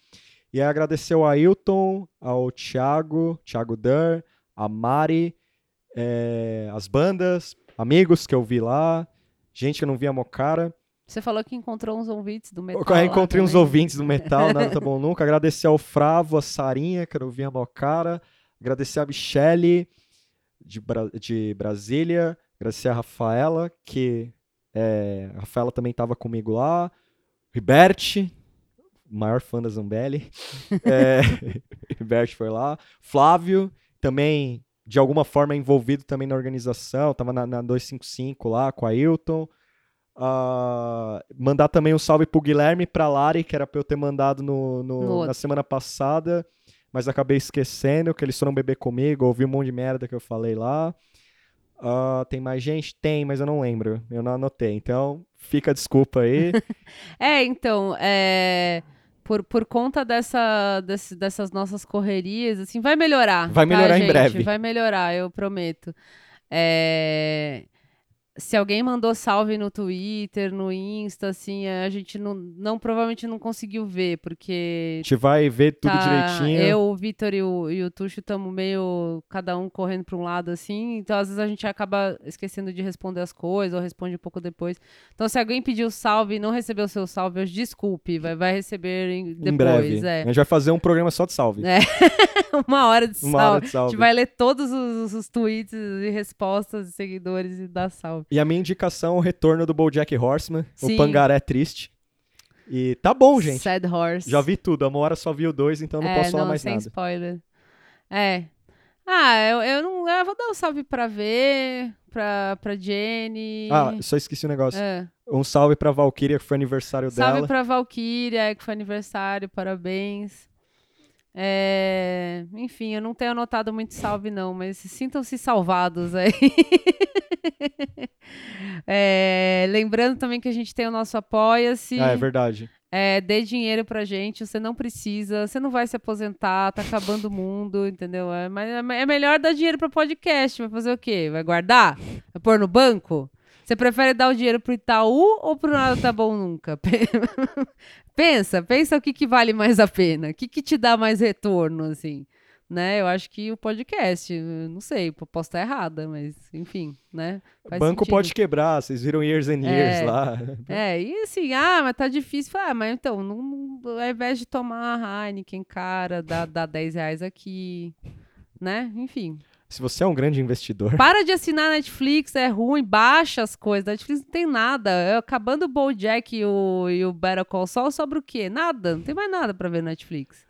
E aí agradecer ao Ailton, ao Thiago, Thiago Durr, a Mari, é, as bandas, amigos que eu vi lá, gente que eu não via Mocara. Você falou que encontrou uns ouvintes do metal. Eu encontrei uns ouvintes do metal, nada tá bom nunca. Agradecer ao Fravo, a Sarinha, que eu não via Mocara. Agradecer a Michele, de, Bra- de Brasília. Agradecer a Rafaela, que é, a Rafaela também estava comigo lá. Riberte, maior fã da Zambelli. É, Riberte foi lá. Flávio, também de alguma forma envolvido também na organização. Tava na, na 255 lá com a Ailton. Ah, mandar também um salve pro Guilherme e pra Lari, que era pra eu ter mandado no, no- No na semana passada, mas acabei esquecendo que eles foram beber comigo, ouvi um monte de merda que eu falei lá. Ah, tem mais gente? Tem, mas eu não lembro. Eu não anotei. Então, fica a desculpa aí. É, então, é, por, por conta dessa, desse- dessas nossas correrias, assim, vai melhorar. Vai tá, melhorar em gente? breve. Vai melhorar, eu prometo. É, se alguém mandou salve no Twitter, no Insta, assim, a gente não, não provavelmente não conseguiu ver, A porque gente vai ver tudo tá, direitinho. eu, o Vitor e o, e o Tuxo estamos meio, cada um correndo para um lado, assim, então às vezes a gente acaba esquecendo de responder as coisas, ou responde um pouco depois. Então se alguém pediu salve e não recebeu seu salve, hoje desculpe, vai, vai receber em, depois, em breve. é. A gente vai fazer um programa só de salve. É. Uma hora de Uma salve. hora de A salve. gente vai ler todos os, os tweets e respostas de seguidores e dar salve. E a minha indicação é o retorno do BoJack Horseman, Sim. o Pangaré Triste. E tá bom, gente. Sad Horse. Já vi tudo. A Moara só viu dois, então não é, posso falar não, mais sem nada. spoiler. É. Ah, eu, eu não. Eu vou dar um salve pra ver, pra, pra Jenny. Ah, só esqueci um negócio. É. Um salve pra Valkyria, que foi aniversário Salve dela. pra Valkyria, que foi aniversário, parabéns. É, Enfim, eu não tenho anotado muito salve, não, mas sintam-se salvados aí. É, Lembrando também que a gente tem o nosso Apoia-se. Ah, é verdade. É, dê dinheiro pra gente, você não precisa, você não vai se aposentar, tá acabando o mundo, entendeu? É, mas é melhor dar dinheiro pro podcast, vai fazer o quê? Vai guardar? Vai pôr no banco? Você prefere dar o dinheiro pro Itaú ou pro Nada Tá Bom Nunca? pensa, pensa o que, que vale mais a pena, o que, que te dá mais retorno, assim, né? Eu acho que o podcast, não sei, posso estar errada, mas enfim, né? Faz Banco sentido. pode quebrar, vocês viram Years and Years É. lá. É, e assim, ah, mas tá difícil. Ah, mas então, não, não- ao invés de tomar a Heineken, cara, dá, dá 10 reais aqui, né? Enfim. Se você é um grande investidor. Para de assinar Netflix, é ruim, baixa as coisas. Netflix não tem nada. É, Acabando o BoJack e o, e o Better Call Saul, sobra o quê? Nada, não tem mais nada pra ver Netflix.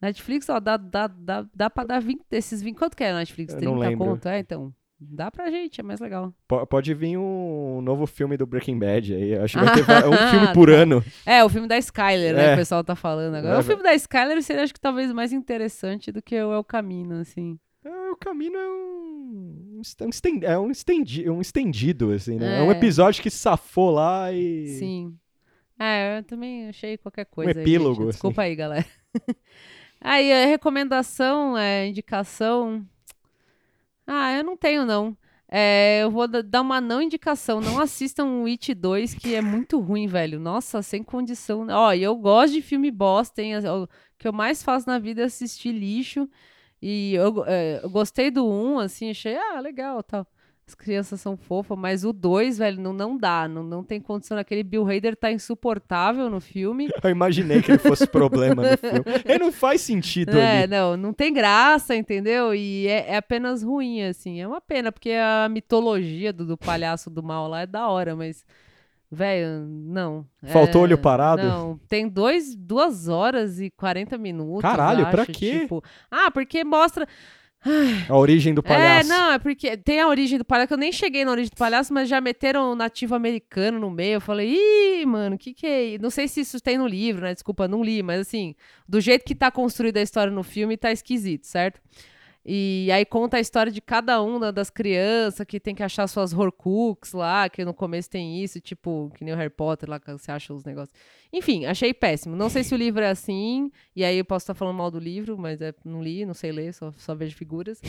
Netflix, ó, dá, dá, dá, dá pra dar 20 desses 20. Quanto que é Netflix? Eu 30 não lembro. conto? É, então. Dá pra gente, é mais legal. Po- Pode vir um novo filme do Breaking Bad aí. Acho que vai ter um filme Ah, por tá. ano. É, o filme da Skyler, né? É. O pessoal tá falando agora. É, o filme da Skyler seria, acho que, talvez mais interessante do que o El Camino, assim. É, o caminho é um. um um esten- É um, estendi, um estendido, assim, né? É. um É. episódio que safou lá e. Sim. É, eu também achei qualquer coisa. aí, epílogo, gente. Desculpa aí, galera. aí, a recomendação, é, indicação. Ah, eu não tenho, não. É, eu vou da- dar uma não indicação. Não assistam o It 2, que é muito ruim, velho. Nossa, sem condição. Ó, e eu gosto de filme bosta, hein? O que eu mais faço na vida é assistir lixo. E eu, é, eu gostei do 1, assim, achei, ah, legal, tal. As crianças são fofas, mas o 2, velho, não, não dá. Não, não tem condição. Aquele Bill Hader tá insuportável no filme. Eu imaginei que ele fosse problema no filme. Ele não faz sentido É, ali. não, não tem graça, entendeu? E é, é apenas ruim, assim. É uma pena, porque a mitologia do, do palhaço do mal lá é da hora, mas. Velho, não. Faltou É, olho parado? Não, tem dois, duas horas e 40 minutos. Caralho, acho, pra quê? tipo- ah, porque mostra. A origem do palhaço. É, não, é porque tem a origem do palhaço, que eu nem cheguei na origem do palhaço, mas já meteram o nativo americano no meio. Eu falei, ih, mano, o que que é isso? Não sei se isso tem no livro, né? Desculpa, não li, mas assim, do jeito que tá construída a história no filme, tá esquisito, certo? E aí conta a história de cada uma das crianças que tem que achar suas Horcruxes lá, que no começo tem isso, tipo, que nem o Harry Potter lá, que você acha os negócios. Enfim, achei péssimo. Não sei se o livro é assim, e aí eu posso estar falando mal do livro, mas é, não li, não sei ler, só, só vejo figuras.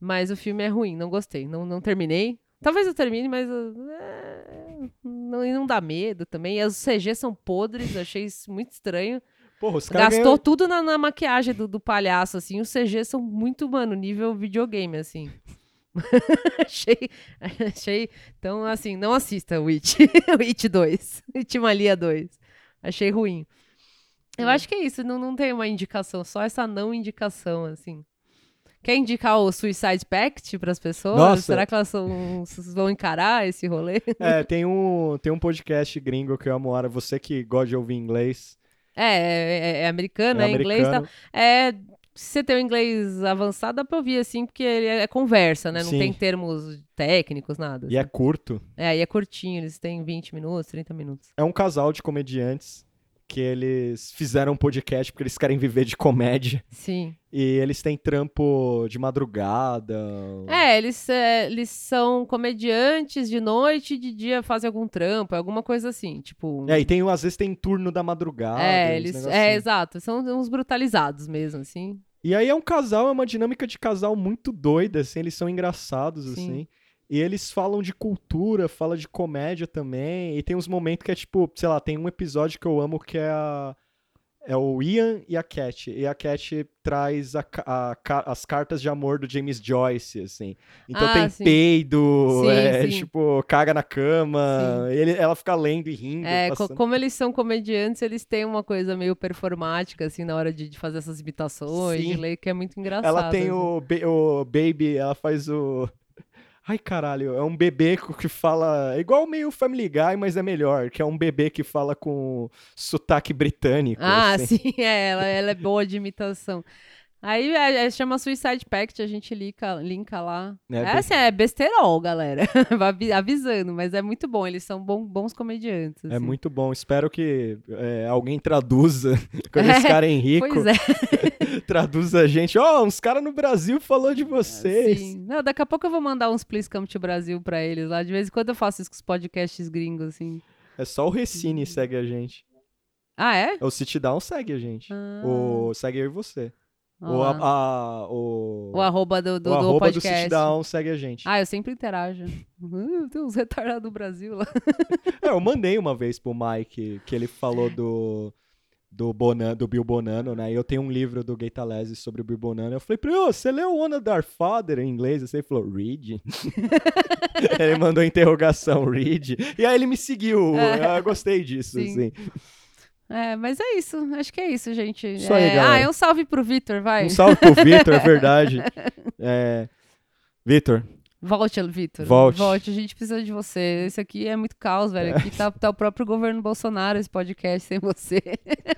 Mas o filme é ruim, não gostei. Não, não terminei. Talvez eu termine, mas é, não, não dá medo também. E os CG são podres, achei isso muito estranho. Porra, os Gastou ganham- tudo na, na maquiagem do, do palhaço, assim. Os CG são muito, mano, nível videogame, assim. achei, achei. Então, assim, não assista o It. o It 2. It Malia 2. Achei ruim. Hum. Eu acho que é isso. Não, não tem uma indicação, só essa não indicação, assim. Quer indicar o Suicide Pact para as pessoas? Nossa. Será que elas são, vão encarar esse rolê? É, tem um, tem um podcast gringo que eu amo, Ara, você que gosta de ouvir inglês. É, é, é americano, é é, inglês e tal. É, se você tem o inglês avançado, dá pra ouvir assim, porque ele é conversa, né? Não Sim. tem termos técnicos, nada. E é assim. curto. É, e é curtinho, eles têm 20 minutos, 30 minutos. É um casal de comediantes que eles fizeram um podcast porque eles querem viver de comédia. Sim. E eles têm trampo de madrugada. É, eles, é, eles são comediantes de noite e de dia fazem algum trampo, alguma coisa assim, tipo... É, e tem, às vezes tem turno da madrugada. É, eles, é, assim. exato, são uns brutalizados mesmo, assim. E aí é um casal, é uma dinâmica de casal muito doida, assim, eles são engraçados, Sim. assim. E eles falam de cultura, falam de comédia também. E tem uns momentos que é tipo, sei lá, tem um episódio que eu amo que é a. É o Ian e a Cat. E a Cat traz a a ca- as cartas de amor do James Joyce, assim. Então Ah, tem sim. peido, Sim, é, sim. tipo, caga na cama. Ele, ela fica lendo e rindo. É, passando- como eles são comediantes, eles têm uma coisa meio performática, assim, na hora de, de fazer essas imitações, de ler, que é muito engraçado. Ela tem assim. o, o Baby, ela faz o. Ai, caralho, é um bebê que fala. É igual meio Family Guy, mas é melhor. Que é um bebê que fala com sotaque britânico. Ah, assim. sim, é, ela, ela é boa de imitação. Aí é, é, chama Suicide Pact, a gente linka, linka lá. É, É, assim, é besterol, galera. Avi- Avisando, mas é muito bom, eles são bom- bons comediantes. É assim. muito bom. Espero que é, alguém traduza. Quando eles É, ficarem ricos, Pois é, traduza a gente. Ó, uns caras no Brasil falou de vocês. sim. Não, daqui a pouco eu vou mandar uns Please Come to Brasil pra eles lá. De vez em quando eu faço isso com os podcasts gringos, assim. É só o Recine segue a gente. Ah, é? O City Down segue a gente. Ah, O, segue eu e você. O, a- a- o, O arroba do, do, o do arroba do podcast. City Down segue a gente. Ah, eu sempre interajo. Uh, tem uns retardados do Brasil lá. É, eu mandei uma vez pro Mike que ele falou do do, Bonan, do Bill Bonano, né? E eu tenho um livro do Gaetalese sobre o Bill Bonano. Eu falei pra ele, você leu One of Our Father em inglês? Assim, ele falou, read? ele mandou interrogação, read. E aí ele me seguiu. Eu gostei disso, É. Sim. assim. É, mas é isso. Acho que é isso, gente. Isso aí, É. Ah, é um salve pro Vitor, vai. Um salve pro Vitor, é verdade. É... Vitor, Volte, Vitor. Volte. Volte, a gente precisa de você. Esse aqui é muito caos, velho. Aqui tá, tá o próprio governo Bolsonaro, esse podcast sem você.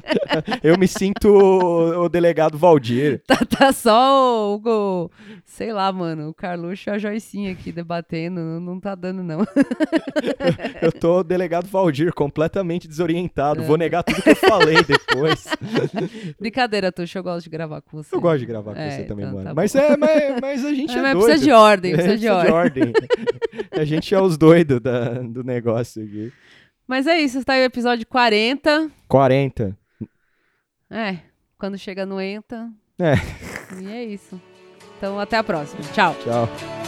eu me sinto o, o delegado Valdir. Tá, tá só o, o- Sei lá, mano. O Carluxo e a Joicinha aqui debatendo. Não, não tá dando, não. Eu tô o delegado Valdir, completamente desorientado. É. Vou negar tudo que eu falei depois. Brincadeira, Tuxo. Eu gosto de gravar com você. Eu gosto de gravar com É, você também, então mano. tá mas, é, mas, mas a gente Mas, é mas doido. precisa de ordem, precisa de É, ordem. ordem. a gente é os doidos da- do negócio aqui. Mas é isso, tá aí o episódio 40. 40. É, quando chega no ENTA. É. E é isso. Então, até a próxima. Tchau. Tchau.